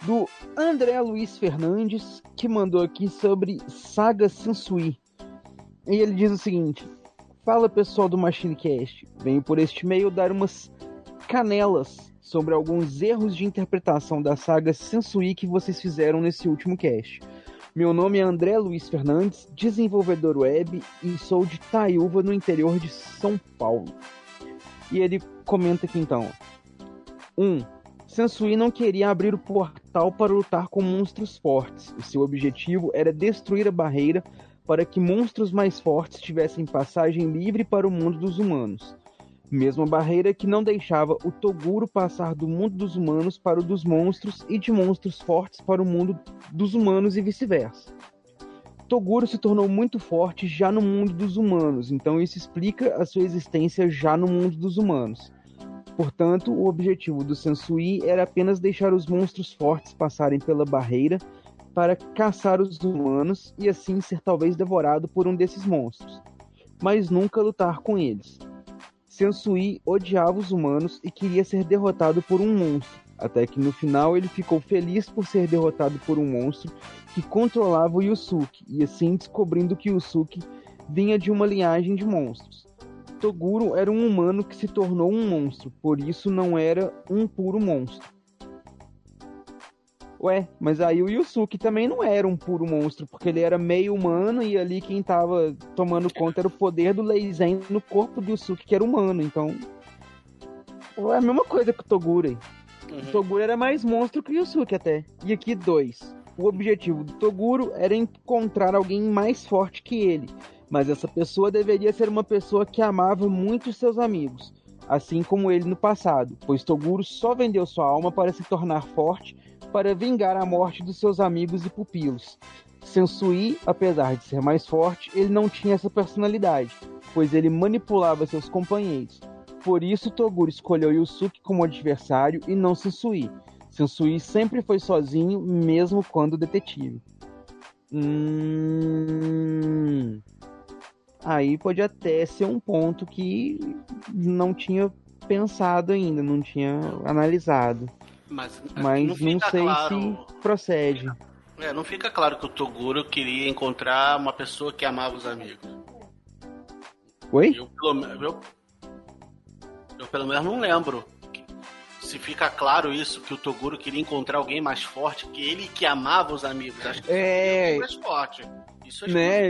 do André Luiz Fernandes, que mandou aqui sobre Saga Sansui. E ele diz o seguinte: Fala pessoal do MachineCast, venho por este e-mail dar umas canelas sobre alguns erros de interpretação da saga Sensui que vocês fizeram nesse último cast. Meu nome é André Luiz Fernandes, desenvolvedor web e sou de Taiúva, no interior de São Paulo. E ele comenta aqui então: 1. Um, Sensui não queria abrir o portal para lutar com monstros fortes. O seu objetivo era destruir a barreira para que monstros mais fortes tivessem passagem livre para o mundo dos humanos. Mesma barreira que não deixava o Toguro passar do mundo dos humanos para o dos monstros e de monstros fortes para o mundo dos humanos e vice-versa. Toguro se tornou muito forte já no mundo dos humanos, então isso explica a sua existência já no mundo dos humanos. Portanto, o objetivo do Sansui era apenas deixar os monstros fortes passarem pela barreira para caçar os humanos e assim ser talvez devorado por um desses monstros, mas nunca lutar com eles. Sensui odiava os humanos e queria ser derrotado por um monstro, até que no final ele ficou feliz por ser derrotado por um monstro que controlava o Yusuke, e assim descobrindo que Yusuke vinha de uma linhagem de monstros. Toguro era um humano que se tornou um monstro, por isso não era um puro monstro. Ué, mas aí o Yusuke também não era um puro monstro, porque ele era meio humano e ali quem tava tomando conta era o poder do Leizen no corpo do Yusuke, que era humano, então. É a mesma coisa que o Toguro aí. O Toguro era mais monstro que o Yusuke até. E aqui dois. O objetivo do Toguro era encontrar alguém mais forte que ele, mas essa pessoa deveria ser uma pessoa que amava muito os seus amigos, assim como ele no passado, pois Toguro só vendeu sua alma para se tornar forte para vingar a morte dos seus amigos e pupilos. Sensui, apesar de ser mais forte, ele não tinha essa personalidade, pois ele manipulava seus companheiros. Por isso, Toguro escolheu Yusuke como adversário e não Sensui. Sensui sempre foi sozinho, mesmo quando detetive. Hum... Aí pode até ser um ponto que não tinha pensado ainda, não tinha analisado. Mas, Mas não não, sei claro. se procede. É, não fica claro que o Toguro queria encontrar uma pessoa que amava os amigos. Oi? Eu pelo, eu, eu pelo menos não lembro. Se fica claro isso, que o Toguro queria encontrar alguém mais forte que ele que amava os amigos. Acho que É. ele mais forte. Isso é né?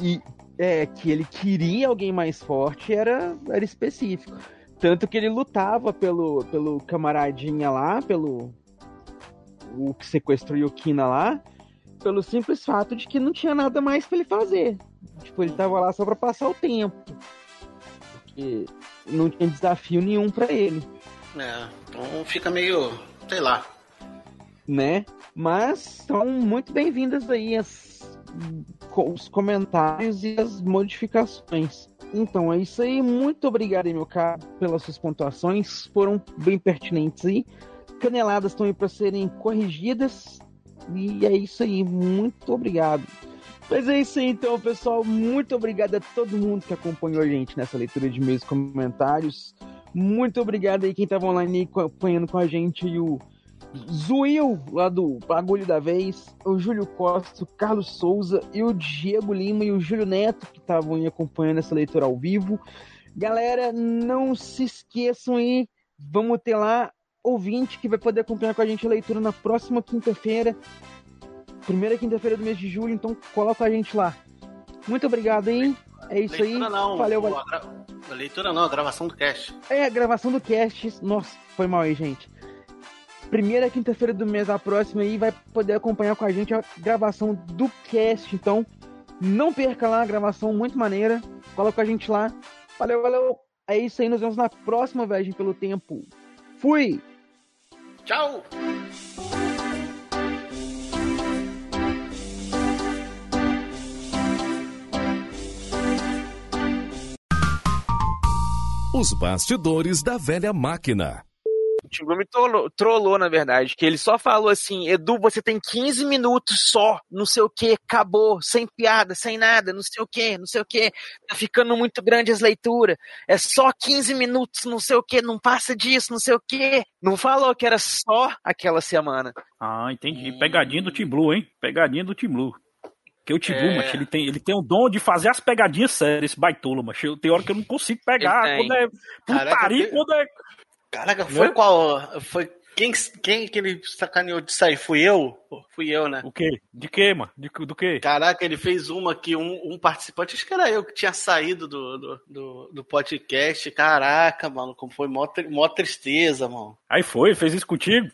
E, e- é que ele queria alguém mais forte era, era específico. Tanto que ele lutava pelo, pelo camaradinha lá, pelo o que sequestrou Yukina lá, pelo simples fato de que não tinha nada mais pra ele fazer. Tipo, ele tava lá só pra passar o tempo. Porque não tinha desafio nenhum pra ele. É, então fica meio. sei lá. né? Mas são muito bem-vindas aí as, os comentários e as modificações. Então é isso aí. Muito obrigado, meu caro, pelas suas pontuações. Foram bem pertinentes aí. caneladas estão aí para serem corrigidas. E é isso aí, muito obrigado. Mas é isso aí então, pessoal. Muito obrigado a todo mundo que acompanhou a gente nessa leitura de meus comentários. Muito obrigado aí quem tava online acompanhando com a gente o Zuil, lá do Bagulho da Vez, o Júlio Costa, o Carlos Souza e o Diego Lima e o Júlio Neto que estavam aí acompanhando essa leitura ao vivo. Galera, não se esqueçam aí, vamos ter lá ouvinte que vai poder acompanhar com a gente a leitura na próxima quinta-feira, primeira quinta-feira do mês de julho, então coloca a gente lá. Muito obrigado aí. É isso leitura aí. não, valeu. a gra- a leitura não, a gravação do cast. É a gravação do cast. Nossa, foi mal aí, gente. Primeira quinta-feira do mês, a próxima aí, vai poder acompanhar com a gente a gravação do cast. Então, não perca lá a gravação, muito maneira. Cola com a gente lá. Valeu, valeu. É isso aí, nos vemos na próxima viagem pelo tempo. Fui! Tchau! Os bastidores da velha máquina. O Tim Blue me trollou, na verdade, que ele só falou assim, Edu, você tem 15 minutos só, não sei o que, acabou, sem piada, sem nada, não sei o que, não sei o que, tá ficando muito grande as leituras, é só 15 minutos, não sei o que, não passa disso, não sei o que. Não falou que era só aquela semana. Ah, entendi. Pegadinha do Team Blue, hein? Pegadinha do Team Blue. Porque o Blue, É. macho, ele tem, ele tem o dom de fazer as pegadinhas sérias, esse baitola, mas tem hora que eu não consigo pegar. Quando é putaria, Caraca, quando é. Caraca, foi Né? qual? Foi quem, quem que ele sacaneou disso aí? Fui eu? Fui eu, né? O quê? De quê, mano? De, do quê? Caraca, ele fez uma que um, um participante, acho que era eu que tinha saído do, do, do, do podcast. Caraca, mano, como foi mó, mó tristeza, mano. Aí foi, fez isso contigo?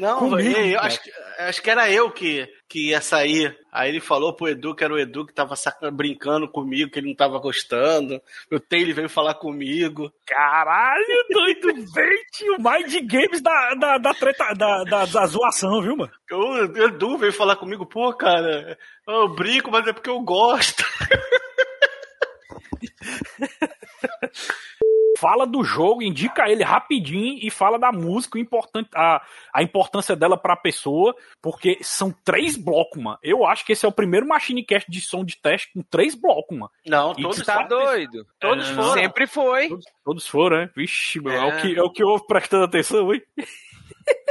Não, Comigo, eu, eu acho, que- acho que era eu que, que ia sair. Aí ele falou pro Edu que era o Edu que tava saca- brincando comigo, que ele não tava gostando. O Taylor veio falar comigo. Caralho, doido, vem, tio. Mind Games da, da, da treta, da, da, da zoação, viu, mano? O Edu veio falar comigo, pô, cara, eu brinco, mas é porque eu gosto. Fala do jogo, indica ele rapidinho e fala da música, o importante, a, a importância dela pra pessoa, porque são três blocos, mano. Eu acho que esse é o primeiro Machine Cast de som de teste com três blocos, mano. Não, E todos Tá são- doido? Todos É, foram. Sempre foi. Todos, todos foram, né? Vixe, meu, é. É. o que, é o que vou prestando atenção, hein?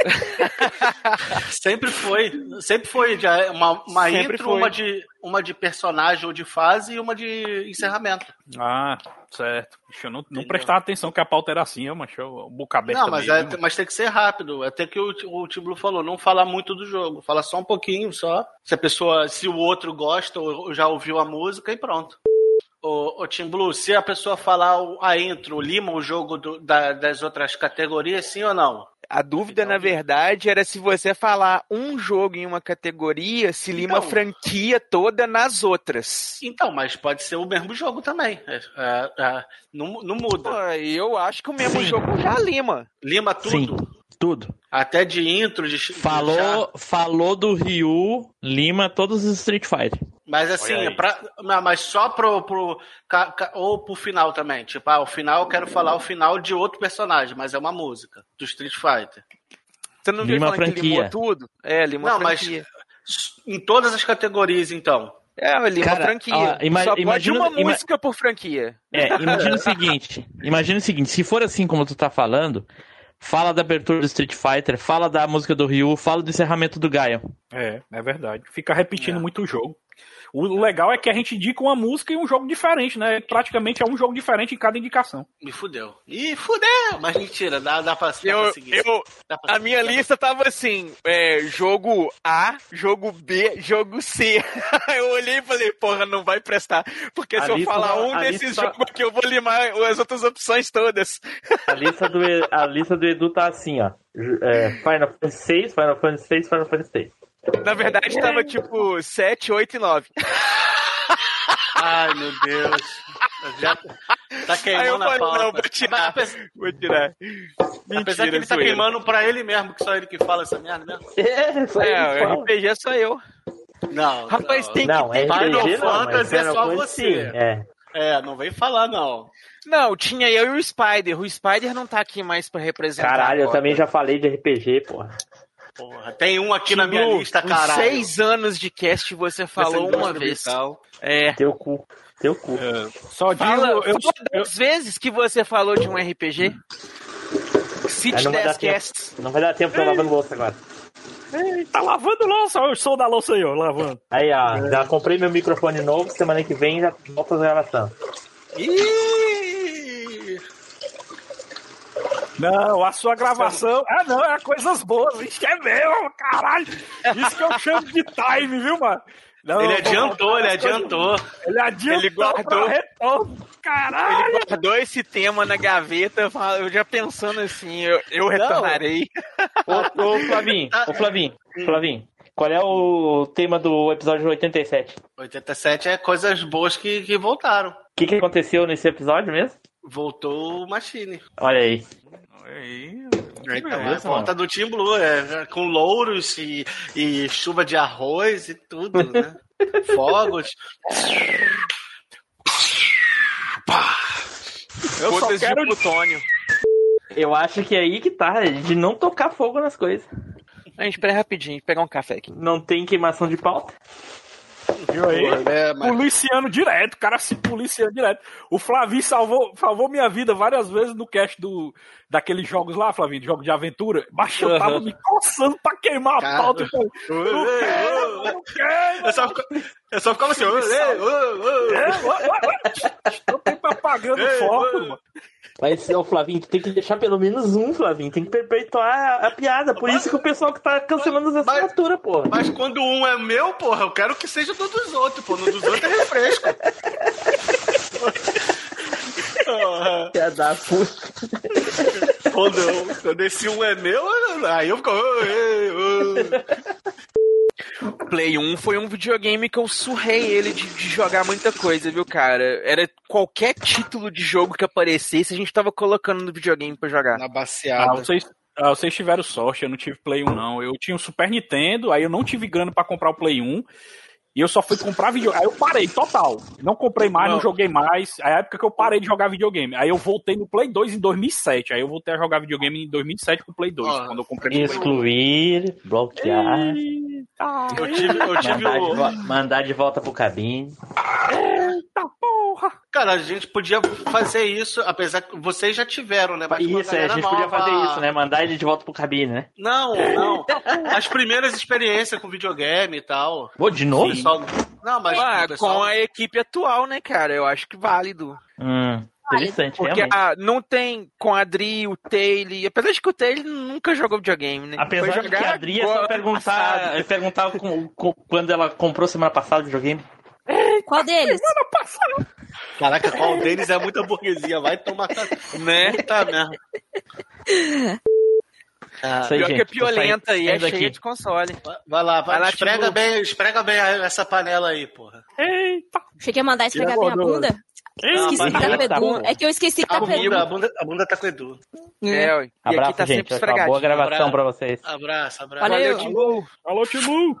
Sempre foi. Sempre foi. Já é uma, uma Sempre intro, foi. uma de, uma de personagem ou de fase e uma de encerramento. Ah, certo. Deixa eu não, não prestar atenção que a pauta era assim, ó, mas o boca aberta. Não, mas, mesmo, é- mas tem que ser rápido. Até que o, o Tim Blue falou, não falar muito do jogo. Fala só um pouquinho, só. Se a pessoa, se o outro gosta ou já ouviu a música e pronto. O, o Tim Blue, se a pessoa falar o- a intro, lima o jogo do- da- das outras categorias, sim ou não? A dúvida, na verdade, era se você falar um jogo em uma categoria, se lima a Então. franquia toda nas outras. Então, mas pode ser o mesmo jogo também. É, é, é, não, não muda. Eu acho que o mesmo jogo já lima. Lima tudo. Tudo. Até de intro, de. de Falou, falou do Ryu, Lima, todos os Street Fighter. Mas assim, é pra, não, mas só pro, pro ca- ca- ou pro final também. Tipo, ah, o final eu quero falar o final de outro personagem, mas é uma música do Street Fighter. Você não viu Lima falando que limou franquia. tudo? É, lima Não, mas franquia. em todas as categorias, então. É, lima Cara, franquia. ó, ima- Só pode imagina- uma ima- música por franquia. É, imagina o seguinte, imagina o seguinte, se for assim como tu tá falando, fala da abertura do Street Fighter, fala da música do Ryu, fala do encerramento do Gaia. É, é verdade. Fica repetindo É. muito o jogo. O legal é que a gente indica uma música e um jogo diferente, né? Praticamente é um jogo diferente em cada indicação. Me fudeu. Ih, fudeu! Mas mentira, dá, dá, pra, dá pra Eu, seguir. eu, Dá pra a seguir. minha lista tava assim: é, jogo A, jogo B, jogo C. Eu olhei e falei, porra, não vai prestar. Porque A se eu lista falar da- um desses lista- jogos aqui, eu vou limar as outras opções todas. A lista do, a lista do Edu tá assim, ó. É, Final Fantasy 6, Final Fantasy 6, Final Fantasy 6. Na verdade, tava tipo 7, 8 e 9. Ai, meu Deus. Já tá Aí eu queimando a pauta. não, vou tirar. Mas apesar, Vou tirar. apesar que ele tá queimando pra ele mesmo, que só ele que fala essa merda mesmo. É, É, o RPG é só eu. Não. Rapaz, não. tem Não, que é ter. Final RPG mas Fantasy é Final só você. sim, É. É, não vem falar, não. Não, tinha eu e o Spider. O Spider não tá aqui mais pra representar. Caralho, eu também já falei de RPG, porra. Porra, tem um aqui na minha Timbu, lista, caralho. seis anos de cast você falou Essa uma vez. vital. É. Teu cu. Teu cu. Só digo, Fala, eu, fala das vezes que você falou de um RPG. Cite Aí não vai 10 dar tempo. casts. Não vai dar tempo eu lavando louça agora. Ei, tá lavando louça, olha o som da louça aí, ó, lavando. Aí, ó, já comprei meu microfone novo, semana que vem já volta a gravação. Ih! Não, a sua gravação. Ah, não, é coisas boas. Isso que é meu, caralho. Isso que eu chamo de time, viu, mano? Não, Ele adiantou, ele adiantou. Ele adiantou Ele guardou. retorno. Caralho. Ele guardou esse tema na gaveta, eu já pensando assim, eu, eu retornarei. Ô, ô Flavinho, ô Flavinho, Flavinho, qual é o tema do episódio 87? 87 é coisas boas que, que voltaram. O que, que aconteceu nesse episódio mesmo? Voltou o Machine. Olha aí. Então, É é a volta do Team Blue, é, com louros e, e chuva de arroz e tudo, né? Fogos. Eu só de quero. plutônio. Eu acho que é aí que tá, de não tocar fogo nas coisas. A gente espera rapidinho, pegar um café aqui. Não tem queimação de pauta. Viu aí? É, mas- Policiano direto, o cara se policiando direto. O Flavinho salvou, salvou minha vida várias vezes no cast do, daqueles jogos lá, Flavinho, de jogo de aventura. Mas eu tava me coçando pra queimar a Cara. pauta. Eu falei, não quero, não quero. Eu só, fica- eu só ficava assim. É. Eu tenho propaganda Ei, foco, mano. Mas, ô Flavinho, tu tem que deixar pelo menos um, Flavinho. Tem que perpetuar a, a piada. Por isso que o pessoal que tá cancelando as Mas- assinaturas, porra. Mas quando um é meu, porra, eu quero que seja do dos outros, pô. No dos outros é refresco. Porra, Piada da puta. quando, eu- quando esse um é meu, aí eu fico. "Ô, ei, ô". Play 1 foi um videogame que eu surrei ele de, de jogar muita coisa, viu, cara? Era qualquer título de jogo que aparecesse, a gente tava colocando no videogame pra jogar. Na Ah, baseada. vocês, ah, vocês tiveram sorte, eu não tive Play 1, não. Eu tinha o Super Nintendo, aí eu não tive grana pra comprar o Play 1. E eu só fui comprar videogame. Aí eu parei, total. Não comprei mais, não, Não. joguei mais. É a época que eu parei de jogar videogame. Aí eu voltei no Play 2 em 2007. Aí eu voltei a jogar videogame em 2007 com o Play 2, Ó, quando eu comprei o Play 2. Excluir, bloquear, Eita, Eu tive, eu tive mandar de, o. vo- mandar de volta pro cabine. eita porra! Cara, a gente podia fazer isso, apesar que vocês já tiveram, né? Mas Isso, é, a gente podia nova- fazer isso, né? Mandar ele de volta pro cabine, né? Não, não. As primeiras experiências com videogame e tal. Ô, de novo? pessoal- Não, mas Ah, pessoal- com a equipe atual, né, cara? Eu acho que válido. Hum, interessante, Porque realmente. ah, não tem com a Adri, o Taylor. Apesar de que o Taylor nunca jogou videogame, né? Apesar Foi de que a Adri é só perguntar, passado. é perguntar com- com- quando ela comprou semana passada o videogame. Qual deles? Caraca, qual deles é muita burguesia? Vai tomar. Né? Puta merda. Ah, Pior que é piolenta e é saindo cheia aqui. de console. vai lá, vai, Vai lá, esprega, Timbu. bem, esprega bem essa panela aí, porra. Eita! Achei que ia mandar esfregar a bem a bunda. Não, Esqueci que tá tá com Edu. É que eu esqueci que tá A com bunda, a Edu. bunda, a bunda tá com o Edu. É, ué. e Abraço, aqui tá gente. sempre boa gravação Abraço. pra vocês. Abraço, abraço. Valeu. Valeu, Timbu. Alô, Timu!